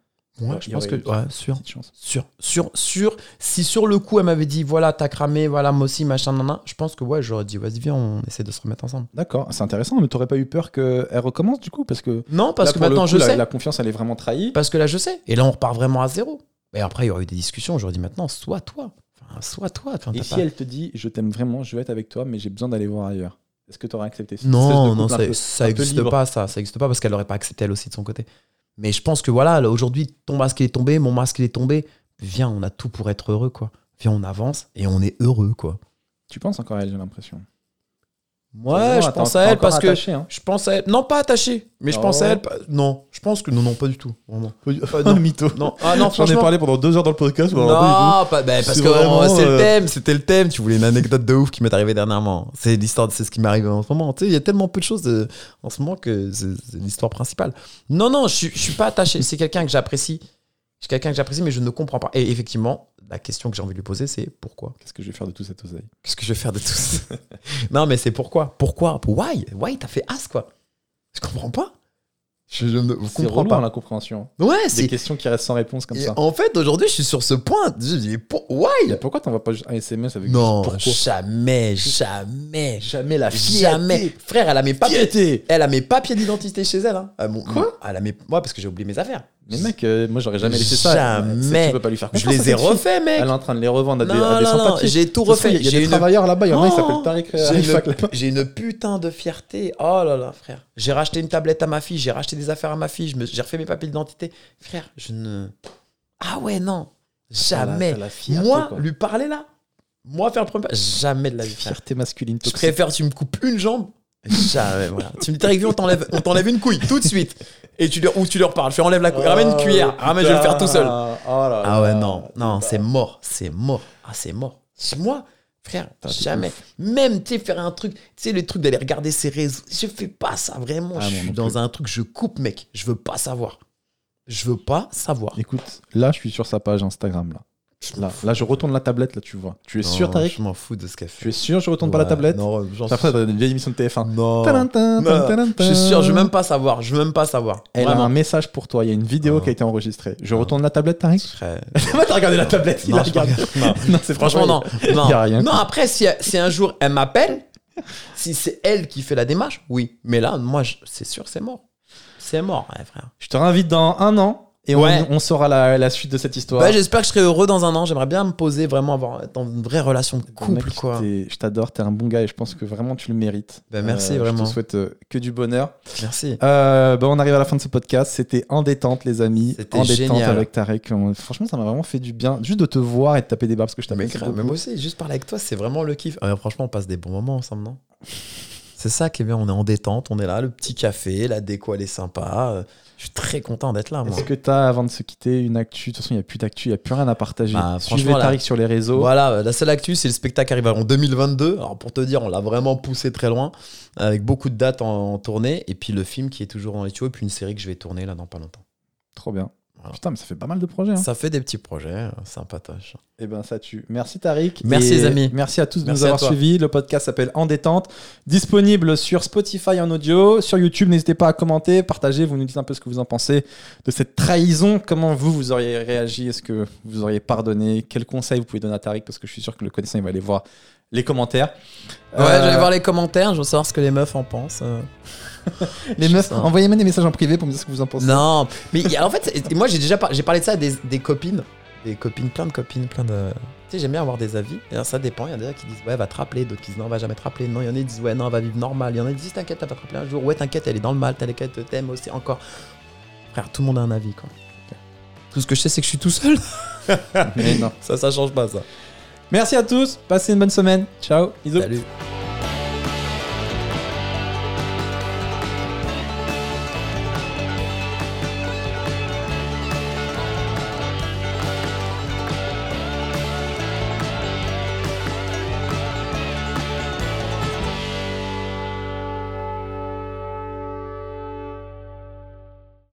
Ouais, Ouais, je pense que, ouais, sûr. Sûr, sûr, sûr. Si sur le coup, elle m'avait dit, voilà, t'as cramé, voilà, moi aussi, machin, nan, nan, je pense que, ouais, j'aurais dit, vas-y, viens, on essaie de se remettre ensemble. D'accord, c'est intéressant, mais t'aurais pas eu peur qu'elle recommence du coup? Parce que Non, parce là, que maintenant, coup, je la, sais. la confiance, elle est vraiment trahie. Parce que là, je sais. Et là, on repart vraiment à zéro. Et après, il y aurait eu des discussions. J'aurais dit, maintenant, sois toi. Enfin, sois toi. Enfin, Et si pas- elle te dit je t'aime vraiment, je veux être avec toi, mais j'ai besoin d'aller voir ailleurs Est-ce que t'aurais accepté cette espèce de Non, non, ça, peu- ça un peu existe libre pas, ça. Ça existe pas parce qu'elle n'aurait pas accepté elle aussi de son côté. Mais je pense que voilà, là, aujourd'hui, ton masque il est tombé, mon masque il est tombé. Viens, on a tout pour être heureux, quoi. Viens, on avance et on est heureux, quoi. Tu penses encore à elle, j'ai l'impression. Ouais, je pense à elle parce que. attaché, hein. Je pense à elle. Non, pas attaché. Mais je pense Oh. à elle. Non, je pense que. Non, non, pas du tout. Vraiment. Non. mytho. Non, ah non, J'en ai parlé pendant deux heures dans le podcast. Non, pas, bah, parce que euh, c'est euh, le thème, c'était le thème. Tu voulais une anecdote de ouf qui m'est arrivée dernièrement. C'est l'histoire, c'est ce qui m'est arrivé en ce moment. Tu sais, il y a tellement peu de choses euh, en ce moment que c'est l'histoire principale. Non, non, je, je suis pas attaché. C'est quelqu'un que j'apprécie. C'est quelqu'un que j'apprécie, mais je ne comprends pas. Et effectivement, la question que j'ai envie de lui poser, c'est pourquoi? Qu'est-ce que je vais faire de tout cet oseille? Qu'est-ce que je vais faire de tout ça? Non, mais c'est pourquoi? Pourquoi? Why? Why T'as fait as quoi? Je comprends pas. Je, je ne comprends relou pas. l'incompréhension. Ouais, Des c'est. questions qui restent sans réponse comme Et ça. En fait, aujourd'hui, je suis sur ce point. Je dis, pour- why? Et pourquoi t'envoies pas juste un SMS avec Non, jamais, jamais, Jamais la jamais. Frère, elle a mes papiers. Fierté Elle a mes papiers d'identité chez elle. Hein. Mon- Quoi? mon- Elle a mes. Ouais, parce que j'ai oublié mes affaires. Mais mec, euh, moi j'aurais jamais laissé ça. Jamais. Tu peux pas lui faire Je confiance. les ai refaits, mec. Elle est en train de les revendre à des, Non, à des non, non, sans-papiers. j'ai tout refait. Il y a J'ai des une- travailleurs là-bas, il y en a, il Oh, s'appelle Tariq euh, J'ai une, putain de fierté. Oh là là, frère. J'ai racheté une tablette à ma fille, j'ai racheté des affaires à ma fille, je me- j'ai refait mes papiers d'identité. Frère, je ne. Ah ouais, non. Jamais. T'as la fierté, Moi, quoi. lui parler là, moi faire le premier pas, jamais de la vie. Fierté masculine Je toxique. préfère tu me coupes une jambe. Jamais, voilà. Tu me dis, Tariq, on t'enlève, on t'enlève une couille tout de suite. Et tu leur, ou tu leur parles. Je fais enlève la couille. Ramène une cuillère. Ramène, je vais le faire tout seul. Oh là Ah ouais, non, non, c'est mort, c'est mort. Ah, c'est mort. C'est moi, frère, jamais. Même, tu sais, faire un truc, tu sais, le truc d'aller regarder ses réseaux. Je fais pas ça, vraiment. Ah, je suis dans plus. un truc, je coupe, mec. Je veux pas savoir. Je veux pas savoir. Écoute, là je suis sur sa page Instagram là. Là, là je retourne la tablette là, tu vois. Tu es sûr Tariq Je m'en fous de ce qu'elle fait. Tu es sûr je retourne pas la tablette Non, j'en Après t'as une vieille émission de TF1. Non. Tadam, Non, tadam, Je suis sûr, je veux même pas savoir. Je veux même pas savoir. Elle a Vraiment. un message pour toi. Il y a une vidéo qui a été enregistrée. Je retourne la tablette, Tariq. Moi, t'as regardé la tablette. Il a regardé. regarde- non. C'est Franchement, non. Non, Y a rien. non après, si, si un jour elle m'appelle, si c'est elle qui fait la démarche, oui. Mais là, moi, c'est sûr, c'est mort. C'est mort, ouais, frère. Je te réinvite dans un an et on- Ouais. on, saura la, la suite de cette histoire. Bah, J'espère que je serai heureux dans un an. J'aimerais bien me poser, vraiment avoir dans une vraie relation de Mec, couple, quoi. Je t'adore, t'es un bon gars et je pense que vraiment tu le mérites. Bah, merci, Euh, vraiment. Je te souhaite euh, que du bonheur. Merci. Euh, bah, on arrive à la fin de ce podcast. C'était en détente, les amis. En détente avec Tarek. On- Franchement, ça m'a vraiment fait du bien. Juste de te voir et de taper des barres parce que je beaucoup. moi aussi, juste parler avec toi, c'est vraiment le kiff. Euh, franchement, on passe des bons moments ensemble, non? C'est ça qui est bien. On est en détente, on est là, le petit café, la déco, elle est sympa. Je suis très content d'être là. Est-ce que t'as, avant de se quitter, une actu? De toute façon, il n'y a plus d'actu, il n'y a plus rien à partager. Bah, Suivez Tariq sur les réseaux. Voilà, la seule actu, c'est le spectacle qui arrive en 2022. Alors pour te dire, on l'a vraiment poussé très loin, avec beaucoup de dates en, en tournée, et puis le film qui est toujours dans les tuyaux, et puis une série que je vais tourner là dans pas longtemps. Trop bien. Voilà. Putain, mais ça fait pas mal de projets. hein. Ça fait des petits projets, euh, sympatoche. Eh ben ça tue. Merci Tariq. Merci, les amis. Merci à tous de Merci nous avoir suivis. Le podcast s'appelle En détente. Disponible sur Spotify en audio, sur YouTube. N'hésitez pas à commenter, partager. Vous nous dites un peu ce que vous en pensez de cette trahison. Comment vous, vous auriez réagi? Est-ce que vous auriez pardonné? Quels conseils vous pouvez donner à Tariq? Parce que je suis sûr que le connaissant, il va aller voir les commentaires. Ouais, Euh, j'allais voir les commentaires, je veux savoir ce que les meufs en pensent. euh. Les meufs, envoyez-moi des messages en privé pour me dire ce que vous en pensez. Non, mais il y a- en fait, moi j'ai déjà par- j'ai parlé de ça à des, des copines, des copines, plein de copines, plein de. Tu sais, j'aime bien avoir des avis. Et alors, ça dépend. Il y en a des qui disent ouais, va te rappeler, d'autres qui disent non, va jamais te rappeler. Non, il y en a qui disent ouais, non, va vivre normal. Il y en a qui disent t'inquiète, elle va te rappeler un jour. Ouais, t'inquiète, elle est dans le mal, t'inquiète, elle t'aime aussi encore. Frère, tout le monde a un avis quoi. Tout ce que je sais, c'est que je suis tout seul. Mais non. Ça, ça change pas ça. Merci à tous. Passez une bonne semaine. Ciao. Bisous. Salut.